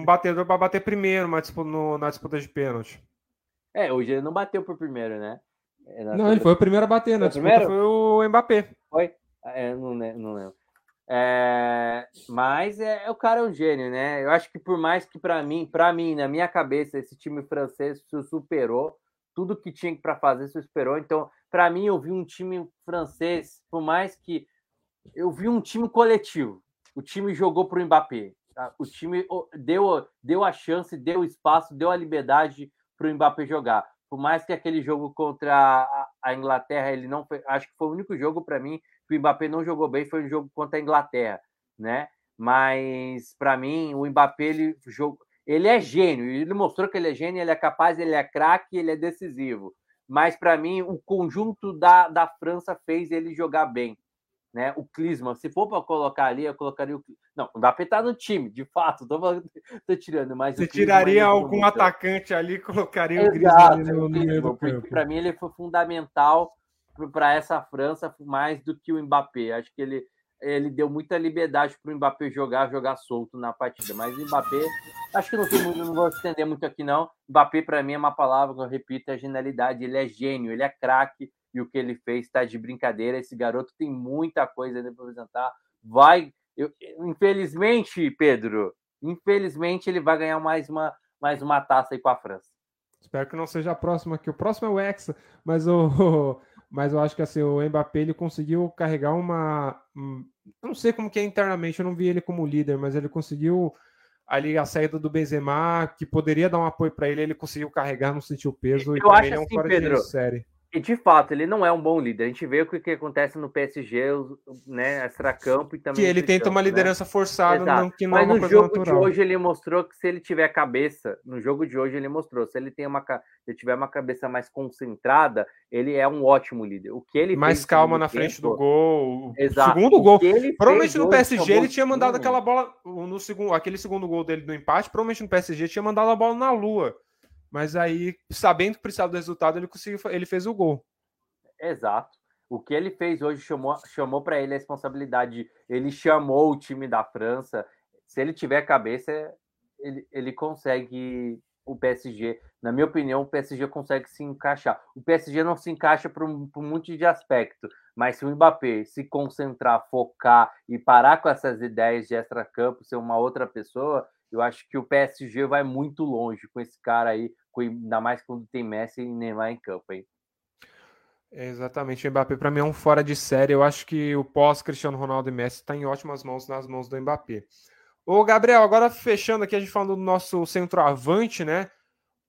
batedor para bater primeiro disputa, no, na disputa de pênalti. É, hoje ele não bateu por primeiro, né? É, não, ele foi o primeiro a bater, né? Foi, foi o Mbappé. Foi? É, não, não lembro. É, mas é, o cara é um gênio, né? Eu acho que por mais que para mim, para mim, na minha cabeça, esse time francês se superou tudo que tinha para fazer, se superou. Então, para mim, eu vi um time francês, por mais que eu vi um time coletivo. O time jogou para o Mbappé. Tá? O time deu, deu a chance, deu espaço, deu a liberdade para o Mbappé jogar. Por mais que aquele jogo contra a Inglaterra, ele não foi, acho que foi o único jogo para mim que o Mbappé não jogou bem, foi o jogo contra a Inglaterra, né? Mas para mim, o Mbappé ele jogou, ele é gênio, ele mostrou que ele é gênio, ele é capaz, ele é craque, ele é decisivo mas para mim o conjunto da, da França fez ele jogar bem. Né? O Clisma, se for para colocar ali, eu colocaria o. Não, o Mbappé tá no time, de fato, tô, tô tirando, mas. Você tiraria algum atacante ali e colocaria Exato, o Clisma no, meio do campo. Para mim, ele foi fundamental para essa França mais do que o Mbappé. Acho que ele ele deu muita liberdade para o Mbappé jogar, jogar solto na partida. Mas o Mbappé, acho que não tem não vou estender muito aqui não. Mbappé para mim é uma palavra que eu repito, é genialidade. Ele é gênio, ele é craque e o que ele fez está de brincadeira. Esse garoto tem muita coisa para apresentar. Vai, eu, infelizmente, Pedro, infelizmente ele vai ganhar mais uma mais uma taça aí com a França. Espero que não seja a próxima, que o próximo é o Hexa, mas o, mas eu acho que assim, o Mbappé ele conseguiu carregar uma. Não sei como que é internamente, eu não vi ele como líder, mas ele conseguiu ali a saída do Benzema, que poderia dar um apoio para ele, ele conseguiu carregar, não sentiu peso eu e também é um assim, fora Pedro, de série. E de fato, ele não é um bom líder. A gente vê o que, que acontece no PSG, né, extracampo e também. Que ele tenta uma né? liderança né? forçada, não, que não Mas é no jogo natural. de hoje ele mostrou que se ele tiver cabeça, no jogo de hoje ele mostrou, se ele tem uma, se tiver uma cabeça mais concentrada, ele é um ótimo líder. O que ele mais calma na tempo, frente do gol. Exato. Segundo gol. Provavelmente no PSG ele tinha mandado aquela bola no segundo, aquele segundo gol dele do empate, provavelmente no PSG tinha mandado a bola na lua. Mas aí, sabendo que precisava do resultado, ele conseguiu, ele fez o gol. Exato. O que ele fez hoje chamou, chamou para ele a responsabilidade. Ele chamou o time da França. Se ele tiver cabeça, ele, ele consegue o PSG. Na minha opinião, o PSG consegue se encaixar. O PSG não se encaixa por um, por um monte de aspecto, mas se o Mbappé se concentrar, focar e parar com essas ideias de extra-campo, ser uma outra pessoa, eu acho que o PSG vai muito longe com esse cara aí, ainda mais quando tem Messi e Neymar em campo, hein? Exatamente, o Mbappé para mim é um fora de série. Eu acho que o pós Cristiano Ronaldo e Messi está em ótimas mãos nas mãos do Mbappé. Ô Gabriel, agora fechando aqui a gente falando do nosso centroavante, né?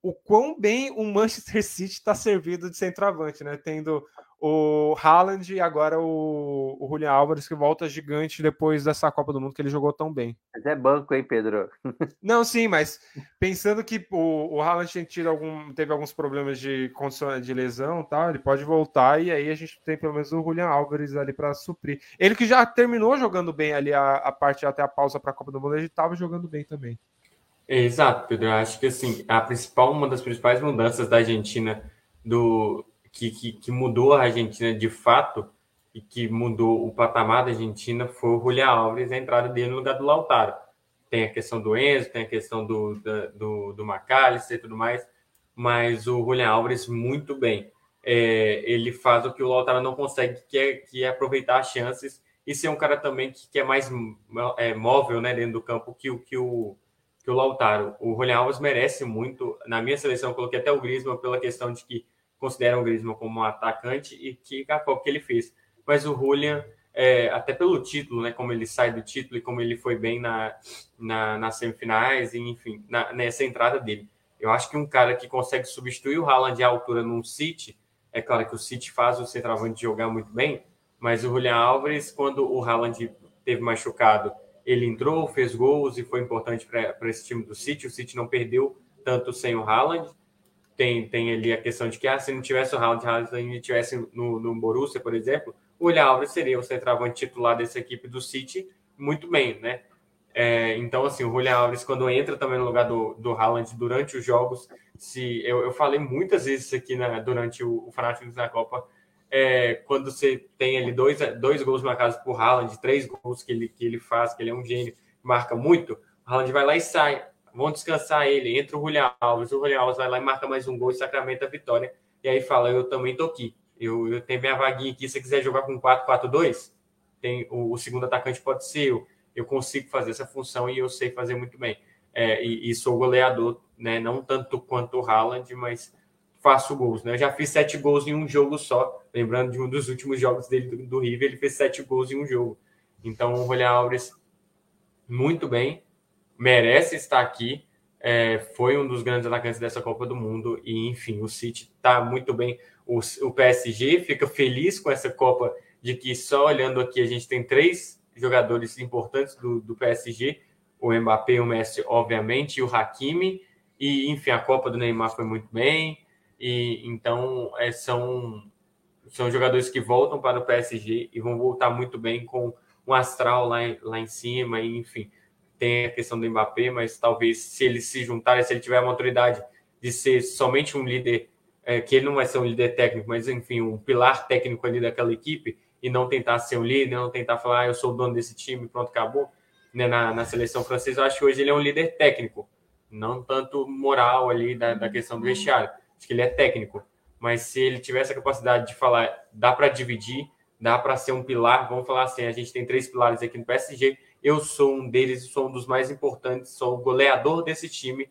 O quão bem o Manchester City está servido de centroavante, né? Tendo o Haaland e agora o, o Julian Álvares, que volta gigante depois dessa Copa do Mundo que ele jogou tão bem. Mas é banco, hein, Pedro? Não, sim, mas pensando que o, o Haaland algum, teve alguns problemas de condição de lesão tal, ele pode voltar e aí a gente tem pelo menos o Julian Álvares ali para suprir. Ele que já terminou jogando bem ali a, a parte até a pausa para a Copa do Mundo, ele estava jogando bem também. Exato, Pedro. Eu acho que assim, a principal, uma das principais mudanças da Argentina do, que, que, que, mudou a Argentina de fato e que mudou o patamar da Argentina foi o Julián Alves, a entrada dele no lugar do Lautaro. Tem a questão do Enzo, tem a questão do, do, do McAllister e tudo mais, mas o Julián Alves muito bem. É, ele faz o que o Lautaro não consegue, que é, que é aproveitar as chances e ser um cara também que, que é mais é, móvel né, dentro do campo que, que, o, que o Lautaro. O Julian Alves merece muito. Na minha seleção, eu coloquei até o Griezmann pela questão de que consideram o Griezmann como um atacante e que a Copa que ele fez. Mas o Julian, é, até pelo título, né, como ele sai do título e como ele foi bem na, na, nas semifinais, e, enfim, na, nessa entrada dele. Eu acho que um cara que consegue substituir o Haaland à altura num City, é claro que o City faz o centroavante jogar muito bem, mas o Julian Álvares, quando o Haaland teve machucado, ele entrou, fez gols e foi importante para esse time do City. O City não perdeu tanto sem o Haaland. Tem, tem ali a questão de que ah, se não tivesse o Haaland, Haaland ainda estivesse no, no Borussia, por exemplo, o Julian Álvares seria o centroavante titular dessa equipe do City muito bem, né? É, então, assim, o Julian Alves, quando entra também no lugar do, do Haaland durante os jogos, se eu, eu falei muitas vezes aqui na, durante o, o Fanáticos na Copa, é, quando você tem ali dois, dois gols marcados por Haaland, três gols que ele, que ele faz, que ele é um gênio, marca muito, o Haaland vai lá e sai, vão descansar ele, entra o Julian Alves, o Julian Alves vai lá e marca mais um gol e sacramenta a vitória, e aí fala, eu também tô aqui, eu, eu tenho minha vaguinha aqui, se você quiser jogar com 4-4-2, tem o, o, segundo atacante pode ser eu, eu consigo fazer essa função e eu sei fazer muito bem. É, e, e, sou goleador, né? não tanto quanto o Haaland, mas faço gols. Né? Eu já fiz sete gols em um jogo só. Lembrando de um dos últimos jogos dele do, do River, ele fez sete gols em um jogo. Então, o Julián Alves, muito bem, merece estar aqui. É, foi um dos grandes atacantes dessa Copa do Mundo. E, enfim, o City está muito bem. O, o PSG fica feliz com essa Copa de que só olhando aqui a gente tem três jogadores importantes do, do PSG, o Mbappé, o Messi, obviamente, e o Hakimi. E, enfim, a Copa do Neymar foi muito bem. E então é, são, são jogadores que voltam para o PSG e vão voltar muito bem com um astral lá, lá em cima. E, enfim, tem a questão do Mbappé, mas talvez se ele se juntar, se ele tiver a maturidade de ser somente um líder, é, que ele não vai ser um líder técnico, mas enfim, um pilar técnico ali daquela equipe, e não tentar ser um líder, não tentar falar, ah, eu sou o dono desse time, pronto, acabou. Né, na, na seleção francesa, eu acho que hoje ele é um líder técnico, não tanto moral ali da, da questão do vestiário. Acho que ele é técnico, mas se ele tiver essa capacidade de falar, dá para dividir, dá para ser um pilar, vamos falar assim, a gente tem três pilares aqui no PSG, eu sou um deles, sou um dos mais importantes, sou o goleador desse time,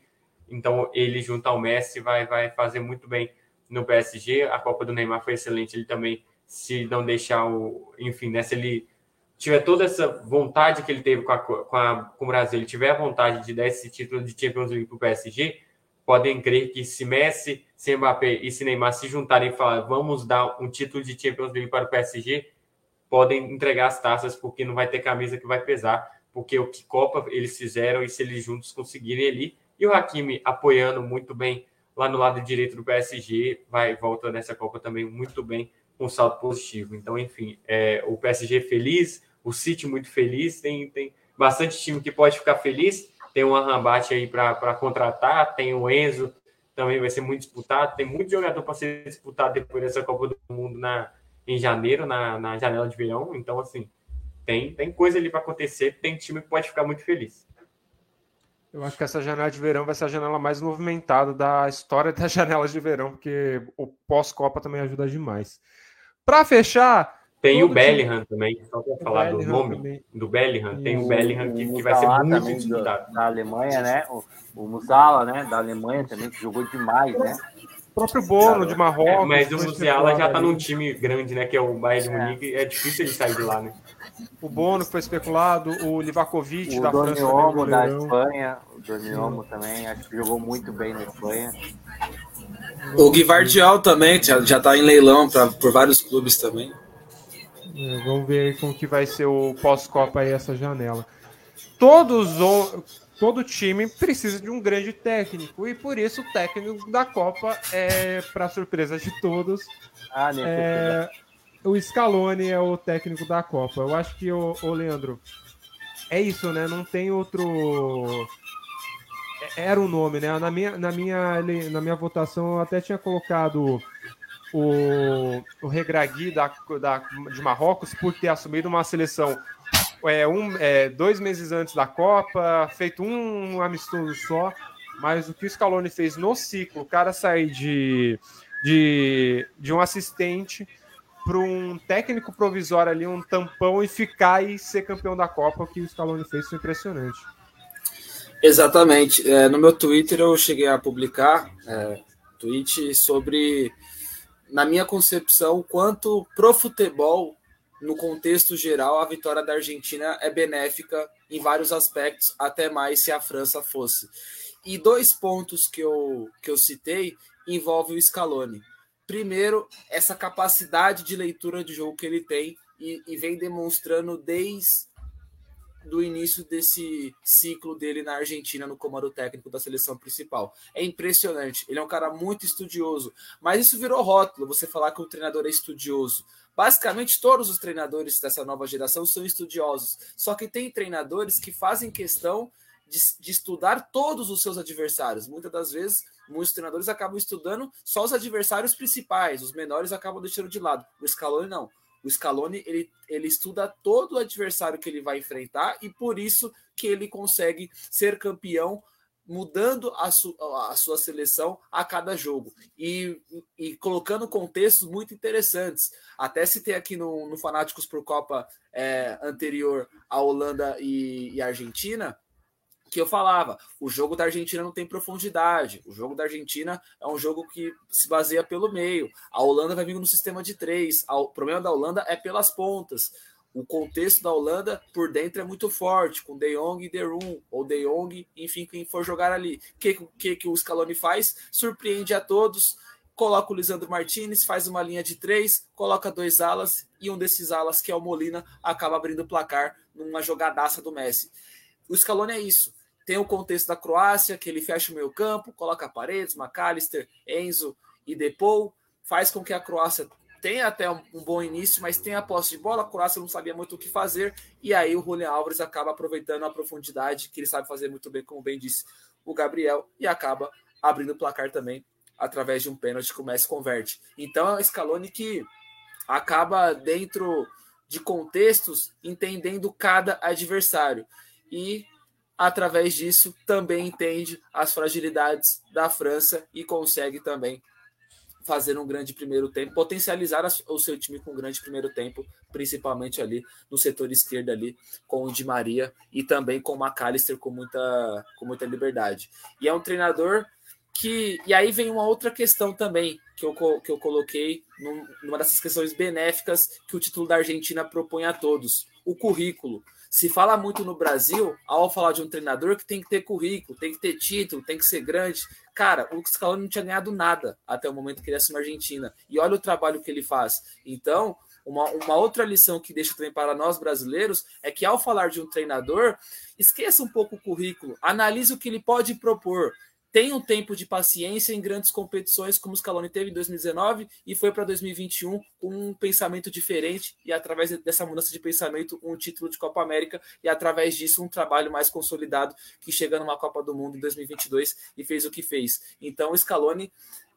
então ele junto ao Messi vai, vai fazer muito bem no PSG, a Copa do Neymar foi excelente, ele também se não deixar o. Enfim, né, se ele tiver toda essa vontade que ele teve com, a, com, a, com o Brasil, ele tiver a vontade de dar esse título de Champions League para o PSG, podem crer que se Messi, se Mbappé e se Neymar se juntarem e falar vamos dar um título de Champions League para o PSG, podem entregar as taças, porque não vai ter camisa que vai pesar, porque o que Copa eles fizeram e se eles juntos conseguirem ali, e o Hakimi apoiando muito bem lá no lado direito do PSG, vai volta nessa Copa também muito bem um saldo positivo. Então, enfim, é, o PSG feliz, o City muito feliz, tem, tem bastante time que pode ficar feliz. Tem um Arrambate aí para contratar, tem o Enzo, também vai ser muito disputado. Tem muito jogador para ser disputado depois dessa Copa do Mundo na, em janeiro, na, na janela de verão. Então, assim, tem, tem coisa ali para acontecer, tem time que pode ficar muito feliz. Eu acho que essa janela de verão vai ser a janela mais movimentada da história das janelas de verão, porque o pós-Copa também ajuda demais. Para fechar. Tem o Bellingham time... também, só para falar do nome também. do Bellingham. Tem o Bellingham que, que vai ser muito disputado. Da Alemanha, né? O, o Musala, né? Da Alemanha também, que jogou demais, né? O próprio Bono de Marrocos. É, mas o Musiala já está num time grande, né? Que é o Bayern de é. Munique. É difícil ele sair de lá, né? O Bono foi especulado, o Livakovic o da Doni França. O da Espanha, o Doni Olmo também, acho que jogou muito bem na Espanha. O Guivardial também já, já tá em leilão pra, por vários clubes também. É, vamos ver como que vai ser o pós-Copa aí essa janela. Todos todo time precisa de um grande técnico e por isso o técnico da Copa é para surpresa de todos. Ah, é, o Scaloni é o técnico da Copa. Eu acho que o, o Leandro é isso, né? Não tem outro era o nome, né? Na minha, na minha, na minha votação eu até tinha colocado o, o Regragui da, da, de Marrocos por ter assumido uma seleção é, um, é, dois meses antes da Copa, feito um amistoso só, mas o que o Scaloni fez no ciclo, o cara sair de, de, de um assistente para um técnico provisório ali, um tampão e ficar e ser campeão da Copa, o que o Scaloni fez foi impressionante. Exatamente. É, no meu Twitter eu cheguei a publicar é, tweet sobre, na minha concepção, quanto pro futebol, no contexto geral, a vitória da Argentina é benéfica em vários aspectos, até mais se a França fosse. E dois pontos que eu, que eu citei envolvem o Scaloni. Primeiro, essa capacidade de leitura de jogo que ele tem e, e vem demonstrando desde do início desse ciclo dele na Argentina no comando técnico da seleção principal. É impressionante. Ele é um cara muito estudioso, mas isso virou rótulo, você falar que o treinador é estudioso. Basicamente, todos os treinadores dessa nova geração são estudiosos. Só que tem treinadores que fazem questão de, de estudar todos os seus adversários. Muitas das vezes, muitos treinadores acabam estudando só os adversários principais, os menores acabam deixando de lado. O Scaloni não. O Scaloni ele, ele estuda todo o adversário que ele vai enfrentar e por isso que ele consegue ser campeão mudando a, su, a sua seleção a cada jogo e, e colocando contextos muito interessantes. Até se tem aqui no, no Fanáticos por Copa é, anterior a Holanda e, e Argentina, que eu falava, o jogo da Argentina não tem profundidade. O jogo da Argentina é um jogo que se baseia pelo meio. A Holanda vai vir no sistema de três. O problema da Holanda é pelas pontas. O contexto da Holanda por dentro é muito forte, com De Jong e De Roon, ou De Jong, enfim, quem for jogar ali. O que, que, que o Scaloni faz? Surpreende a todos, coloca o Lisandro Martinez, faz uma linha de três, coloca dois alas, e um desses alas, que é o Molina, acaba abrindo o placar numa jogadaça do Messi. O Scaloni é isso tem o contexto da Croácia, que ele fecha o meio campo, coloca Paredes, McAllister, Enzo e Depou, faz com que a Croácia tenha até um, um, bom início, mas tem a posse de bola, a Croácia não sabia muito o que fazer, e aí o Julian Álvares acaba aproveitando a profundidade, que ele sabe fazer muito bem, como bem disse o Gabriel, e acaba abrindo o placar também, através de um pênalti que o Messi converte. Então é um Scaloni que acaba dentro de contextos entendendo cada adversário. E através disso, também entende as fragilidades da França e consegue também fazer um grande primeiro tempo, potencializar o seu time com um grande primeiro tempo, principalmente ali no setor esquerdo ali com o Di Maria e também com o McAllister com muita, com muita liberdade. E é um treinador que e aí vem uma outra questão também que eu, que eu coloquei numa dessas questões benéficas que o título da Argentina propõe a todos, o currículo. Se fala muito no Brasil, ao falar de um treinador, que tem que ter currículo, tem que ter título, tem que ser grande. Cara, o Scaloni não tinha ganhado nada até o momento que ele assumiu a Argentina. E olha o trabalho que ele faz. Então, uma, uma outra lição que deixa também para nós brasileiros é que ao falar de um treinador, esqueça um pouco o currículo, analise o que ele pode propor tem um tempo de paciência em grandes competições, como o Scaloni teve em 2019 e foi para 2021 com um pensamento diferente e através dessa mudança de pensamento um título de Copa América e através disso um trabalho mais consolidado que chega numa Copa do Mundo em 2022 e fez o que fez. Então o Scaloni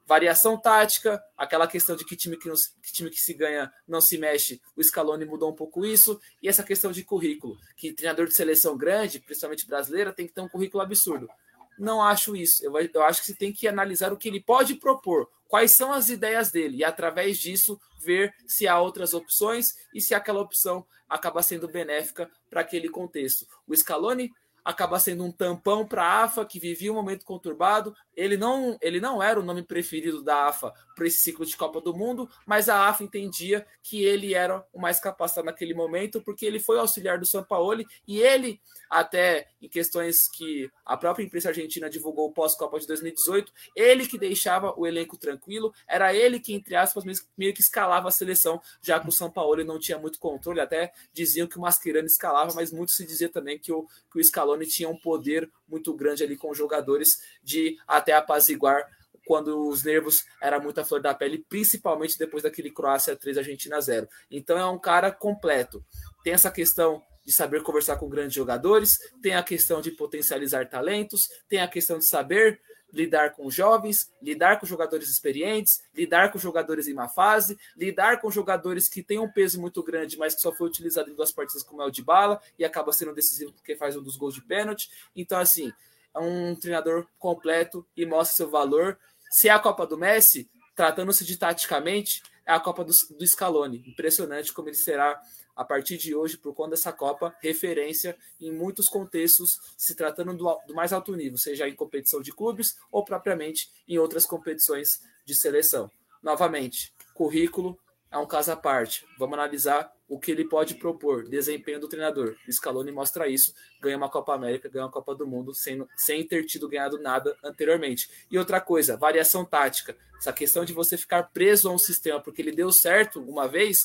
variação tática, aquela questão de que time que, não, que time que se ganha não se mexe, o Scaloni mudou um pouco isso, e essa questão de currículo, que treinador de seleção grande, principalmente brasileira, tem que ter um currículo absurdo. Não acho isso. Eu, eu acho que você tem que analisar o que ele pode propor, quais são as ideias dele, e através disso ver se há outras opções e se aquela opção acaba sendo benéfica para aquele contexto. O Scaloni acaba sendo um tampão para a AFA, que vivia um momento conturbado. Ele não, ele não era o nome preferido da AFA para esse ciclo de Copa do Mundo, mas a AFA entendia que ele era o mais capacitado naquele momento, porque ele foi auxiliar do Sampaoli e ele, até em questões que a própria imprensa argentina divulgou pós-Copa de 2018, ele que deixava o elenco tranquilo, era ele que, entre aspas, meio que escalava a seleção, já que o Sampaoli não tinha muito controle, até diziam que o Mascherano escalava, mas muito se dizia também que o, que o Scaloni tinha um poder muito grande ali com os jogadores de até apaziguar quando os nervos era muita flor da pele, principalmente depois daquele Croácia 3 Argentina 0. Então é um cara completo. Tem essa questão de saber conversar com grandes jogadores, tem a questão de potencializar talentos, tem a questão de saber lidar com jovens, lidar com jogadores experientes, lidar com jogadores em má fase, lidar com jogadores que têm um peso muito grande, mas que só foi utilizado em duas partidas como é o de bala e acaba sendo decisivo porque faz um dos gols de pênalti. Então, assim, é um treinador completo e mostra seu valor. Se é a Copa do Messi, tratando-se de taticamente, é a Copa do, do Scaloni. Impressionante como ele será, a partir de hoje, por conta dessa Copa, referência em muitos contextos, se tratando do, do mais alto nível, seja em competição de clubes ou propriamente em outras competições de seleção. Novamente, currículo é um caso à parte. Vamos analisar o que ele pode propor, desempenho do treinador. O Scaloni mostra isso, ganha uma Copa América, ganha uma Copa do Mundo, sem, sem ter tido ganhado nada anteriormente. E outra coisa, variação tática. Essa questão de você ficar preso a um sistema porque ele deu certo uma vez,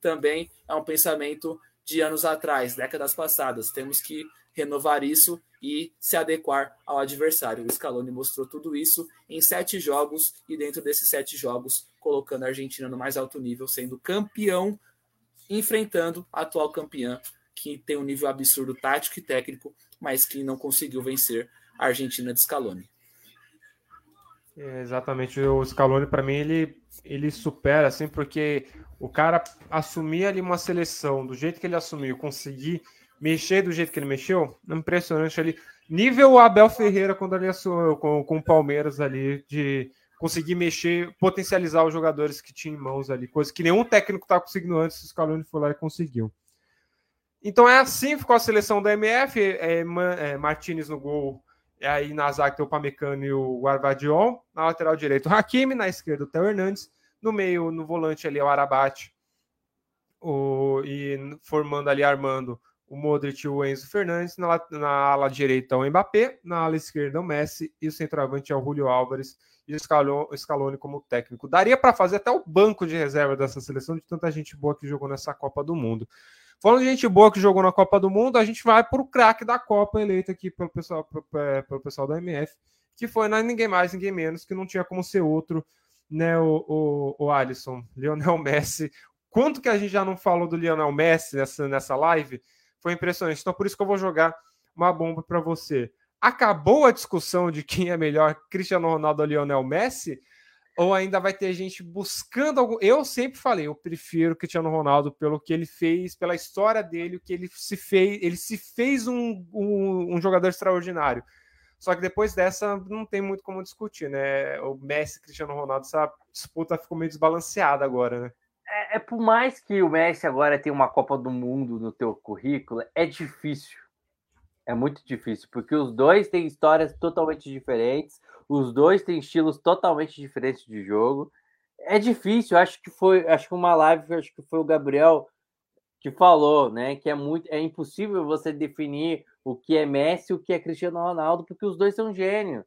também é um pensamento de anos atrás, décadas passadas. Temos que renovar isso e se adequar ao adversário. O Scaloni mostrou tudo isso em sete jogos e dentro desses sete jogos colocando a Argentina no mais alto nível, sendo campeão enfrentando a atual campeã, que tem um nível absurdo tático e técnico, mas que não conseguiu vencer a Argentina de Scaloni. É, exatamente, o Scaloni para mim ele ele supera assim porque o cara assumir ali uma seleção do jeito que ele assumiu, conseguir mexer do jeito que ele mexeu, impressionante ali. Nível Abel Ferreira quando ele com, com o Palmeiras ali de conseguir mexer, potencializar os jogadores que tinha em mãos ali, coisa que nenhum técnico estava conseguindo antes, o Scaloni foi lá e conseguiu. Então é assim ficou a seleção da MF, é, é, Martinez no gol, aí na zaga tem o Pamecano e o Guarvadiol, na lateral direito o Hakimi, na esquerda o Theo Hernandes, no meio, no volante ali o Arabate, o, e formando ali, armando o Modric e o Enzo Fernandes, na, na ala direita o Mbappé, na ala esquerda o Messi e o centroavante é o Julio Álvares e o Scaloni como técnico. Daria para fazer até o banco de reserva dessa seleção de tanta gente boa que jogou nessa Copa do Mundo. Falando de gente boa que jogou na Copa do Mundo, a gente vai para o craque da Copa eleito aqui pelo pessoal, é, pelo pessoal da MF, que foi ninguém mais, ninguém menos, que não tinha como ser outro, né, o, o, o Alisson, Lionel Messi. Quanto que a gente já não falou do Lionel Messi nessa, nessa live? Foi impressionante. Então, por isso que eu vou jogar uma bomba para você acabou a discussão de quem é melhor, Cristiano Ronaldo ou Lionel Messi? Ou ainda vai ter gente buscando algum. Eu sempre falei, eu prefiro Cristiano Ronaldo pelo que ele fez, pela história dele, o que ele se fez. Ele se fez um, um, um jogador extraordinário. Só que depois dessa não tem muito como discutir, né? O Messi Cristiano Ronaldo, essa disputa ficou meio desbalanceada agora, né? É, é, por mais que o Messi agora tenha uma Copa do Mundo no teu currículo, é difícil é muito difícil, porque os dois têm histórias totalmente diferentes, os dois têm estilos totalmente diferentes de jogo. É difícil, acho que foi, acho que uma live, acho que foi o Gabriel que falou, né, que é muito, é impossível você definir o que é Messi o que é Cristiano Ronaldo, porque os dois são gênios.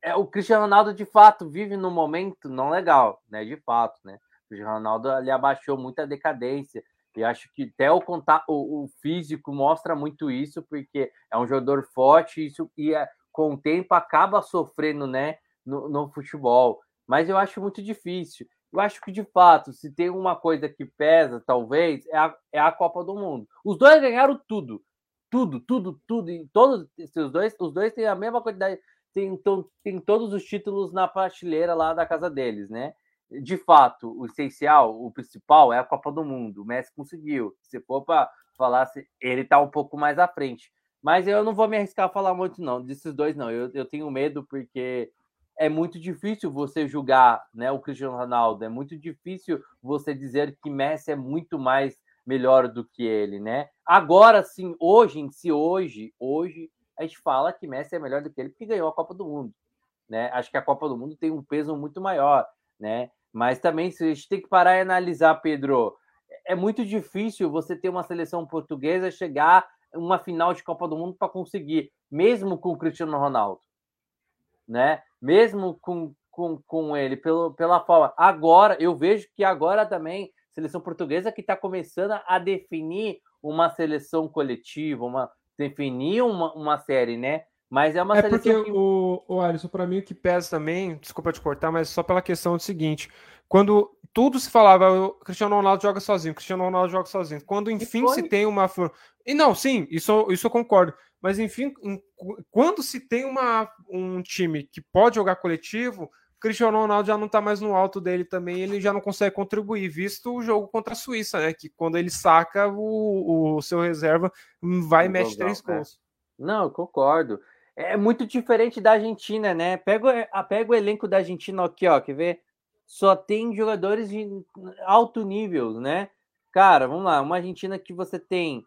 É, o Cristiano Ronaldo de fato vive num momento não legal, né, de fato, né? Ronaldo ele abaixou muita decadência, e acho que até o, contato, o, físico mostra muito isso, porque é um jogador forte isso, e é, com o tempo acaba sofrendo né, no, no, futebol. Mas eu acho muito difícil. Eu acho que, de fato, se tem uma coisa que pesa, talvez, é a, é a Copa do Mundo. Os dois ganharam tudo. Tudo, tudo, tudo. E todos os dois, os dois têm a mesma quantidade. Tem, tem todos os títulos na prateleira lá da casa deles, né? De fato, o essencial, o principal é a Copa do Mundo. O Messi conseguiu. Se for para falar, ele está um pouco mais à frente. Mas eu não vou me arriscar a falar muito, não, desses dois, não. Eu, eu tenho medo porque é muito difícil você julgar né, o Cristiano Ronaldo. É muito difícil você dizer que Messi é muito mais melhor do que ele, né? Agora sim, hoje em si, hoje, hoje, a gente fala que Messi é melhor do que ele porque ganhou a Copa do Mundo. Né? Acho que a Copa do Mundo tem um peso muito maior, né? Mas também a gente tem que parar e analisar, Pedro, é muito difícil você ter uma seleção portuguesa chegar uma final de Copa do Mundo para conseguir, mesmo com o Cristiano Ronaldo, né? Mesmo com, com, com ele, pelo, pela forma. Agora, eu vejo que agora também seleção portuguesa que está começando a definir uma seleção coletiva, uma definir uma, uma série, né? Mas é uma é porque que... o, o Alisson, para mim, o que pesa também, desculpa te cortar, mas só pela questão do seguinte: quando tudo se falava, o Cristiano Ronaldo joga sozinho, Cristiano Ronaldo joga sozinho. Quando enfim se tem uma. E não, sim, isso, isso eu concordo. Mas enfim, quando se tem uma, um time que pode jogar coletivo, Cristiano Ronaldo já não está mais no alto dele também, ele já não consegue contribuir, visto o jogo contra a Suíça, né? Que quando ele saca, o, o seu reserva vai e mete três né? gols. Não, eu concordo é muito diferente da Argentina, né? Pega, pega o elenco da Argentina aqui, ó, quer ver? só tem jogadores de alto nível, né? Cara, vamos lá, uma Argentina que você tem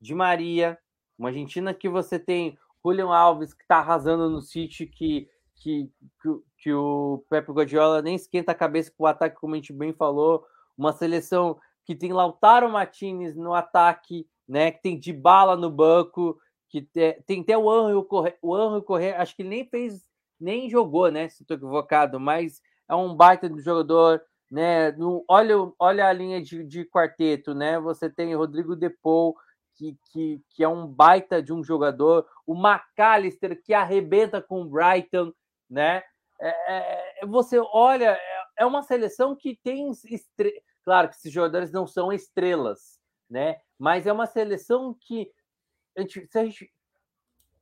de Maria, uma Argentina que você tem Julian Alves, que está arrasando no City, que, que, que, que, o Pepe Guardiola nem esquenta a cabeça com o ataque, como a gente bem falou. Uma seleção que tem Lautaro Martinez no ataque, né? Que tem de bala no banco, que te, tem até o Anjo Correr, o Anjo acho que nem fez, nem jogou, né? Se estou equivocado, mas é um baita do jogador, né? No, olha, olha a linha de, de quarteto, né? Você tem Rodrigo Depou, que, que, que é um baita de um jogador, o McAllister, que arrebenta com o Brighton, né? É, é, você olha, é, é uma seleção que tem. Estre... Claro que esses jogadores não são estrelas, né? Mas é uma seleção que, gente, a gente,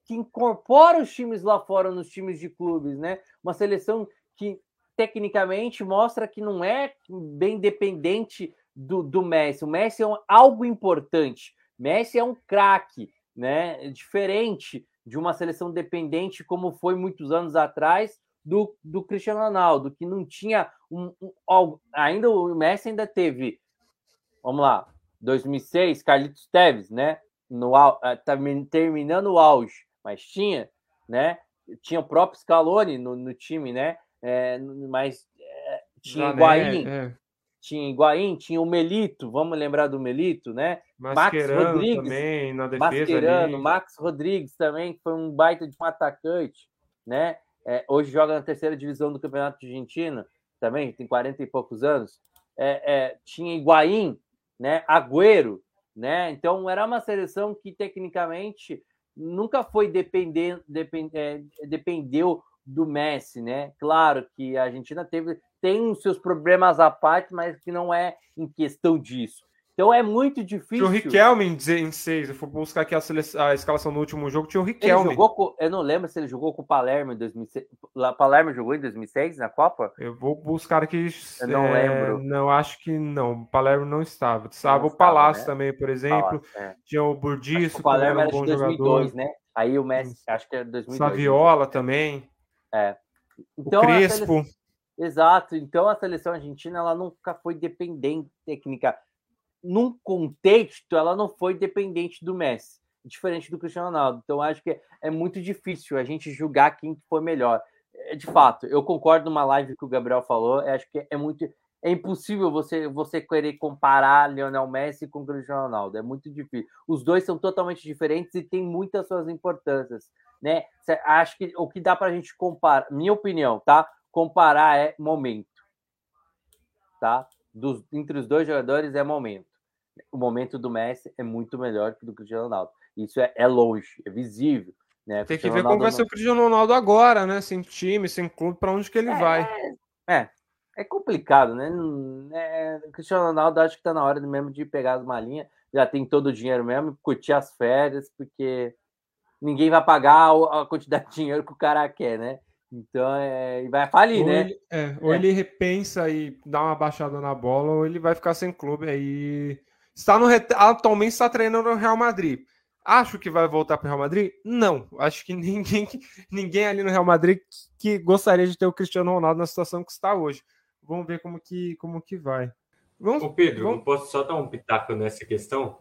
que incorpora os times lá fora nos times de clubes, né? Uma seleção que tecnicamente mostra que não é bem dependente do, do Messi. O Messi é um, algo importante, Messi é um craque, né? É diferente de uma seleção dependente como foi muitos anos atrás do, do Cristiano Ronaldo, que não tinha um, um, ainda o Messi ainda teve, vamos lá, 2006, Carlitos Teves, né? No eh, tá terminando o auge, mas tinha, né? Tinha o próprio Scaloni no, no time, né? É, mas é, tinha Higuaín, é tinha Higuaín, tinha o Melito, vamos lembrar do Melito, né? Max Rodrigues também na defesa. Mascherano, ali. Max Rodrigues também, que foi um baita de um atacante, né? É, hoje joga na terceira divisão do Campeonato Argentino, também tem 40 e poucos anos. É, é, tinha Higuaín, né? Agüero, né? Então era uma seleção que tecnicamente nunca foi depender, depend, é, dependeu do Messi, né? Claro que a Argentina teve tem os seus problemas à parte, mas que não é em questão disso. Então é muito difícil. Tinha o Riquelme em 6. Eu fui buscar aqui a, seleção, a, escalação no último jogo. Tinha o Riquelme. Ele jogou com, eu não lembro se ele jogou com o Palermo em 2006. Palermo jogou em 2006 na Copa? Eu vou buscar aqui. Eu não é, lembro. Não, acho que não. O Palermo não estava. Estava o Palácio né? também, por exemplo. Palácio, é. Tinha o Burdiço. O Palermo era, um era de 2002, jogador. né? Aí o Messi, acho que é 2002. Saviola né? também. É. Então, o Crespo. Exato. Então a seleção argentina ela nunca foi dependente técnica. Num contexto, ela não foi dependente do Messi, diferente do Cristiano Ronaldo. Então acho que é muito difícil a gente julgar quem foi melhor. É, de fato, eu concordo numa live que o Gabriel falou. Acho que é muito é impossível você você querer comparar Lionel Messi com Cristiano Ronaldo. É muito difícil. Os dois são totalmente diferentes e têm muitas suas importâncias, né? Acho que o que dá para a gente comparar, minha opinião, tá? comparar é momento. Tá? Dos, entre os dois jogadores é momento. O momento do Messi é muito melhor que do Cristiano Ronaldo. Isso é, é longe, é visível. Né? Tem que ver Ronaldo como vai ser o Cristiano Ronaldo agora, né? Sem time, sem clube, para onde que ele é, vai. É, é complicado, né? É, o Cristiano Ronaldo acho que tá na hora mesmo de pegar as malinhas, já tem todo o dinheiro mesmo, curtir as férias, porque ninguém vai pagar a quantidade de dinheiro que o cara quer, né? Então, é, vai falir, ou né? Ele, é, ou é. ele repensa e dá uma baixada na bola, ou ele vai ficar sem clube aí. Está no, atualmente está treinando no Real Madrid. Acho que vai voltar para o Real Madrid? Não. Acho que ninguém, ninguém ali no Real Madrid que, que gostaria de ter o Cristiano Ronaldo na situação que está hoje. Vamos ver como que, como que vai. Vamos, Ô Pedro, vamos... posso só dar um pitaco nessa questão?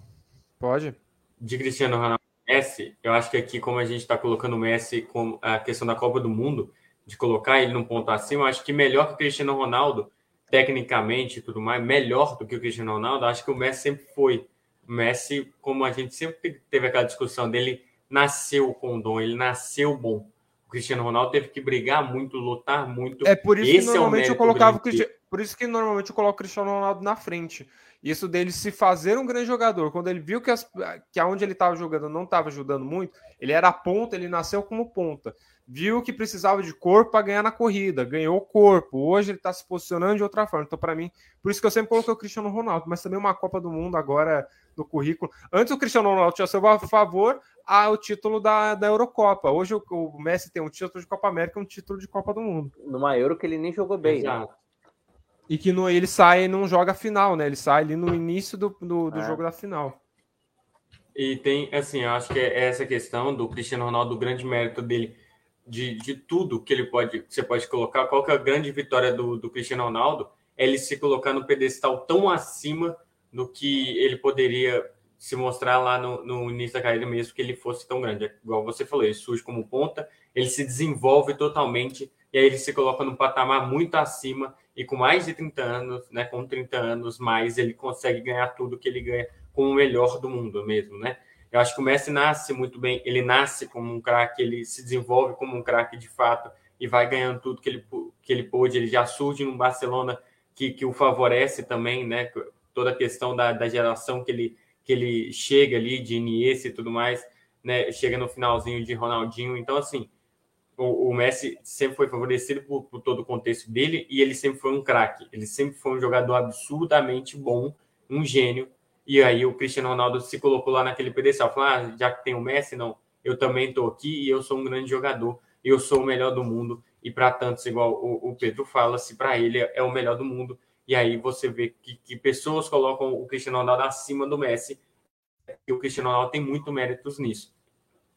Pode. De Cristiano Ronaldo Messi, eu acho que aqui, como a gente está colocando o Messi com a questão da Copa do Mundo, de colocar ele num ponto acima, eu acho que melhor que o Cristiano Ronaldo, tecnicamente e tudo mais, melhor do que o Cristiano Ronaldo, acho que o Messi sempre foi. O Messi, como a gente sempre teve aquela discussão dele, nasceu com dom, ele nasceu bom. O Cristiano Ronaldo teve que brigar muito, lutar muito. É por isso Esse que é normalmente é eu colocava por isso que normalmente eu coloco o Cristiano Ronaldo na frente. Isso dele se fazer um grande jogador, quando ele viu que, as, que aonde ele estava jogando não estava ajudando muito, ele era ponta, ele nasceu como ponta. Viu que precisava de corpo para ganhar na corrida, ganhou corpo. Hoje ele está se posicionando de outra forma. Então, para mim, por isso que eu sempre coloquei o Cristiano Ronaldo, mas também uma Copa do Mundo agora no currículo. Antes o Cristiano Ronaldo tinha seu favor ao título da, da Eurocopa. Hoje o, o Messi tem um título de Copa América e um título de Copa do Mundo. Numa Euro que ele nem jogou bem. Né? Exato. Né? E que no, ele sai e não joga a final, né? Ele sai ali no início do, do, do é. jogo da final. E tem, assim, eu acho que é essa questão do Cristiano Ronaldo, o grande mérito dele de, de tudo que ele pode, você pode colocar, qual que é a grande vitória do, do Cristiano Ronaldo? É ele se colocar no pedestal tão acima do que ele poderia se mostrar lá no, no início da carreira mesmo que ele fosse tão grande. É igual você falou, ele surge como ponta, ele se desenvolve totalmente e aí ele se coloca num patamar muito acima e com mais de 30 anos, né, com 30 anos mais, ele consegue ganhar tudo que ele ganha com o melhor do mundo mesmo, né? Eu acho que o Messi nasce muito bem, ele nasce como um craque, ele se desenvolve como um craque de fato e vai ganhando tudo que ele, que ele pôde. Ele já surge no Barcelona que, que o favorece também, né? Toda a questão da, da geração que ele, que ele chega ali, de Iniesta e tudo mais, né? Chega no finalzinho de Ronaldinho. Então, assim, o, o Messi sempre foi favorecido por, por todo o contexto dele e ele sempre foi um craque. Ele sempre foi um jogador absurdamente bom, um gênio e aí o Cristiano Ronaldo se colocou lá naquele pedestal, falou: ah, já que tem o Messi, não, eu também estou aqui e eu sou um grande jogador, eu sou o melhor do mundo. E para tantos, igual o, o Pedro fala, se para ele é o melhor do mundo. E aí você vê que, que pessoas colocam o Cristiano Ronaldo acima do Messi, e o Cristiano Ronaldo tem muito méritos nisso.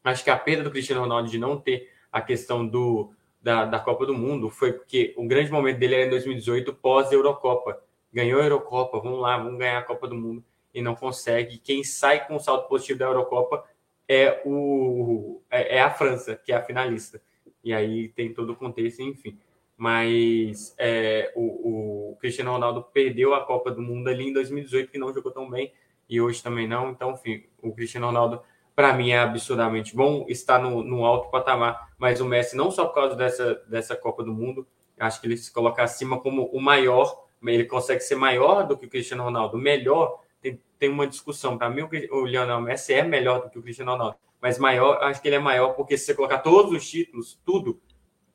Acho que a perda do Cristiano Ronaldo de não ter a questão do, da, da Copa do Mundo foi porque o grande momento dele era em 2018, pós-Eurocopa. Ganhou a Eurocopa, vamos lá, vamos ganhar a Copa do Mundo e não consegue. Quem sai com saldo positivo da Eurocopa é, o, é, é, a França, que é a finalista. E aí tem todo o contexto, enfim. Mas é, o, o, Cristiano Ronaldo perdeu a Copa do Mundo ali em 2018, que não jogou tão bem, e hoje também não. Então, enfim, o Cristiano Ronaldo, para mim, é absurdamente bom, está no, no alto patamar, mas o Messi, não só por causa dessa, dessa Copa do Mundo, acho que ele se coloca acima como o maior, ele consegue ser maior do que o Cristiano Ronaldo, melhor tem, tem uma discussão. Para mim, o Lionel Messi é melhor do que o Cristiano Ronaldo, mas maior, acho que ele é maior porque se você colocar todos os títulos, tudo,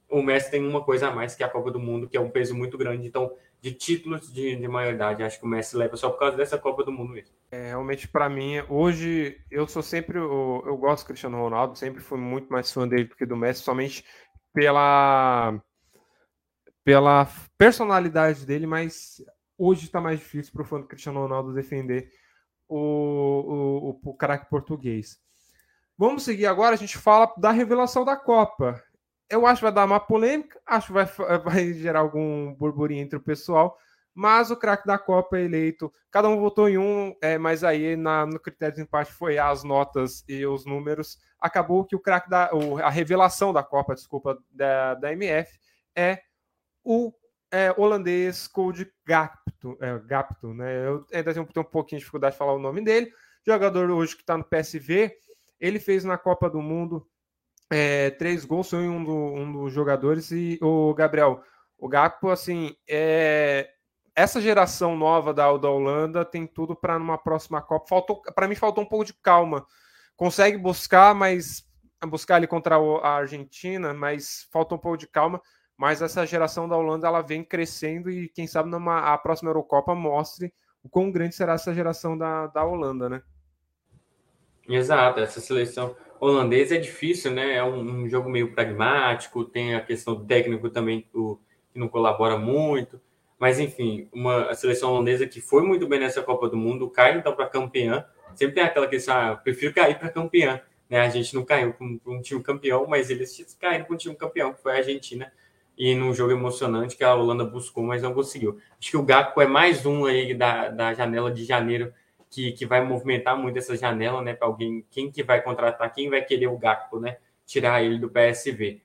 o Messi tem uma coisa a mais que a Copa do Mundo, que é um peso muito grande. Então, de títulos de, de maioridade, acho que o Messi leva só por causa dessa Copa do Mundo mesmo. É, realmente, para mim, hoje eu sou sempre. Eu, eu gosto do Cristiano Ronaldo, sempre fui muito mais fã dele do que do Messi, somente pela pela personalidade dele, mas hoje está mais difícil para o fã do Cristiano Ronaldo defender o, o, o, o craque português. Vamos seguir agora, a gente fala da revelação da Copa. Eu acho que vai dar uma polêmica, acho que vai, vai gerar algum burburinho entre o pessoal, mas o craque da Copa é eleito. Cada um votou em um, é, mas aí na, no critério de empate foi as notas e os números. Acabou que o craque da. O, a revelação da Copa, desculpa, da, da MF é o é, holandês Code Gapto, é, Gapto, né? Eu ainda tenho, tenho um pouquinho de dificuldade de falar o nome dele. Jogador hoje que está no PSV, ele fez na Copa do Mundo é, três gols, foi um, do, um, dos jogadores. E o Gabriel, o Gapto, assim, é, essa geração nova da, da Holanda tem tudo para numa próxima Copa. Faltou, para mim, faltou um pouco de calma. Consegue buscar, mas buscar ali contra a Argentina, mas falta um pouco de calma mas essa geração da Holanda ela vem crescendo e quem sabe numa a próxima Eurocopa mostre o quão grande será essa geração da, da Holanda, né? Exato, essa seleção holandesa é difícil, né? É um, um jogo meio pragmático, tem a questão do técnico também que, não colabora muito, mas enfim, uma seleção holandesa que foi muito bem nessa Copa do Mundo, cai então para campeã. Sempre tem aquela questão, ah, prefiro cair para campeã. Né? A gente não caiu com, com um time campeão, mas eles caíram com um time campeão, que foi a Argentina e num jogo emocionante que a Holanda buscou, mas não conseguiu. Acho que o Gakpo é mais um aí da, da janela de janeiro que, que vai movimentar muito essa janela, né? Para alguém, quem que vai contratar, quem vai querer o Gakpo, né? Tirar ele do PSV.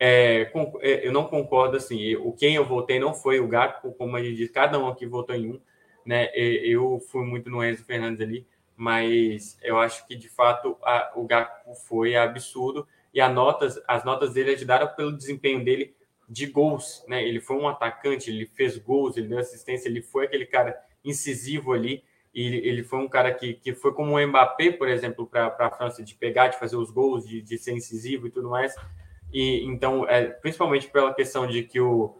É, com, é, eu não concordo assim. O quem eu votei não foi o Gakpo, como a gente diz, cada um aqui votou em um, né? Eu fui muito no Enzo Fernandes ali, mas eu acho que de fato a, o Gakpo foi absurdo e a notas, as notas dele ajudaram pelo desempenho dele de gols, né? Ele foi um atacante, ele fez gols, ele deu assistência, ele foi aquele cara incisivo ali. E ele foi um cara que, que foi como o Mbappé, por exemplo, para a França, de pegar, de fazer os gols, de, de ser incisivo e tudo mais. E então, é, principalmente pela questão de que o,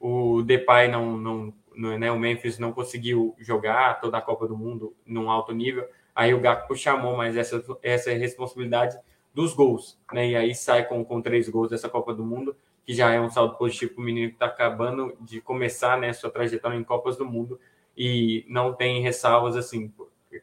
o Depay não, não, não né, o Memphis não conseguiu jogar toda a Copa do Mundo num alto nível. Aí o Gakpo chamou mais essa, essa responsabilidade dos gols, né? E aí sai com, com três gols dessa Copa do Mundo que já é um saldo positivo para o menino que está acabando de começar né, sua trajetória em Copas do Mundo e não tem ressalvas assim.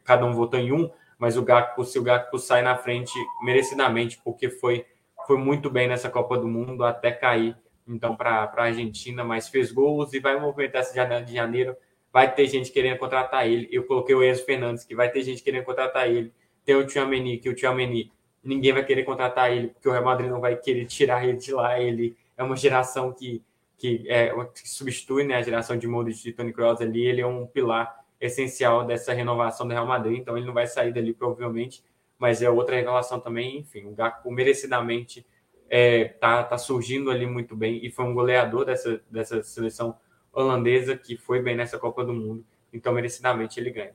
Cada um votou em um, mas o Gakpo, se o Gakpo sai na frente merecidamente, porque foi foi muito bem nessa Copa do Mundo até cair então para a Argentina, mas fez gols e vai movimentar essa janela de janeiro. Vai ter gente querendo contratar ele. Eu coloquei o Enzo Fernandes, que vai ter gente querendo contratar ele. Tem o Tchouameni, que o Tchouameni ninguém vai querer contratar ele, porque o Real Madrid não vai querer tirar ele de lá. Ele é uma geração que, que, é, que substitui né, a geração de Modric e Toni Kroos ali. Ele é um pilar essencial dessa renovação do Real Madrid, então ele não vai sair dali provavelmente, mas é outra renovação também. Enfim, o Gakpo merecidamente é, tá, tá surgindo ali muito bem e foi um goleador dessa, dessa seleção holandesa que foi bem nessa Copa do Mundo. Então, merecidamente, ele ganha.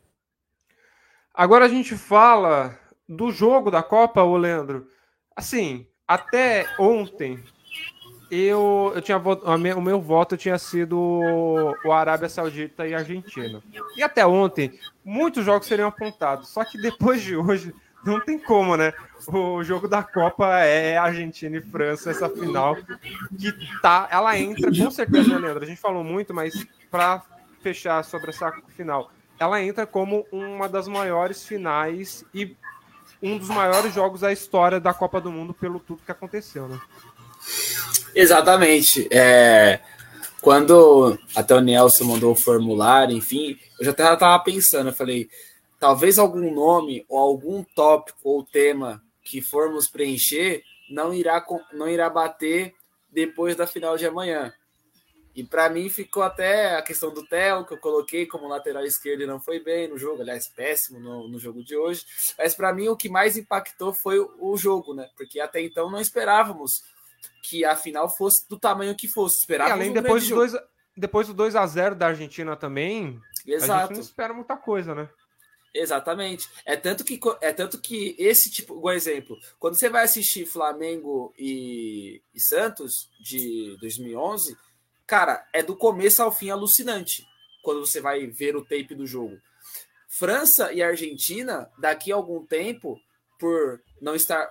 Agora a gente fala do jogo da Copa, o Leandro. Assim, até ontem eu, eu tinha o meu voto tinha sido o Arábia Saudita e Argentina. E até ontem muitos jogos seriam apontados. Só que depois de hoje não tem como, né? O jogo da Copa é Argentina e França, essa final que tá, ela entra com certeza, né, Leandro? A gente falou muito, mas para fechar sobre essa final, ela entra como uma das maiores finais e um dos maiores jogos da história da Copa do Mundo pelo tudo que aconteceu, né? Exatamente. É, quando até o Nelson mandou o formulário, enfim, eu já estava pensando, eu falei, talvez algum nome ou algum tópico ou tema que formos preencher não irá, não irá bater depois da final de amanhã. E para mim ficou até a questão do Theo, que eu coloquei como lateral esquerdo e não foi bem no jogo, aliás, péssimo no, no jogo de hoje. Mas para mim o que mais impactou foi o, o, jogo, né? Porque até então não esperávamos que a final fosse do tamanho que fosse. Esperávamos e além, um depois, do 2, depois do 2 a 0 da Argentina também, Exato. a gente não espera muita coisa, né? Exatamente. É tanto que é tanto que esse tipo, um exemplo, quando você vai assistir Flamengo e, e Santos de 2011, cara, é do começo ao fim alucinante quando você vai ver o tape do jogo. França e Argentina, daqui a algum tempo, por não estar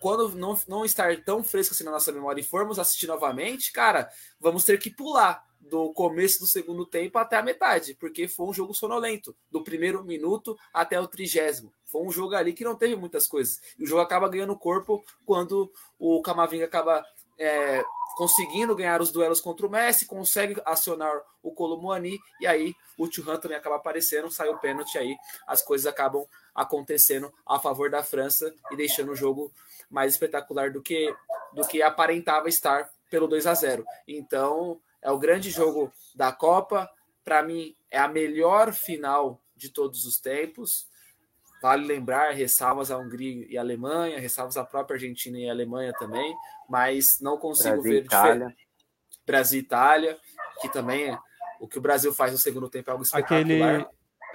quando não, não estar tão fresco assim na nossa memória e formos assistir novamente, cara, vamos ter que pular do começo do segundo tempo até a metade, porque foi um jogo sonolento, do primeiro minuto até o trigésimo. Foi um jogo ali que não teve muitas coisas. E o jogo acaba ganhando corpo quando o Camavinga acaba é, conseguindo ganhar os duelos contra o Messi, consegue acionar o Colomboani, e aí o Thuram também acaba aparecendo, sai o pênalti, aí as coisas acabam acontecendo a favor da França e deixando o jogo mais espetacular do que, do que aparentava estar pelo 2 a 0 Então, é o grande jogo da Copa. Para mim, é a melhor final de todos os tempos. Vale lembrar, ressalvas a Hungria e a Alemanha, ressalvas a própria Argentina e a Alemanha também, mas não consigo Brasil, ver Itália. Brasil e Itália, que também é, o que o Brasil faz no segundo tempo é algo espetacular. Aquele,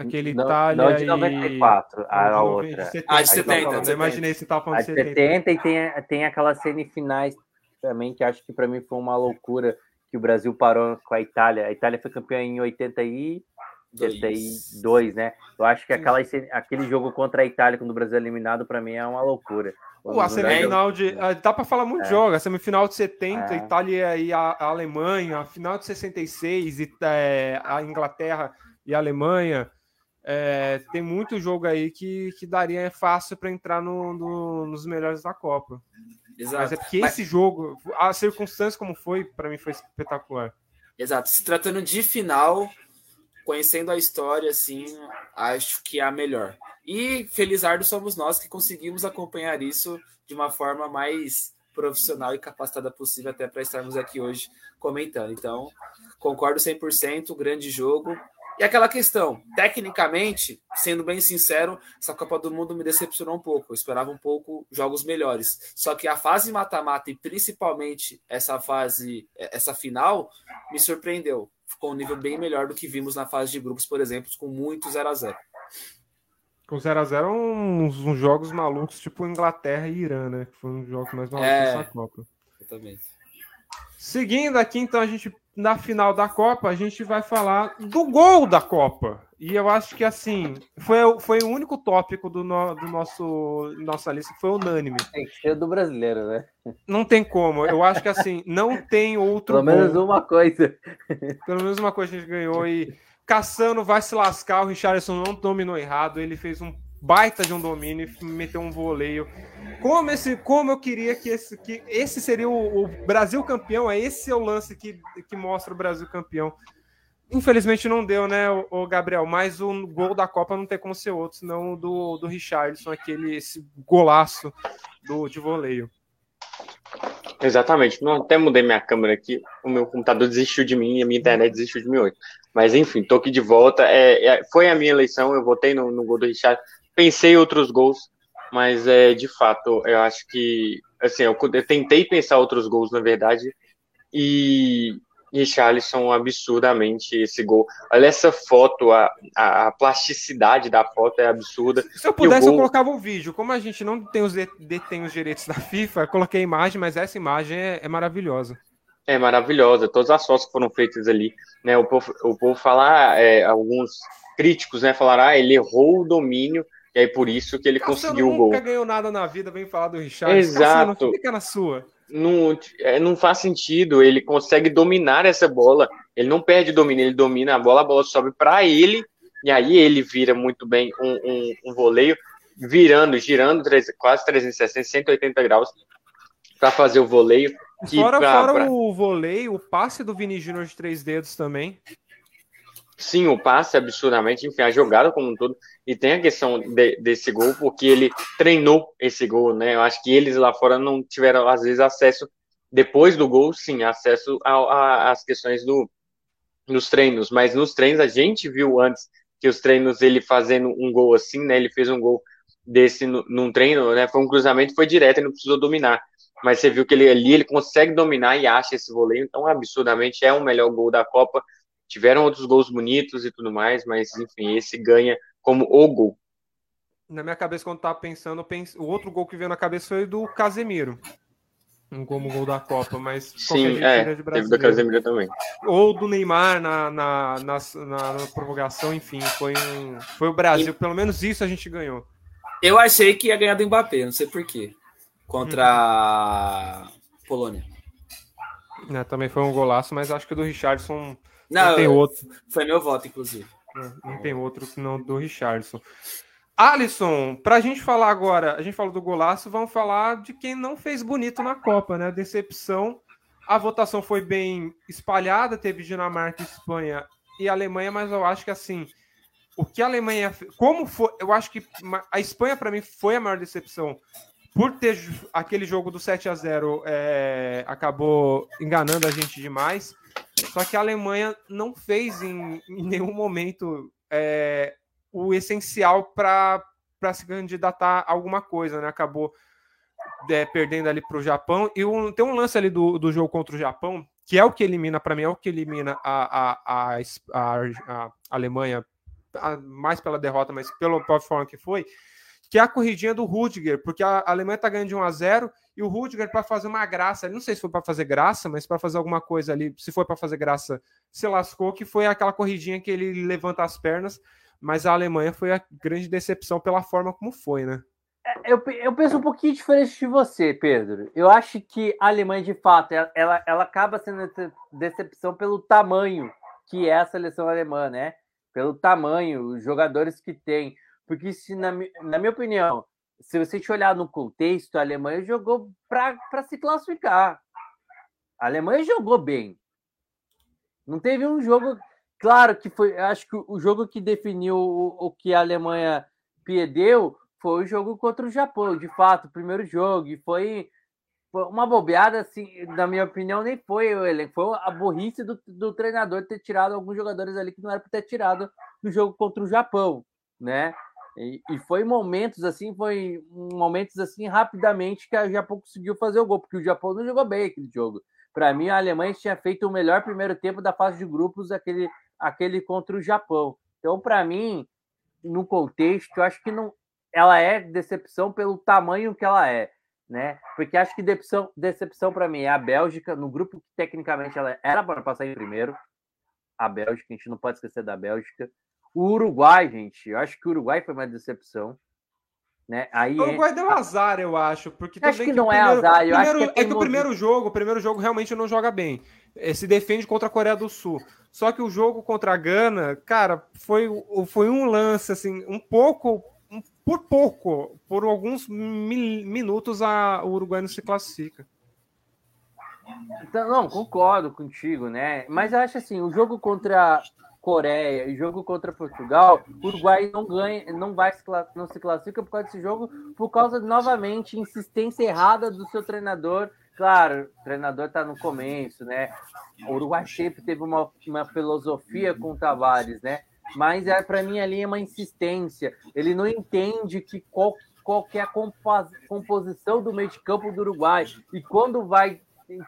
aquele não, Itália não de 94, e... a outra. De 70, ah, de 70. 70. Imaginei se estava falando de 70. 70 e tem, tem aquelas semifinais também que acho que para mim foi uma loucura que o Brasil parou com a Itália. A Itália foi campeã em 82, né? Eu acho que aquela, aquele jogo contra a Itália, quando o Brasil é eliminado, para mim é uma loucura. Pô, a semifinal de. Ah, dá para falar muito é. de jogo. A semifinal de 70, é. Itália e a, a, Alemanha. A final de 66, e, é, a Inglaterra e a Alemanha. É, tem muito jogo aí que, que daria fácil para entrar no, no, nos melhores da Copa. Exato. Mas é porque Mas... esse jogo, a circunstância como foi, para mim foi espetacular. Exato. Se tratando de final, conhecendo a história, assim, acho que é a melhor. E felizardo somos nós que conseguimos acompanhar isso de uma forma mais profissional e capacitada possível até para estarmos aqui hoje comentando. Então, concordo 100%, grande jogo. E aquela questão, tecnicamente, sendo bem sincero, essa Copa do Mundo me decepcionou um pouco. Eu esperava um pouco jogos melhores. Só que a fase mata-mata e principalmente essa fase, essa final, me surpreendeu. Ficou um nível bem melhor do que vimos na fase de grupos, por exemplo, com muito 0 a 0 Com 0x0 uns, uns, jogos malucos, tipo Inglaterra e Irã, né? Que foram os jogos mais malucos é, dessa Copa. Exatamente. Seguindo aqui, então, a gente na final da Copa, a gente vai falar do gol da Copa. E eu acho que, assim, foi, foi o único tópico do, no, do nosso nossa lista que foi unânime. Tem que ser do brasileiro, né? Não tem como. Eu acho que, assim, não tem outro Pelo menos uma coisa. Pelo menos uma coisa a gente ganhou. E Caçano vai se lascar. O Richardson não dominou errado. Ele fez um baita de um domínio e meteu um voleio. Como, esse, como eu queria que esse, que esse seria o, o Brasil campeão, é esse é o lance que, que mostra o Brasil campeão. Infelizmente não deu, né, o, Gabriel? Mas o gol da Copa não tem como ser outro, senão o do, do Richardson, aquele esse golaço do, de voleio. Exatamente. Não, até mudei minha câmera aqui. O meu computador desistiu de mim e a minha internet desistiu de mim hoje. Mas enfim, tô aqui de volta. É, é, foi a minha eleição, eu votei no, no gol do Richard. Pensei em outros gols, mas é de fato, eu acho que assim, eu, eu tentei pensar outros gols, na verdade, e Richarlison absurdamente esse gol. Olha essa foto, a, a, plasticidade da foto é absurda. Se eu pudesse, gol... eu colocava o vídeo. Como a gente não tem os, detém os direitos da FIFA, eu coloquei a imagem, mas essa imagem é, é maravilhosa. É maravilhosa, todas as fotos que foram feitas ali. Né, o, povo, o povo falar, é, alguns críticos né, falaram, ah, ele errou o domínio, e aí por isso que ele Cassiano conseguiu o gol. nunca ganhou nada na vida, vem falar do Richard. Exato. Cassiano, fica na sua não, é, não faz sentido. Ele consegue dominar essa bola. Ele não perde domínio, ele domina a bola, a bola sobe para ele, e aí ele vira muito bem um, um, um voleio, virando, girando quase 360, 180 graus para fazer o voleio. Fora, pra, fora pra... o voleio, o passe do Vini Júnior de três dedos também. Sim, o passe absurdamente, enfim, a jogada como um todo. E tem a questão de, desse gol, porque ele treinou esse gol, né? Eu acho que eles lá fora não tiveram, às vezes, acesso, depois do gol, sim, acesso às questões do, dos treinos. Mas nos treinos, a gente viu antes que os treinos, ele fazendo um gol assim, né? Ele fez um gol desse no, num treino, né? Foi um cruzamento, foi direto, ele não precisou dominar. Mas você viu que ele ali, ele consegue dominar e acha esse voleio, então absurdamente é o melhor gol da Copa Tiveram outros gols bonitos e tudo mais, mas enfim, esse ganha como o gol. Na minha cabeça, quando tava pensando, o outro gol que veio na cabeça foi do Casemiro. Um como gol da Copa, mas sim, é, teve do Casemiro também. Ou do Neymar na, na, na, na, na prorrogação, enfim, foi, um, foi o Brasil. E... Pelo menos isso a gente ganhou. Eu achei que ia ganhar do Mbappé, não sei porquê. Contra a Polônia. É, também foi um golaço, mas acho que o do Richardson não, não tem outro. Foi meu voto, inclusive. Não, tem outro que não do Richardson. Alisson, para a gente falar agora, a gente falou do golaço, vamos falar de quem não fez bonito na Copa, né? Decepção. A votação foi bem espalhada, teve Dinamarca, Espanha e Alemanha, mas eu acho que assim, o que a Alemanha, como foi, eu acho que a Espanha para mim foi a maior decepção por ter aquele jogo do 7 a 0 é, acabou enganando a gente demais. Só que a Alemanha não fez em, em nenhum momento é, o essencial para se candidatar a alguma coisa, né? Acabou é, perdendo ali para o Japão. E um, tem um lance ali do, do jogo contra o Japão, que é o que elimina, para mim, é o que elimina a, a, a, a, a Alemanha, mais pela derrota, mas pela forma que foi, que é a corridinha do Rudiger, porque a Alemanha está ganhando de 1 a 0 e o Rudiger para fazer uma graça, não sei se foi para fazer graça, mas para fazer alguma coisa ali, se foi para fazer graça, se lascou, que foi aquela corridinha que ele levanta as pernas, mas a Alemanha foi a grande decepção pela forma como foi, né? É, eu, eu penso um pouquinho diferente de você, Pedro. Eu acho que a Alemanha, de fato, ela, ela acaba sendo decepção pelo tamanho que é a seleção alemã, né? Pelo tamanho, os jogadores que tem. Porque, se, na, na minha opinião, se você te olhar no contexto, a Alemanha jogou para se classificar. A Alemanha jogou bem. Não teve um jogo. Claro que foi. Acho que o jogo que definiu o, o que a Alemanha perdeu foi o jogo contra o Japão, de fato, o primeiro jogo. E foi, foi uma bobeada, assim, na minha opinião, nem foi o elenco. Foi a burrice do, do treinador ter tirado alguns jogadores ali que não era para ter tirado do jogo contra o Japão, né? E, e, foi momentos assim, foi momentos assim rapidamente que o Japão conseguiu fazer o gol, porque o Japão não jogou bem aquele jogo. Para mim, a Alemanha tinha feito o melhor primeiro tempo da fase de grupos, aquele, aquele contra o Japão. Então, para mim, no contexto, eu acho que não, ela é decepção pelo tamanho que ela é, né? Porque acho que decepção, decepção para mim é a Bélgica, no grupo que tecnicamente ela era para passar em primeiro. A Bélgica, a gente não pode esquecer da Bélgica. O Uruguai, gente, eu acho que o Uruguai foi uma decepção. Né? Aí, o Uruguai deu azar, eu acho. Porque acho que, que não é azar. Eu primeiro, acho que é, é que o primeiro jogo, o primeiro jogo realmente não joga bem. É, se defende contra a Coreia do Sul. Só que o jogo contra a Gana, cara, foi, foi um lance assim, um pouco, um por pouco, por alguns minutos, a, o Uruguai não se classifica. Então, não, concordo contigo, né? Mas eu acho assim, o jogo contra Coreia e jogo contra Portugal, o Uruguai não ganha, não vai se, não se classifica por causa desse jogo, por causa novamente insistência errada do seu treinador. Claro, o treinador está no começo, né? O Uruguai sempre teve uma, uma filosofia com o Tavares, né? Mas é para mim ali é uma insistência. Ele não entende que qual, qual é a composição do meio de campo do Uruguai e quando vai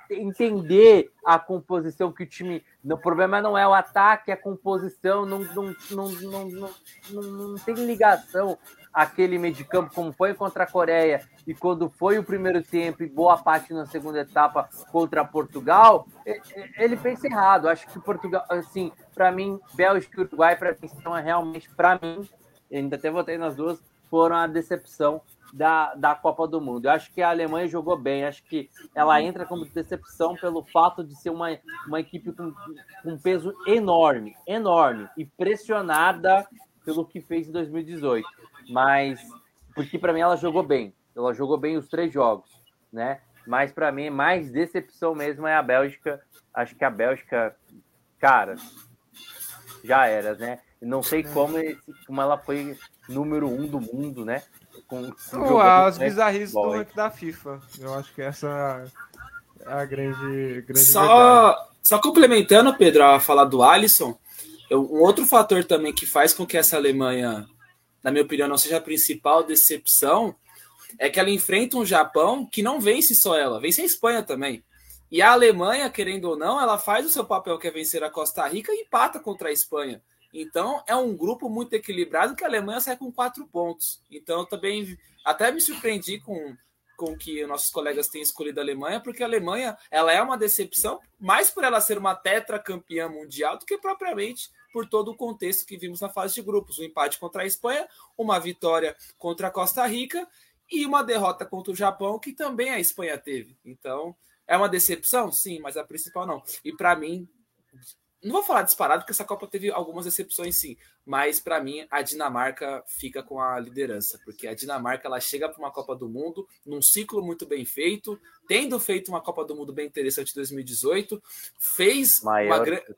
entender a composição que o time. O problema não é o ataque, é a composição, não, não, não, não, não, não, tem ligação aquele meio de campo como foi contra a Coreia e quando foi o primeiro tempo e boa parte na segunda etapa contra Portugal, ele pensa errado. Acho que Portugal, assim, para mim, Bélgica e Uruguai, para mim, são realmente, para mim, ainda até votei nas duas, foram a decepção da, da Copa do Mundo. Eu acho que a Alemanha jogou bem, acho que ela entra como decepção pelo fato de ser uma, uma equipe com, com um peso enorme, enorme, e pressionada pelo que fez em 2018. Mas, porque para mim ela jogou bem, ela jogou bem os três jogos, né? Mas para mim, mais decepção mesmo é a Bélgica. Acho que a Bélgica, cara, já era, né? Não sei como, como ela foi número um do mundo, né? Com, com as bizarrices do rank da FIFA. Eu acho que essa é a grande, grande só, só complementando, Pedro, a falar do Alisson, eu, um outro fator também que faz com que essa Alemanha, na minha opinião, não seja a principal decepção é que ela enfrenta um Japão que não vence só ela, vence a Espanha também. E a Alemanha, querendo ou não, ela faz o seu papel que é vencer a Costa Rica e empata contra a Espanha. Então, é um grupo muito equilibrado que a Alemanha sai com quatro pontos. Então, também até me surpreendi com com que nossos colegas têm escolhido a Alemanha, porque a Alemanha ela é uma decepção, mais por ela ser uma tetracampeã mundial do que propriamente por todo o contexto que vimos na fase de grupos. Um empate contra a Espanha, uma vitória contra a Costa Rica e uma derrota contra o Japão, que também a Espanha teve. Então, é uma decepção? Sim, mas a principal não. E para mim, não vou falar disparado, porque essa Copa teve algumas exceções sim, mas para mim a Dinamarca fica com a liderança, porque a Dinamarca ela chega para uma Copa do Mundo num ciclo muito bem feito, tendo feito uma Copa do Mundo bem interessante em 2018, fez Maior, uma grande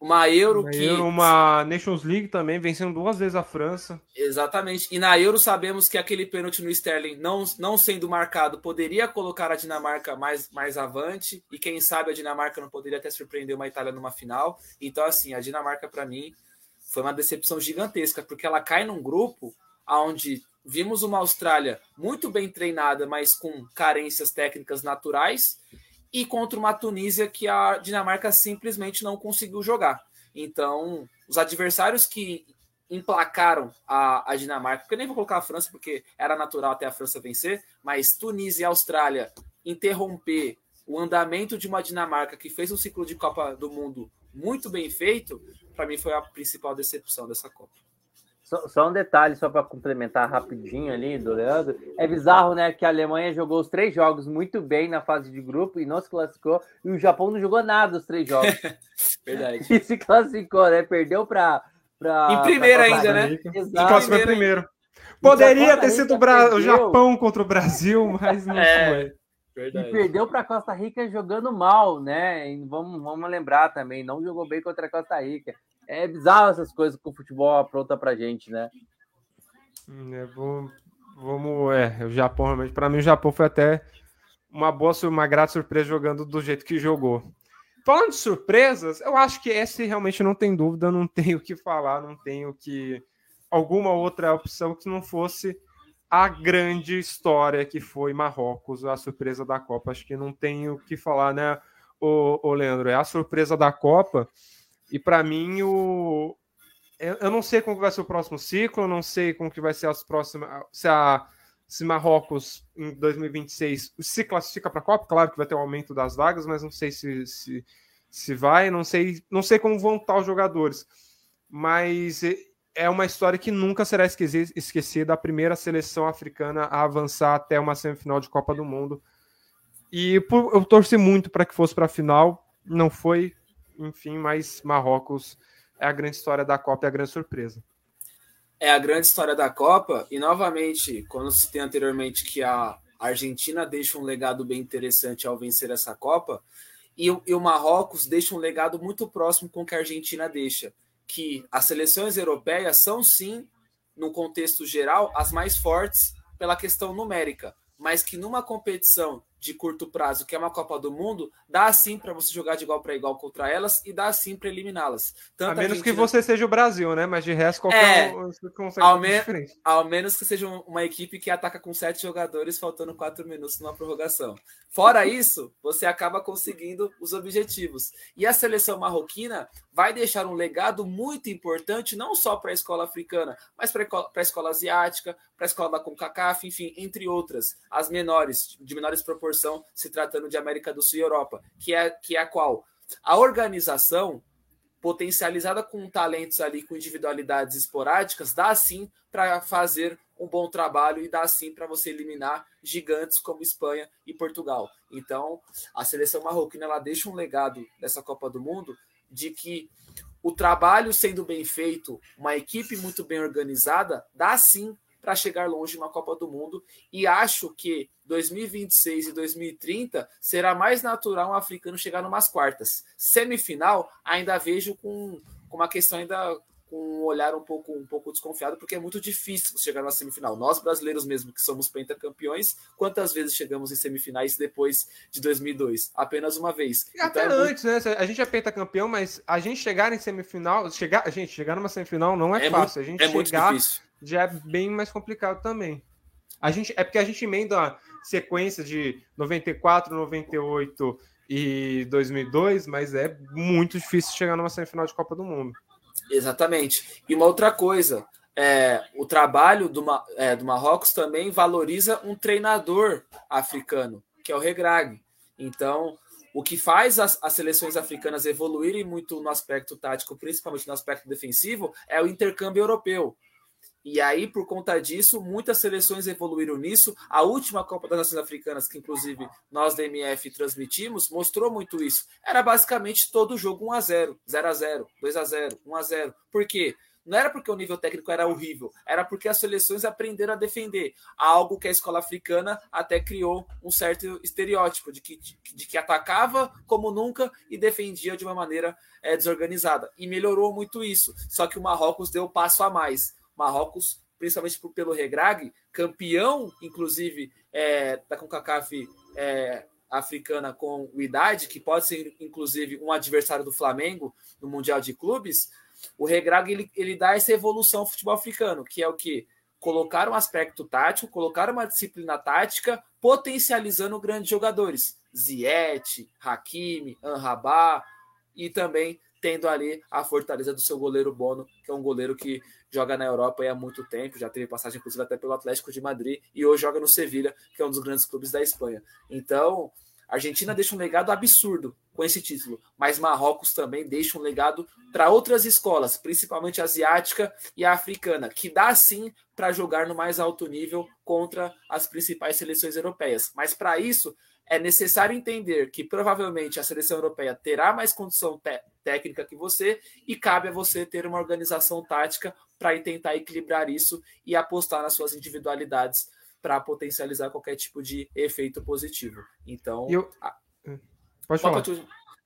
uma Euro uma que. Euro, uma Nations League também, vencendo duas vezes a França. Exatamente. E na Euro sabemos que aquele pênalti no Sterling, não, não sendo marcado, poderia colocar a Dinamarca mais, mais avante. E quem sabe a Dinamarca não poderia até surpreender uma Itália numa final. Então, assim, a Dinamarca, para mim, foi uma decepção gigantesca, porque ela cai num grupo onde vimos uma Austrália muito bem treinada, mas com carências técnicas naturais e contra uma Tunísia que a Dinamarca simplesmente não conseguiu jogar. Então, os adversários que emplacaram a, a Dinamarca, porque eu nem vou colocar a França, porque era natural até a França vencer, mas Tunísia e Austrália interromper o andamento de uma Dinamarca que fez um ciclo de Copa do Mundo muito bem feito, para mim foi a principal decepção dessa Copa. Só, só um detalhe, só para complementar rapidinho ali do Leandro. É bizarro, né? Que a Alemanha jogou os três jogos muito bem na fase de grupo e não se classificou. E o Japão não jogou nada os três jogos. Verdade. E se classificou, né? Perdeu para. Pra, em primeiro ainda, né? Exato. Classificou primeiro. Poderia ter sido o, Bra... o Japão contra o Brasil, mas não é. foi. Verdade. E perdeu para Costa Rica jogando mal, né? E vamos, vamos lembrar também, não jogou bem contra a Costa Rica. É bizarro essas coisas que o futebol apronta pra gente, né? Hum, é, vamos, é, o Japão realmente, para mim o Japão foi até uma boa, uma grata surpresa jogando do jeito que jogou. Falando de surpresas, eu acho que esse realmente não tem dúvida, não tenho o que falar, não tenho que alguma outra opção que não fosse a grande história que foi Marrocos, a surpresa da Copa. Acho que não tenho o que falar, né, o Leandro? É a surpresa da Copa. E para mim, o... eu não sei como vai ser o próximo ciclo, não sei como que vai ser as próximas. Se, a... se Marrocos em 2026 se classifica para a Copa, claro que vai ter um aumento das vagas, mas não sei se, se, se vai, não sei, não sei como vão estar os jogadores. Mas é uma história que nunca será esquecida a primeira seleção africana a avançar até uma semifinal de Copa do Mundo. E eu torci muito para que fosse para a final, não foi, enfim, mas Marrocos é a grande história da Copa e a grande surpresa. é a grande história da Copa. E novamente, quando se tem anteriormente que a Argentina deixa um legado bem interessante ao vencer essa Copa, e, e o Marrocos deixa um legado muito próximo com o que a Argentina deixa. Que as seleções europeias são sim, no contexto geral, as mais fortes pela questão numérica, mas que numa competição de curto prazo, que é uma Copa do Mundo, dá sim para você jogar de igual para igual contra elas e dá sim para eliminá-las. A menos que você seja o Brasil, né? Mas de resto, qualquer é, um consegue ao, me... ao menos que seja uma equipe que ataca com sete jogadores, faltando quatro minutos numa prorrogação. Fora isso, você acaba conseguindo os objetivos. E a seleção marroquina vai deixar um legado muito importante, não só para a escola africana, mas para a escola asiática, para a escola da CONCACAF, enfim, entre outras, as menores, de menores proporção, se tratando de América do Sul e Europa, que é, que é a qual? A organização potencializada com talentos ali, com individualidades esporádicas, dá sim para fazer um bom trabalho e dá sim para você eliminar gigantes como Espanha e Portugal. Então, a seleção marroquina ela deixa um legado dessa Copa do Mundo de que o trabalho sendo bem feito, uma equipe muito bem organizada, dá sim para chegar longe na Copa do Mundo. E acho que 2026 e 2030 será mais natural um africano chegar numas quartas. Semifinal, ainda vejo com, com uma questão ainda com um olhar um pouco, um pouco desconfiado, porque é muito difícil chegar na semifinal. Nós, brasileiros mesmo, que somos pentacampeões, quantas vezes chegamos em semifinais depois de 2002? Apenas uma vez. E até então, é antes, muito... né? A gente é pentacampeão, mas a gente chegar em semifinal, chegar, a gente chegar numa semifinal não é, é fácil. Muito, a gente é chegar já é bem mais complicado também. A gente, é porque a gente emenda a sequência de 94, 98 e 2002, mas é muito difícil chegar numa semifinal de Copa do Mundo. Exatamente. E uma outra coisa, é, o trabalho do, é, do Marrocos também valoriza um treinador africano, que é o Regrag. Então, o que faz as, as, seleções africanas evoluírem muito no aspecto tático, principalmente no aspecto defensivo, é o intercâmbio europeu. E aí, por conta disso, muitas seleções evoluíram nisso. A última Copa das Nações Africanas, que inclusive nós da MF transmitimos, mostrou muito isso. Era basicamente todo jogo 1 a 0 0 a 0 2 a 0 1 a 0 Por quê? Não era porque o nível técnico era horrível, era porque as seleções aprenderam a defender. Algo que a escola africana até criou um certo estereótipo de que, de que atacava como nunca e defendia de uma maneira é, desorganizada. E melhorou muito isso. Só que o Marrocos deu passo a mais. Marrocos, principalmente pelo Regrag, campeão, inclusive, é, da CONCACAF é, africana com o Idade, que pode ser, inclusive, um adversário do Flamengo no Mundial de Clubes, o Regrag ele, ele dá essa evolução ao futebol africano, que é o que? Colocar um aspecto tático, colocar uma disciplina tática, potencializando grandes jogadores. Ziet, Hakimi, Anrabá, e também tendo ali a fortaleza do seu goleiro Bono, que é um goleiro que joga na Europa há muito tempo, já teve passagem inclusive até pelo Atlético de Madrid e hoje joga no Sevilha, que é um dos grandes clubes da Espanha. Então, a Argentina deixa um legado absurdo com esse título, mas Marrocos também deixa um legado para outras escolas, principalmente a asiática e a africana, que dá sim para jogar no mais alto nível contra as principais seleções europeias. Mas para isso é necessário entender que provavelmente a seleção europeia terá mais condição técnica que você e cabe a você ter uma organização tática para tentar equilibrar isso e apostar nas suas individualidades para potencializar qualquer tipo de efeito positivo. Então, eu... pode falar.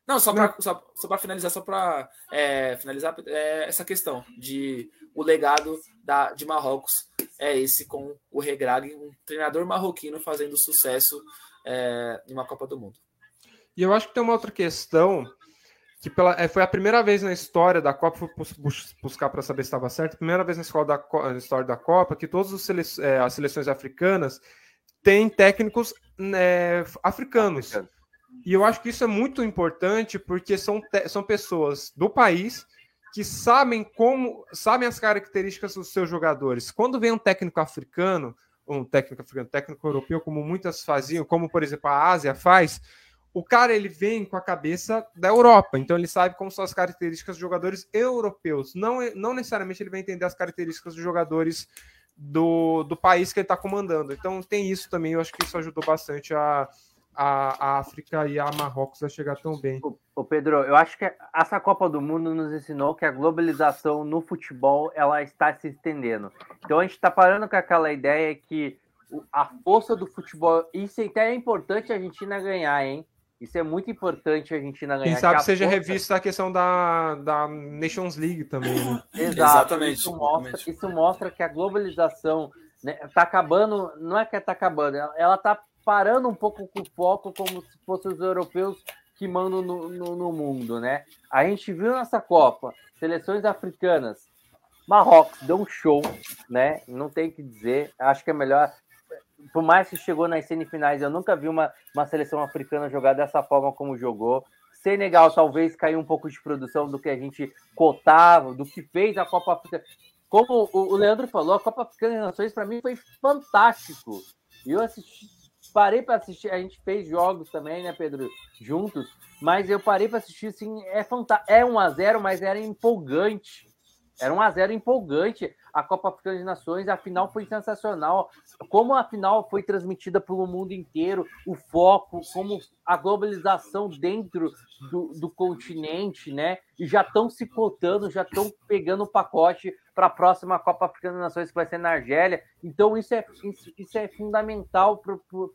Não, só para só, só finalizar, só para é, finalizar é, essa questão de o legado da, de Marrocos é esse com o Regrag, um treinador marroquino fazendo sucesso é, em uma Copa do Mundo. E eu acho que tem uma outra questão que pela, é, foi a primeira vez na história da Copa, fui buscar para saber se estava certo, primeira vez na, escola da, na história da Copa que todas é, as seleções africanas têm técnicos né, africanos. Africano. E eu acho que isso é muito importante porque são, são pessoas do país que sabem como sabem as características dos seus jogadores. Quando vem um técnico africano, um técnico africano, técnico europeu, como muitas faziam, como por exemplo a Ásia faz, o cara ele vem com a cabeça da Europa, então ele sabe como são as características dos jogadores europeus. Não, não necessariamente ele vai entender as características dos jogadores do, do país que ele está comandando. Então tem isso também, eu acho que isso ajudou bastante a, a, a África e a Marrocos a chegar tão bem. O, Pedro, eu acho que essa Copa do Mundo nos ensinou que a globalização no futebol ela está se estendendo. Então a gente está parando com aquela ideia que a força do futebol, isso até é importante a Argentina ganhar, hein? Isso é muito importante a Argentina ganhar. Quem sabe que seja força... revista a questão da, da Nations League também, né? Exato. Exatamente. Isso mostra, isso mostra que a globalização né, tá acabando, não é que está acabando, ela está parando um pouco com o foco como se fossem os europeus que mandam no, no, no, mundo, né? A gente viu nessa Copa seleções africanas, Marrocos deu um show, né? Não tem que dizer, acho que é melhor por mais que chegou nas semifinais, eu nunca vi uma, uma seleção africana jogar dessa forma como jogou. Senegal talvez caiu um pouco de produção do que a gente cotava, do que fez a Copa Africana. Como o Leandro falou, a Copa Africana de Nações para mim foi fantástico. Eu assisti, parei para assistir, a gente fez jogos também, né, Pedro, juntos, mas eu parei para assistir, assim, é fantástico. É 1 a 0 mas era empolgante. Era 1 a 0 empolgante a Copa Africana de Nações, a final foi sensacional. Como a final foi transmitida pelo mundo inteiro, o foco, como a globalização dentro do, do continente, né? E já estão se cotando, já estão pegando o pacote para a próxima Copa Africana de Nações, que vai ser na Argélia. Então, isso é, isso, isso é fundamental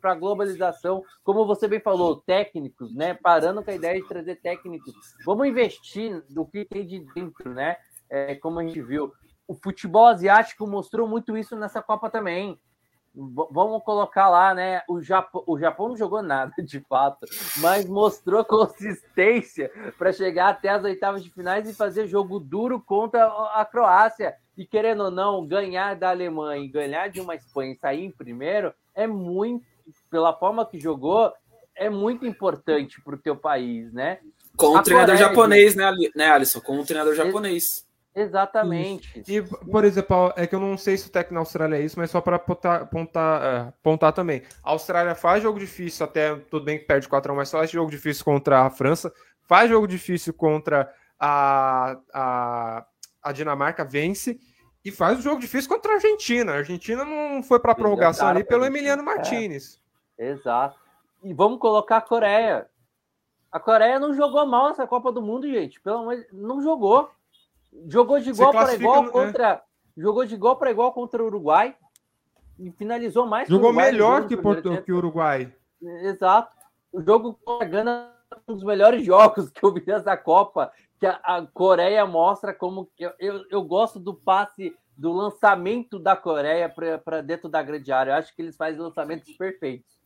para a globalização. Como você bem falou, técnicos, né? Parando com a ideia de trazer técnicos. Vamos investir no que tem de dentro, né? É, como a gente viu o futebol asiático mostrou muito isso nessa Copa também. V vamos colocar lá, né? O Japão, o Japão não jogou nada, de fato, mas mostrou consistência para chegar até as oitavas de finais e fazer jogo duro contra a Croácia. E querendo ou não, ganhar da Alemanha e ganhar de uma Espanha e sair em primeiro é muito, pela forma que jogou, é muito importante para o teu país, né? Com o treinador japonês, né, né, Alisson? Com o treinador japonês. Exatamente. E, por exemplo, é que eu não sei se o técnico na Austrália é isso, mas só para pontar, pontar, é, pontar também. A Austrália faz jogo difícil, até tudo bem que perde 4 x mas faz jogo difícil contra a França, faz jogo difícil contra a, a, a Dinamarca, vence, e faz um jogo difícil contra a Argentina. A Argentina não foi para prorrogação ali pelo Emiliano Martinez. É. Exato. E vamos colocar a Coreia. A Coreia não jogou mal essa Copa do Mundo, gente. Pelo de... não jogou. Jogou de igual para igual no... contra. É. Jogou de igual para igual contra o Uruguai. E finalizou mais. Jogou Uruguai, melhor que, Porto, que o Uruguai. Exato. O jogo com a Gana é um dos melhores jogos que eu vi nessa Copa. Que a, a Coreia mostra como. Eu, eu, eu, gosto do passe, do lançamento da Coreia para dentro da grande área. Eu acho que eles fazem lançamentos perfeitos.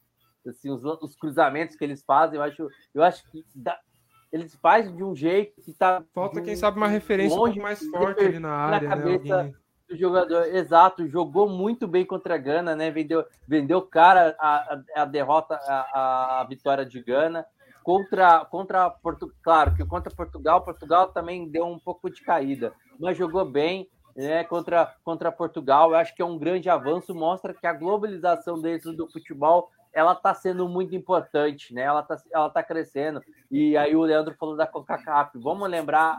Assim, os, os cruzamentos que eles fazem, eu acho, eu acho que dá, eles fazem de um jeito que tá. Falta, quem sabe, uma referência longe, um mais forte ali na área. Na né? cabeça né? do jogador. Exato, jogou muito bem contra a Gana, né? Vendeu, vendeu cara a, a, derrota, a, a, vitória de Gana. Contra, contra Portugal, claro que contra Portugal, Portugal também deu um pouco de caída, mas jogou bem. Né, contra, contra Portugal, eu acho que é um grande avanço, mostra que a globalização dentro do futebol ela está sendo muito importante, né? Ela está ela tá crescendo. E aí o Leandro falou da CONCACAF. Vamos lembrar,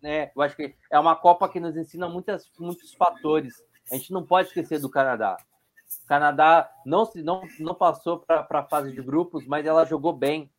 né? Eu acho que é uma Copa que nos ensina muitas, muitos fatores. A gente não pode esquecer do Canadá. O Canadá não, se, não, não passou para a fase de grupos, mas ela jogou bem.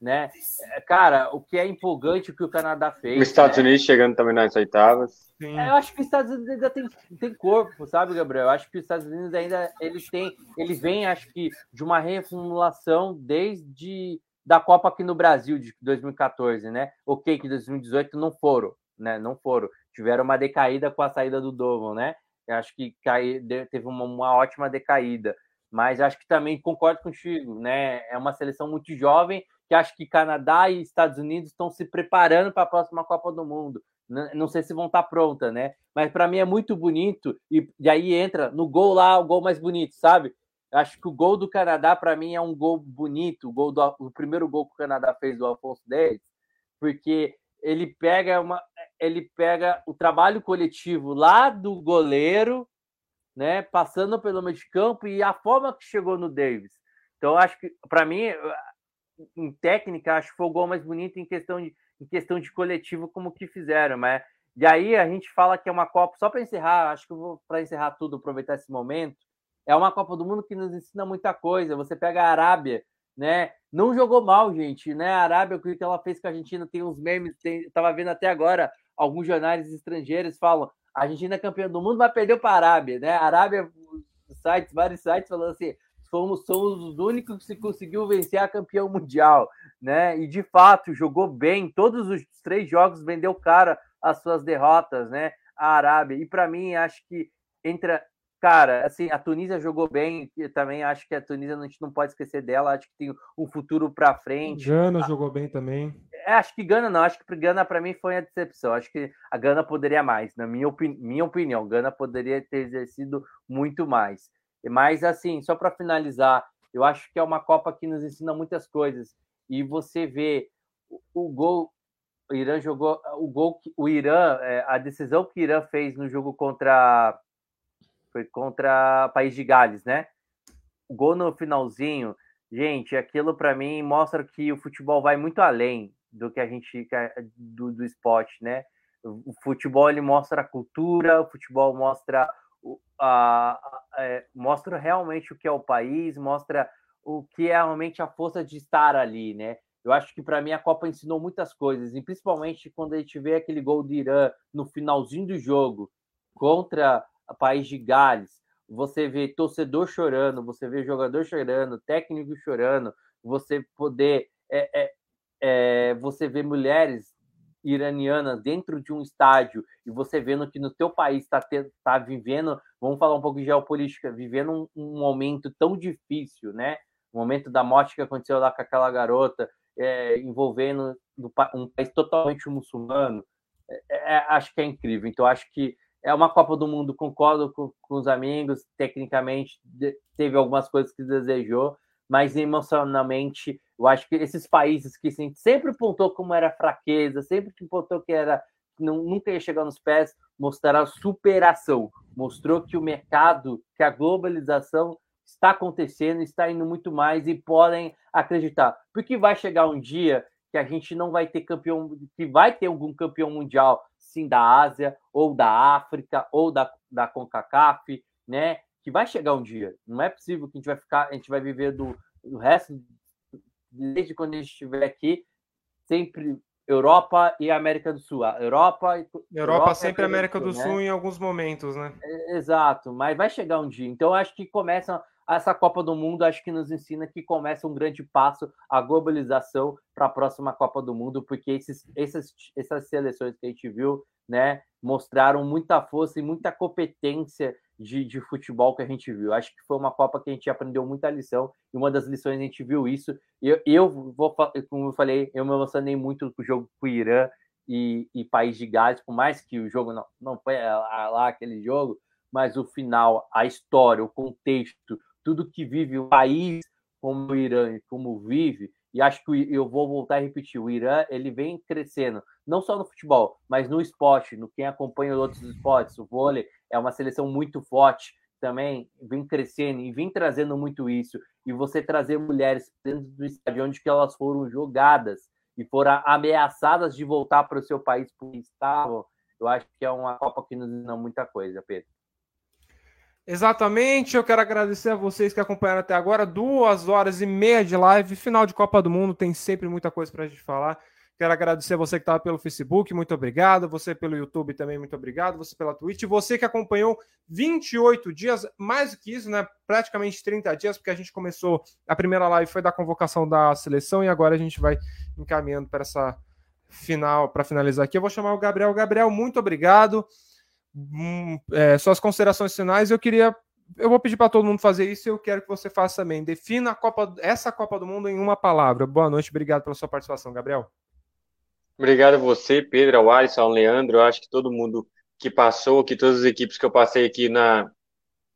Né? É, cara, o que é empolgante o que o Canadá fez. Os Estados né? Unidos chegando também nas oitavas. É, eu acho que os Estados Unidos ainda tem, tem corpo, sabe, Gabriel? Eu acho que os Estados Unidos ainda eles têm, ele vem, acho que, de uma reformulação desde da Copa aqui no Brasil de 2014, né? Ok, que 2018 não foram, né? Não foram. Tiveram uma decaída com a saída do Dovan, né? Eu acho que cai, teve uma, uma ótima decaída. Mas acho que também concordo contigo, né? É uma seleção muito jovem que acho que Canadá e Estados Unidos estão se preparando para a próxima Copa do Mundo. Não sei se vão estar tá pronta, né? Mas para mim é muito bonito e, e aí entra no gol lá, o gol mais bonito, sabe? Acho que o gol do Canadá para mim é um gol bonito, o gol do o primeiro gol que o Canadá fez do Alfonso Davis, porque ele pega uma ele pega o trabalho coletivo lá do goleiro, né, passando pelo meio de campo e a forma que chegou no Davis. Então acho que para mim em técnica acho que foi o gol mais bonito em questão de em questão de coletivo como que fizeram, mas e aí a gente fala que é uma Copa, só para encerrar, acho que vou para encerrar tudo, aproveitar esse momento, é uma Copa do Mundo que nos ensina muita coisa. Você pega a Arábia, né? Não jogou mal, gente, né? A Arábia, o que ela fez com a Argentina, tem uns memes, tem, tava vendo até agora, alguns jornais estrangeiros falam, a Argentina é campeã do mundo, mas perdeu para a Arábia, né? A Arábia, sites, vários sites falando assim, fomos, somos os únicos que conseguiu vencer a campeão mundial, né? E de fato jogou bem, todos os três jogos vendeu cara as suas derrotas, né? A Arábia. E para mim acho que entra, cara, assim, a Tunísia jogou bem, e também acho que a Tunísia a gente não pode esquecer dela, acho que tem um futuro para frente. Gana a... jogou bem também. É, acho que Gana não, acho que Gana para mim foi a decepção. Acho que a Gana poderia mais, na minha, opini minha opinião. Gana poderia ter exercido muito mais. Mas, assim, só para finalizar, eu acho que é uma Copa que nos ensina muitas coisas. E você vê o gol, o Irã jogou, o gol que o Irã, é, a decisão que o Irã fez no jogo contra foi contra o País de Gales, né? O gol no finalzinho, gente, aquilo para mim mostra que o futebol vai muito além do que a gente do, do esporte, né? O futebol ele mostra a cultura, o futebol mostra é, mostra realmente o que é o país, mostra o que é realmente a força de estar ali, né? Eu acho que para mim a Copa ensinou muitas coisas, e principalmente quando a gente vê aquele gol do Irã no finalzinho do jogo contra o país de Gales, você vê torcedor chorando, você vê jogador chorando, técnico chorando, você poder é, é, é, você vê mulheres iranianas dentro de um estádio e você vendo que no teu país está tá vivendo, vamos falar um pouco de geopolítica, vivendo um, um, momento tão difícil, né? O momento da morte que aconteceu lá com aquela garota, é, envolvendo um país totalmente muçulmano, é, é, acho que é incrível. Então, acho que é uma Copa do Mundo, concordo com, com os amigos, tecnicamente teve algumas coisas que desejou, mas emocionalmente, eu acho que esses países que sempre pontou como era fraqueza, sempre que pontou que era não, nunca ia chegar nos pés, mostraram superação, mostrou que o mercado, que a globalização está acontecendo, está indo muito mais e podem acreditar, porque vai chegar um dia que a gente não vai ter campeão, que vai ter algum campeão mundial, sim, da Ásia, ou da África, ou da, da CONCACAF, né? Que vai chegar um dia. Não é possível que a gente vai ficar, a gente vai viver do, do resto, desde quando a gente estiver aqui, sempre Europa e América do Sul. A Europa, Europa, Europa sempre América do Sul, né? Sul em alguns momentos, né? É, exato, mas vai chegar um dia. Então, acho que começa essa Copa do Mundo, acho que nos ensina que começa um grande passo a globalização para a próxima Copa do Mundo, porque esses, essas, essas seleções que a gente viu, né, mostraram muita força e muita competência de, de futebol que a gente viu. Acho que foi uma Copa que a gente aprendeu muita lição, e uma das lições a gente viu isso. Eu, eu vou, como eu falei, eu me emocionei muito com o jogo com o Irã e, e País de Gales, por mais que o jogo não, não foi lá aquele jogo, mas o final, a história, o contexto, tudo que vive o país como o Irã, como vive, e acho que eu vou voltar a repetir, o Irã ele vem crescendo, não só no futebol, mas no esporte, no quem acompanha outros esportes, o vôlei é uma seleção muito forte também, vem crescendo e vem trazendo muito isso. E você trazer mulheres dentro do estádio onde que elas foram jogadas e foram ameaçadas de voltar para o seu país por estavam, eu acho que é uma Copa que nos ensina muita coisa, Pedro. Exatamente, eu quero agradecer a vocês que acompanharam até agora. Duas horas e meia de live, final de Copa do Mundo, tem sempre muita coisa para a gente falar. Quero agradecer você que estava pelo Facebook, muito obrigado. Você pelo YouTube também, muito obrigado. Você pela Twitch. Você que acompanhou 28 dias, mais do que isso, né? Praticamente 30 dias, porque a gente começou. A primeira live foi da convocação da seleção e agora a gente vai encaminhando para essa final, para finalizar aqui. Eu vou chamar o Gabriel. Gabriel, muito obrigado hum, é, suas considerações finais. Eu queria, eu vou pedir para todo mundo fazer isso e eu quero que você faça também. Defina Copa, essa Copa do Mundo em uma palavra. Boa noite, obrigado pela sua participação, Gabriel. Obrigado a você, Pedro, ao Alisson, ao Leandro. Eu acho que todo mundo que passou, que todas as equipes que eu passei aqui na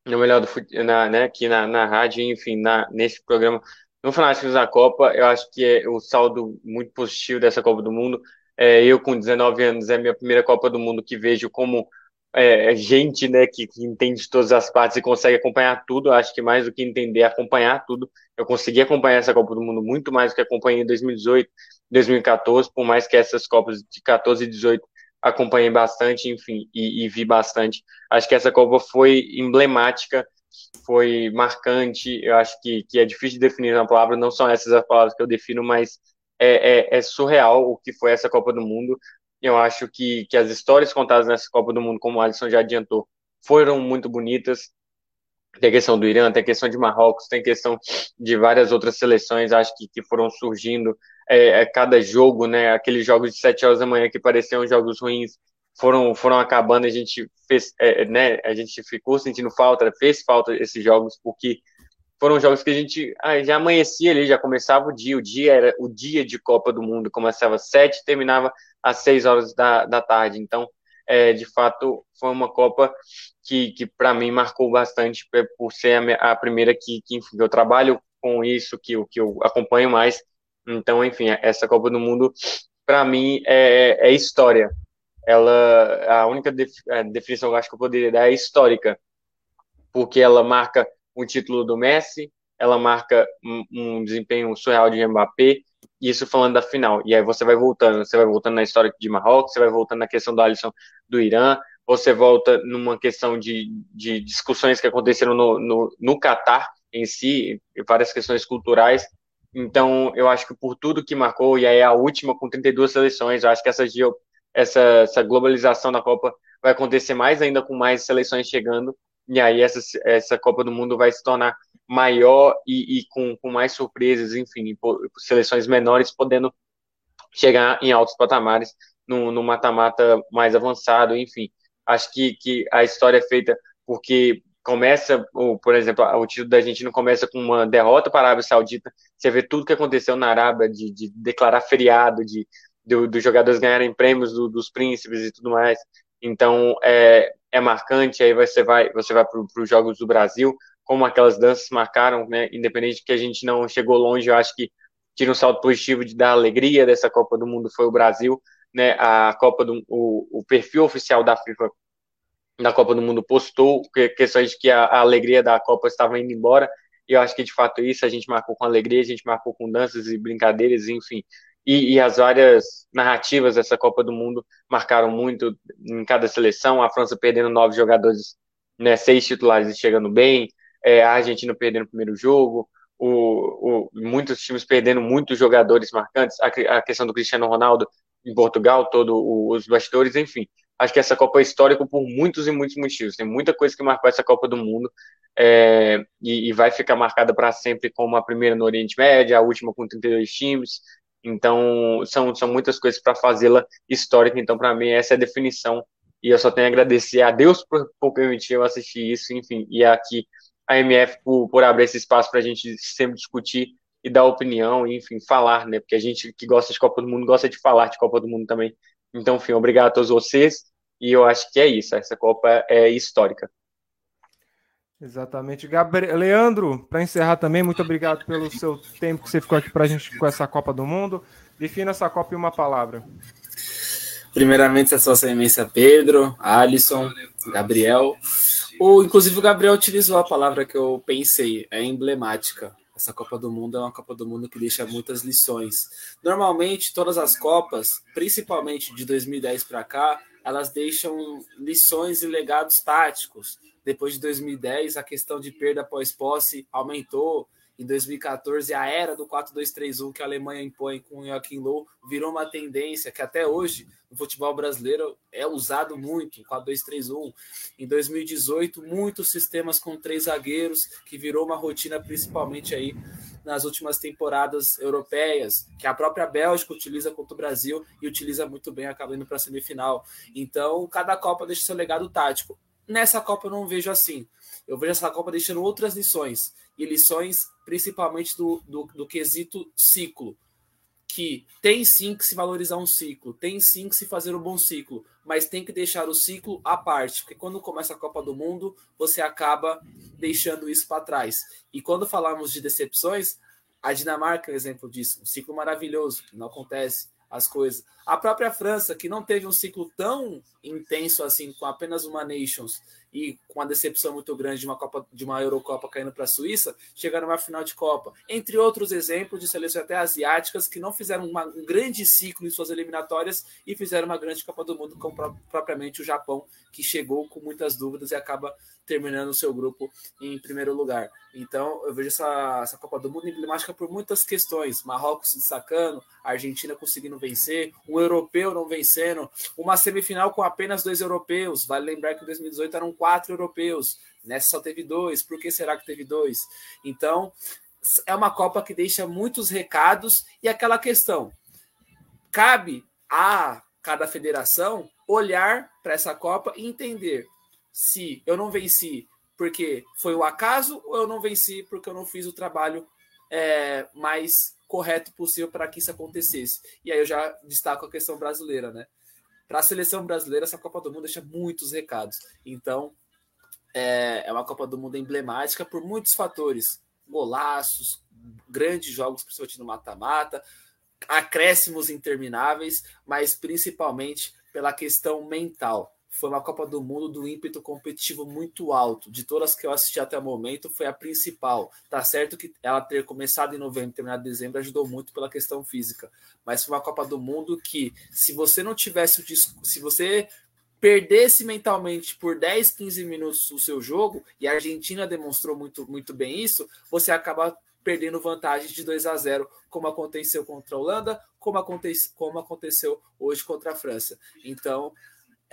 no melhor do na, né, aqui na, na rádio, enfim, na, nesse programa no Fanáticos da Copa, eu acho que é o saldo muito positivo dessa Copa do Mundo. É, eu, com 19 anos, é a minha primeira Copa do Mundo que vejo como é, é, gente né, que, que, entende todas as partes e consegue acompanhar tudo. Acho que mais do que entender, acompanhar tudo. Eu consegui acompanhar essa Copa do Mundo muito mais do que acompanhei em 2018, 2014, por mais que essas Copas de 14 e 18 acompanhei bastante, enfim, e, e vi bastante. Acho que essa Copa foi emblemática foi marcante. Eu acho que, que é difícil de definir uma palavra, não são essas as palavras que eu defino, mas é, é, é surreal o que foi essa Copa do Mundo. Eu acho que, que as histórias contadas nessa Copa do Mundo, como o Alisson já adiantou, foram muito bonitas. Tem a questão do Irã, tem a questão de Marrocos, tem a questão de várias outras seleções, acho que, que foram surgindo. É, é, cada jogo, né? Aqueles jogos de sete horas da manhã que pareciam jogos ruins, foram, foram acabando, a gente fez, é, né? A gente ficou sentindo falta, fez falta esses jogos, porque foram jogos que a gente ah, já amanhecia ali, já começava o dia, o dia era o dia de Copa do Mundo, começava às sete, terminava às seis horas da, da tarde. Então, é, de fato, foi uma Copa que, que para mim marcou bastante por ser a, a primeira que, que enfim, eu trabalho com isso, que, que eu acompanho mais. Então, enfim, essa Copa do Mundo, para mim, é, é história. Ela, a única definição que eu acho que eu poderia dar é histórica, porque ela marca um título do Messi, ela marca um, um desempenho surreal de Mbappé, isso falando da final. E aí você vai voltando, você vai voltando na história de Marrocos, você vai voltando na questão do Alisson do Irã, você volta numa questão de, de discussões que aconteceram no, no, no Catar em si, várias questões culturais. Então, eu acho que por tudo que marcou, e aí a última com 32 seleções, eu acho que essa, essa, essa globalização da Copa vai acontecer mais ainda com mais seleções chegando, e aí essa, essa Copa do Mundo vai se tornar maior e, e com, com mais surpresas, enfim, seleções menores podendo chegar em altos patamares no mata-mata mais avançado, enfim. Acho que, que a história é feita porque começa, por exemplo, o título da Argentina começa com uma derrota para a Arábia Saudita. Você vê tudo que aconteceu na Arábia, de, de declarar feriado, de dos do jogadores ganharem prêmios do, dos príncipes e tudo mais. Então é, é marcante. Aí você vai você vai para os jogos do Brasil, como aquelas danças marcaram, né? Independente de que a gente não chegou longe, eu acho que tira um salto positivo de dar alegria dessa Copa do Mundo foi o Brasil né, a Copa do o, o perfil oficial da FIFA na Copa do Mundo postou questões de que a, a, alegria da Copa estava indo embora, e eu acho que de fato isso a gente marcou com alegria, a gente marcou com danças e brincadeiras, enfim. E, e as várias narrativas dessa Copa do Mundo marcaram muito em cada seleção, a França perdendo nove jogadores, né, seis titulares e chegando bem, é, a Argentina perdendo o primeiro jogo, o, o, muitos times perdendo muitos jogadores marcantes, a, a questão do Cristiano Ronaldo em Portugal, todos os bastidores, enfim. Acho que essa Copa é histórica por muitos e muitos motivos. Tem muita coisa que marcou essa Copa do Mundo é, e, e, vai ficar marcada para sempre como a primeira no Oriente Médio, a última com 32 times. Então, são, são muitas coisas para fazê-la histórica. Então, para mim, essa é a definição. E eu só tenho a agradecer a Deus por, por permitir eu assistir isso, enfim, e aqui a MF por, por abrir esse espaço para a gente sempre discutir e dar opinião, enfim, falar, né? Porque a gente que gosta de Copa do Mundo gosta de falar de Copa do Mundo também. Então, enfim, obrigado a todos vocês. E eu acho que é isso. Essa Copa é histórica. Exatamente. Gabriel, Leandro, para encerrar também, muito obrigado pelo seu tempo que você ficou aqui para a gente com essa Copa do Mundo. Defina essa Copa em uma palavra. Primeiramente, a sua imensa Pedro, Alisson, Gabriel. O, inclusive, o Gabriel utilizou a palavra que eu pensei, é emblemática. Essa Copa do Mundo é uma Copa do Mundo que deixa muitas lições. Normalmente, todas as Copas, principalmente de 2010 para cá, elas deixam lições e legados táticos. Depois de 2010, a questão de perda após posse aumentou. Em 2014, a era do 4-2-3-1 que a Alemanha impõe com o Joachim Low virou uma tendência que até hoje no futebol brasileiro é usado muito, 4-2-3-1. Em 2018, muitos sistemas com três zagueiros, que virou uma rotina principalmente aí nas últimas temporadas europeias, que a própria Bélgica utiliza contra o Brasil e utiliza muito bem, acabando para a semifinal. Então, cada Copa deixa seu legado tático. Nessa Copa eu não vejo assim. Eu vejo essa Copa deixando outras lições, e lições principalmente do, do, do quesito ciclo que tem sim que se valorizar um ciclo, tem sim que se fazer um bom ciclo, mas tem que deixar o ciclo à parte, porque quando começa a Copa do Mundo, você acaba deixando isso para trás. E quando falamos de decepções, a Dinamarca é um exemplo disso, um ciclo maravilhoso, que não acontece as coisas. A própria França, que não teve um ciclo tão intenso assim, com apenas uma Nations, e com uma decepção muito grande de uma Copa de uma Eurocopa caindo para a Suíça, chegar numa final de Copa. Entre outros exemplos de seleções até asiáticas que não fizeram uma, um grande ciclo em suas eliminatórias e fizeram uma grande Copa do Mundo, como propriamente o Japão, que chegou com muitas dúvidas e acaba terminando o seu grupo em primeiro lugar. Então, eu vejo essa, essa Copa do Mundo emblemática por muitas questões. Marrocos se destacando, a Argentina conseguindo vencer, um europeu não vencendo, uma semifinal com apenas dois europeus. Vale lembrar que em 2018 eram quatro europeus, nessa só teve dois. Por que será que teve dois? Então, é uma Copa que deixa muitos recados e aquela questão. Cabe a cada federação olhar para essa Copa e entender se eu não venci porque foi o acaso ou eu não venci porque eu não fiz o trabalho é, mais correto possível para que isso acontecesse. E aí eu já destaco a questão brasileira, né? Para a seleção brasileira, essa Copa do Mundo deixa muitos recados. Então, é, é uma Copa do Mundo emblemática por muitos fatores: golaços, grandes jogos, principalmente no mata-mata, acréscimos intermináveis, mas principalmente pela questão mental foi uma Copa do Mundo do ímpeto competitivo muito alto. De todas que eu assisti até o momento, foi a principal. Tá certo que ela ter começado em novembro e terminado em dezembro ajudou muito pela questão física. Mas foi uma Copa do Mundo que, se você não tivesse o se você perdesse mentalmente por 10, 15 minutos o seu jogo, e a Argentina demonstrou muito, muito bem isso, você acaba perdendo vantagem de 2 a 0, como aconteceu contra a Holanda, como, acontece, como aconteceu hoje contra a França. Então,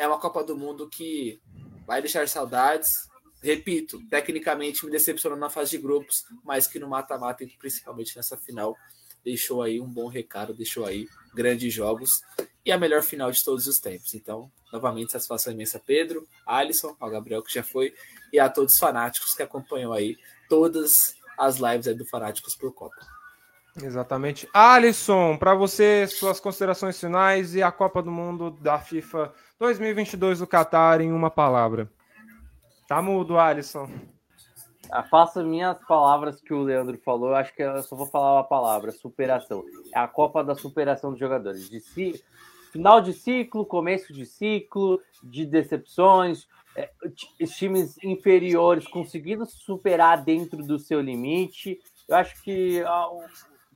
é uma Copa do Mundo que vai deixar saudades. Repito, tecnicamente me decepcionou na fase de grupos, mas que no mata-mata, principalmente nessa final, deixou aí um bom recado, deixou aí grandes jogos e a melhor final de todos os tempos. Então, novamente, satisfação imensa a Pedro, Alisson, ao Gabriel que já foi, e a todos os fanáticos que acompanham aí todas as lives do Fanáticos por Copa. Exatamente. Alisson, para você, suas considerações finais e a Copa do Mundo da FIFA 2022 do Qatar em uma palavra. Tá mudo, Alisson. Ah, faço minhas palavras que o Leandro falou, acho que eu só vou falar uma palavra, superação. É a Copa da superação dos jogadores. De si, final de ciclo, começo de ciclo, de decepções, é, times inferiores conseguindo superar dentro do seu limite. Eu acho que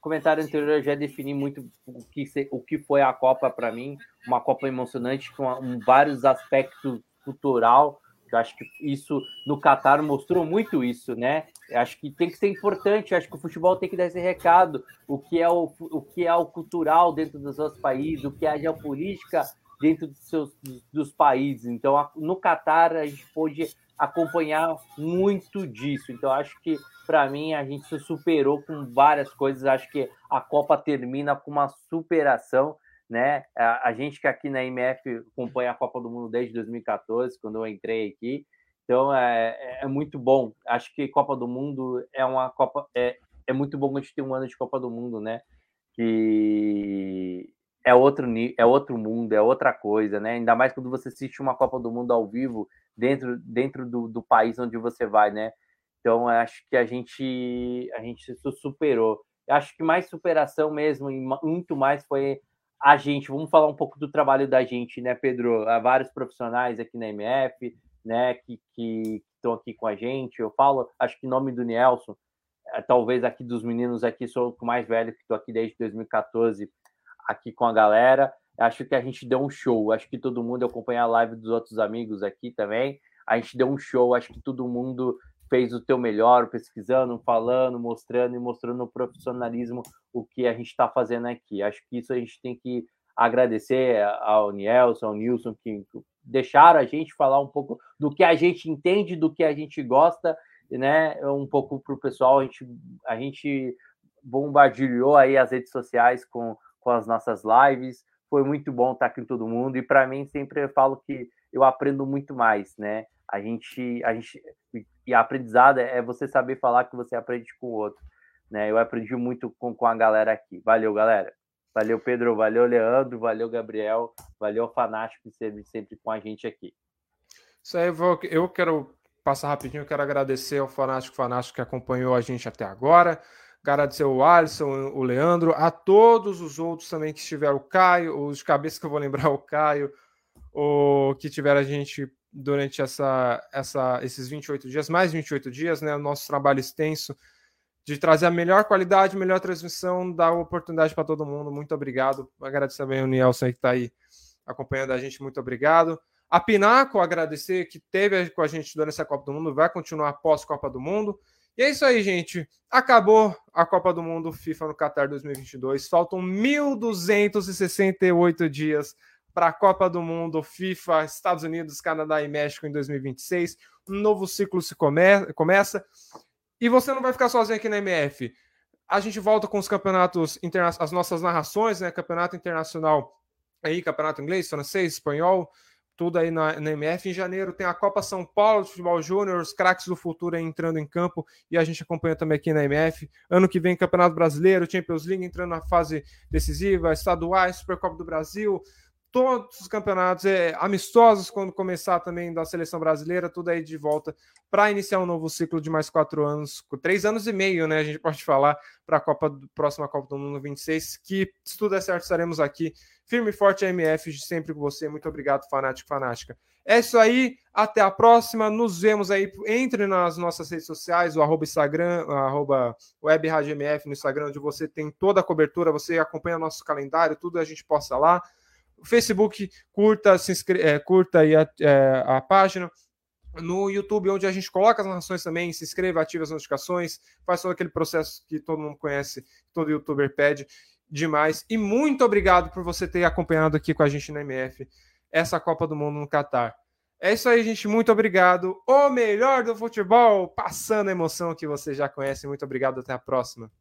comentário anterior eu já defini muito o que, o que foi a Copa para mim, uma Copa emocionante com um, vários aspectos cultural. Eu acho que isso no Catar mostrou muito isso, né? Eu acho que tem que ser importante. Eu acho que o futebol tem que dar esse recado. O que é o, o que é o cultural dentro dos seus países, o que é a geopolítica dentro dos seus dos países. Então, no Catar a gente pôde acompanhar muito disso. Então, acho que para mim, a gente se superou com várias coisas. Acho que a Copa termina com uma superação, né? A, gente que aqui na MF acompanha a Copa do Mundo desde 2014, quando eu entrei aqui. Então, é, é, é muito bom. Acho que Copa do Mundo é uma Copa... É, é muito bom a gente ter um ano de Copa do Mundo, né? Que é outro, é outro mundo, é outra coisa, né? Ainda mais quando você assiste uma Copa do Mundo ao vivo dentro, dentro do, do país onde você vai, né? Então, acho que a gente, a gente se superou. Acho que mais superação mesmo, e muito mais foi a gente. Vamos falar um pouco do trabalho da gente, né, Pedro? Há vários profissionais aqui na MF, né, que, estão aqui com a gente. Eu falo, acho que nome do Nelson, eh, talvez aqui dos meninos aqui, sou o mais velho, que estou aqui desde 2014, aqui com a galera. Acho que a gente deu um show. Acho que todo mundo acompanha a live dos outros amigos aqui também. A gente deu um show. Acho que todo mundo fez o teu melhor, pesquisando, falando, mostrando e mostrando o profissionalismo o que a gente está fazendo aqui. Acho que isso a gente tem que agradecer ao Nielson, ao Nilson, que deixaram a gente falar um pouco do que a gente entende, do que a gente gosta, né? Um pouco para o pessoal, a gente, a gente bombardeou aí as redes sociais com, com as nossas lives. Foi muito bom estar aqui com todo mundo, e para mim sempre eu falo que eu aprendo muito mais, né? A gente, a gente e a aprendizado é você saber falar que você aprende com o outro, né? Eu aprendi muito com, com a galera aqui. Valeu, galera. Valeu, Pedro. Valeu, Leandro. Valeu, Gabriel. Valeu, Fanático, sempre, sempre com a gente aqui. Isso aí, eu quero passar rapidinho. Eu quero agradecer ao Fanático Fanático que acompanhou a gente até agora. Agradecer o Alisson, o Leandro, a todos os outros também que estiveram, o Caio, os cabeças que eu vou lembrar, o Caio, o que tiveram a gente durante essa, essa, esses 28 dias, mais 28 dias, né? O nosso trabalho extenso de trazer a melhor qualidade, melhor transmissão, dar oportunidade para todo mundo. Muito obrigado. Agradecer também o Nielsen que está aí acompanhando a gente. Muito obrigado. A Pinaco, agradecer que teve com a gente durante essa Copa do Mundo, vai continuar após Copa do Mundo. E é isso aí, gente. Acabou a Copa do Mundo FIFA no Qatar 2022. Faltam 1.268 dias para a Copa do Mundo FIFA Estados Unidos, Canadá e México em 2026. Um novo ciclo se come começa. E você não vai ficar sozinho aqui na MF. A gente volta com os campeonatos as nossas narrações, né? Campeonato internacional aí, campeonato inglês, francês, espanhol, tudo aí na, na, MF. Em janeiro tem a Copa São Paulo de Futebol Júnior, os craques do futuro entrando em campo e a gente acompanha também aqui na MF. Ano que vem, Campeonato Brasileiro, Champions League entrando na fase decisiva, estaduais, Supercopa do Brasil, todos os campeonatos é, amistosos quando começar também da seleção brasileira, tudo aí de volta para iniciar um novo ciclo de mais quatro anos, três anos e meio, né? A gente pode falar para a Copa próxima Copa do Mundo 26, que se tudo der certo estaremos aqui firme e forte MF sempre com você. Muito obrigado, fanático, fanática. É isso aí, até a próxima. Nos vemos aí. Entre nas nossas redes sociais, o arroba Instagram, arroba WebRadioMF no Instagram, onde você tem toda a cobertura, você acompanha nosso calendário, tudo a gente posta lá. Facebook, curta, se inscre... É, curta aí a, é, a página no YouTube, onde a gente coloca as narrações também, se inscreva, ative as notificações, faz todo aquele processo que todo mundo conhece, todo youtuber pede demais. E muito obrigado por você ter acompanhado aqui com a gente na MF essa Copa do Mundo no Catar. É isso aí, gente. Muito obrigado. O melhor do futebol, passando a emoção que você já conhece. Muito obrigado. Até a próxima.